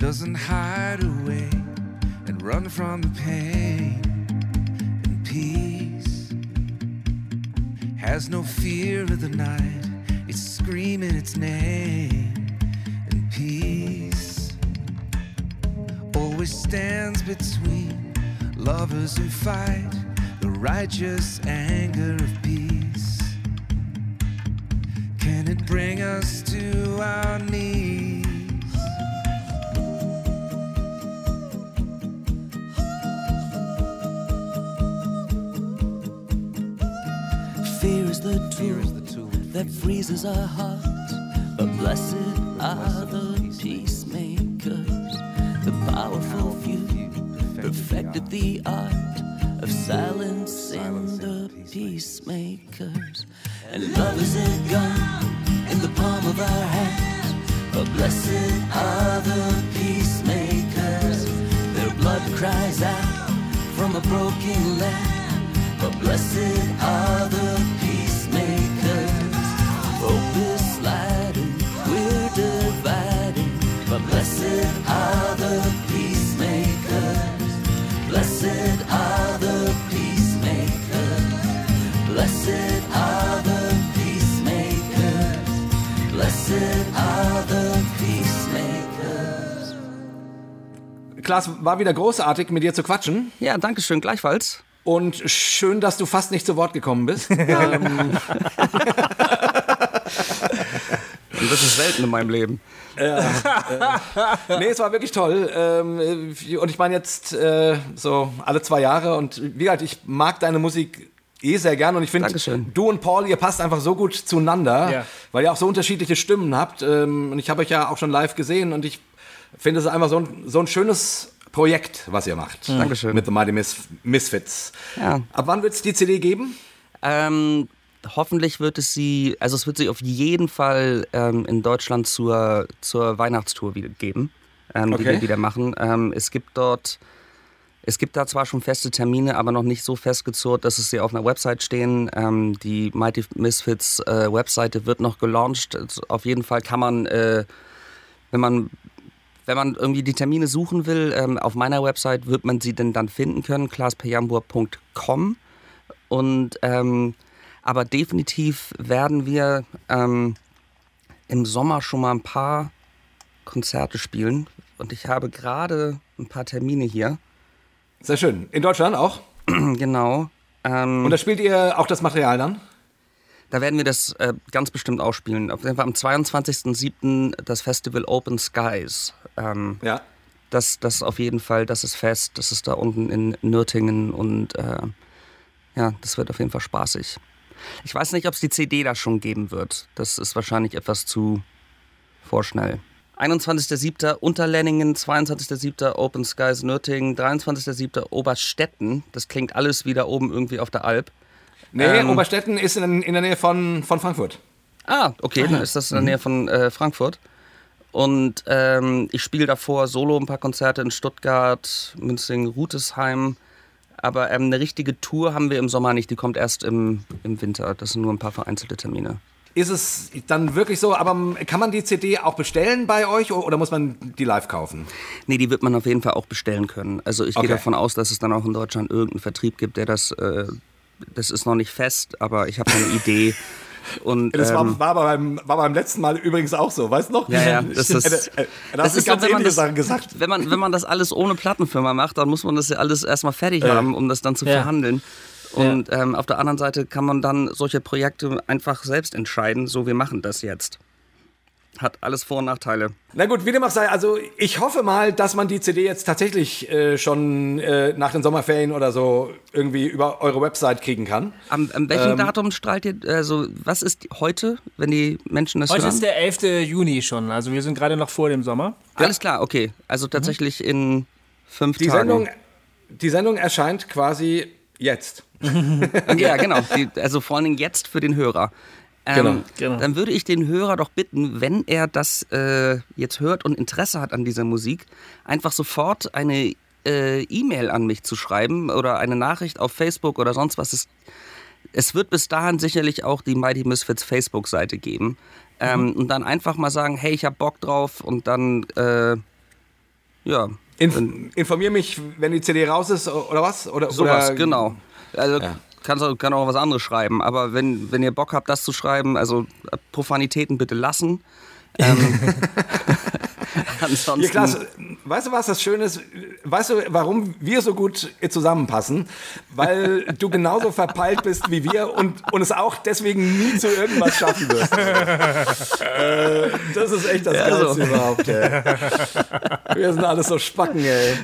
doesn't hide away and run from the pain. And peace has no fear of the night, it's screaming its name. And peace always stands between lovers who fight the righteous anger of peace. Can it bring us to our knees? Tool, that freezes our hearts. But blessed are the peacemakers, the powerful few perfected the art of silence silencing the peacemakers. And love is a gun in the palm of our hands. But blessed are the peacemakers, their blood cries out from a broken land. But blessed are the Klaas, war wieder großartig, mit dir zu quatschen. Ja, danke schön, gleichfalls. Und schön, dass du fast nicht zu Wort gekommen bist. ähm, Und das ist selten in meinem Leben. nee, es war wirklich toll. Ähm, und ich meine jetzt äh, so alle zwei Jahre. Und wie gesagt, ich mag deine Musik eh sehr gern. Und ich finde, Dankeschön. du und Paul, ihr passt einfach so gut zueinander, Ja. weil ihr auch so unterschiedliche Stimmen habt. Ähm, und ich habe euch ja auch schon live gesehen. Und ich finde, es einfach so ein, so ein schönes Projekt, was ihr macht. Dankeschön. Mit The Mighty Mis Misfits. Ja. Ab wann wird es die CD geben? Ähm, hoffentlich wird es sie, also es wird sie auf jeden Fall ähm, in Deutschland zur, zur Weihnachtstour wieder geben, ähm, die Okay. wir wieder machen. Ähm, es gibt dort, es gibt da zwar schon feste Termine, aber noch nicht so festgezurrt, dass es sie auf einer Website stehen. Ähm, die Mighty Misfits äh, Webseite wird noch gelauncht. Also auf jeden Fall kann man, äh, wenn man wenn man irgendwie die Termine suchen will, ähm, auf meiner Website wird man sie denn dann finden können, klaaspejambur.com. Und ähm, aber definitiv werden wir ähm, im Sommer schon mal ein paar Konzerte spielen. Und ich habe gerade ein paar Termine hier. Sehr schön. In Deutschland auch? genau. Ähm, Und da spielt ihr auch das Material dann? Da werden wir das äh, ganz bestimmt ausspielen. Auf jeden Fall am 22.07. das Festival Open Skies. Ähm, Ja. das, das auf jeden Fall, das ist fest. Das ist da unten in Nürtingen und äh, ja, das wird auf jeden Fall spaßig. Ich weiß nicht, ob es die CD da schon geben wird. Das ist wahrscheinlich etwas zu vorschnell. 21.07. Unterlenningen, 22.07. Open Skies Nürtingen, 23.07. Oberstetten. Das klingt alles wieder oben irgendwie auf der Alp. Nee, Ähm, Oberstetten ist in, in der Nähe von, von Frankfurt. Ah, okay, dann ist das in der Nähe von äh, Frankfurt. Und ähm, ich spiele davor solo ein paar Konzerte in Stuttgart, Münzing, Rutesheim. Aber ähm, eine richtige Tour haben wir im Sommer nicht, die kommt erst im, im Winter. Das sind nur ein paar vereinzelte Termine. Ist es dann wirklich so, aber kann man die CD auch bestellen bei euch oder muss man die live kaufen? Nee, die wird man auf jeden Fall auch bestellen können. Also ich Okay. gehe davon aus, dass es dann auch in Deutschland irgendeinen Vertrieb gibt, der das, äh, das ist noch nicht fest, aber ich habe eine Idee. Und, Das ähm, war, war, beim, war beim letzten Mal übrigens auch so, weißt du noch? Ja, ja, das ist- Äh, äh, Da hast du ganz wenn man ähnliche das, Sachen gesagt. Wenn man, wenn man das alles ohne Plattenfirma macht, dann muss man das ja alles erstmal fertig Ja. haben, um das dann zu Ja. verhandeln. Und ähm, auf der anderen Seite kann man dann solche Projekte einfach selbst entscheiden, so wir machen das jetzt. Hat alles Vor- und Nachteile. Na gut, wie dem auch sei, also ich hoffe mal, dass man die CD jetzt tatsächlich äh, schon äh, nach den Sommerferien oder so irgendwie über eure Website kriegen kann. Am, an welchem Ähm, Datum strahlt ihr, also was ist heute, wenn die Menschen das Heute hören? ist der 11. Juni schon, also wir sind gerade noch vor dem Sommer. Alles klar, okay. Also tatsächlich in fünf Die Tagen. Sendung, die Sendung erscheint quasi jetzt. Ja, genau. Die, also vor allen Dingen jetzt für den Hörer. Ähm, Genau, genau. Dann würde ich den Hörer doch bitten, wenn er das äh, jetzt hört und Interesse hat an dieser Musik, einfach sofort eine äh, E-Mail an mich zu schreiben oder eine Nachricht auf Facebook oder sonst was. Es, es wird bis dahin sicherlich auch die Mighty Misfits Facebook-Seite geben. Ähm, Und dann einfach mal sagen, hey, ich hab Bock drauf und dann, äh, ja, Inf informier mich, wenn die CD raus ist oder was? Oder, Sowas, oder, genau. Also Ja. Kannst du kann auch was anderes schreiben, aber wenn, wenn ihr Bock habt, das zu schreiben, also äh, Profanitäten bitte lassen. Ähm, ansonsten. Hier, Klaas, weißt du, was das Schöne ist? Weißt du, warum wir so gut zusammenpassen? Weil du genauso verpeilt bist wie wir und, und es auch deswegen nie zu irgendwas schaffen wirst. äh, das ist echt das Geilste so. überhaupt, ey. Wir sind alles so Spacken, ey.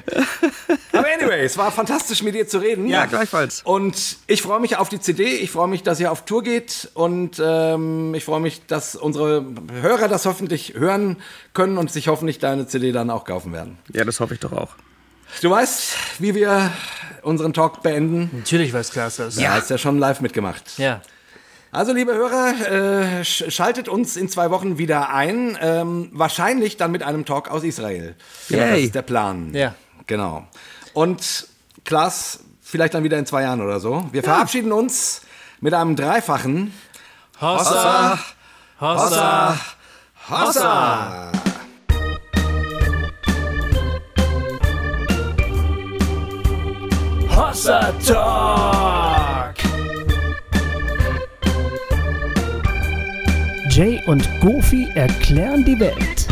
Anyway, es war fantastisch, mit dir zu reden. Ja, gleichfalls. Und ich freue mich auf die CD, ich freue mich, dass ihr auf Tour geht und ähm, ich freue mich, dass unsere Hörer das hoffentlich hören können und sich hoffentlich deine CD dann auch kaufen werden. Ja, das hoffe ich doch auch. Du weißt, wie wir unseren Talk beenden? Natürlich weiß Klaas das. Ja, hast ja schon live mitgemacht. Ja. Also, liebe Hörer, äh, sch- schaltet uns in zwei Wochen wieder ein. Ähm, wahrscheinlich dann mit einem Talk aus Israel. Genau, das Yay. ist der Plan. Ja. Genau. Und Klaas, vielleicht dann wieder in zwei Jahren oder so. Wir verabschieden uns mit einem dreifachen Hossa, Hossa, Hossa. Hossa Talk. Jay und Goofy erklären die Welt.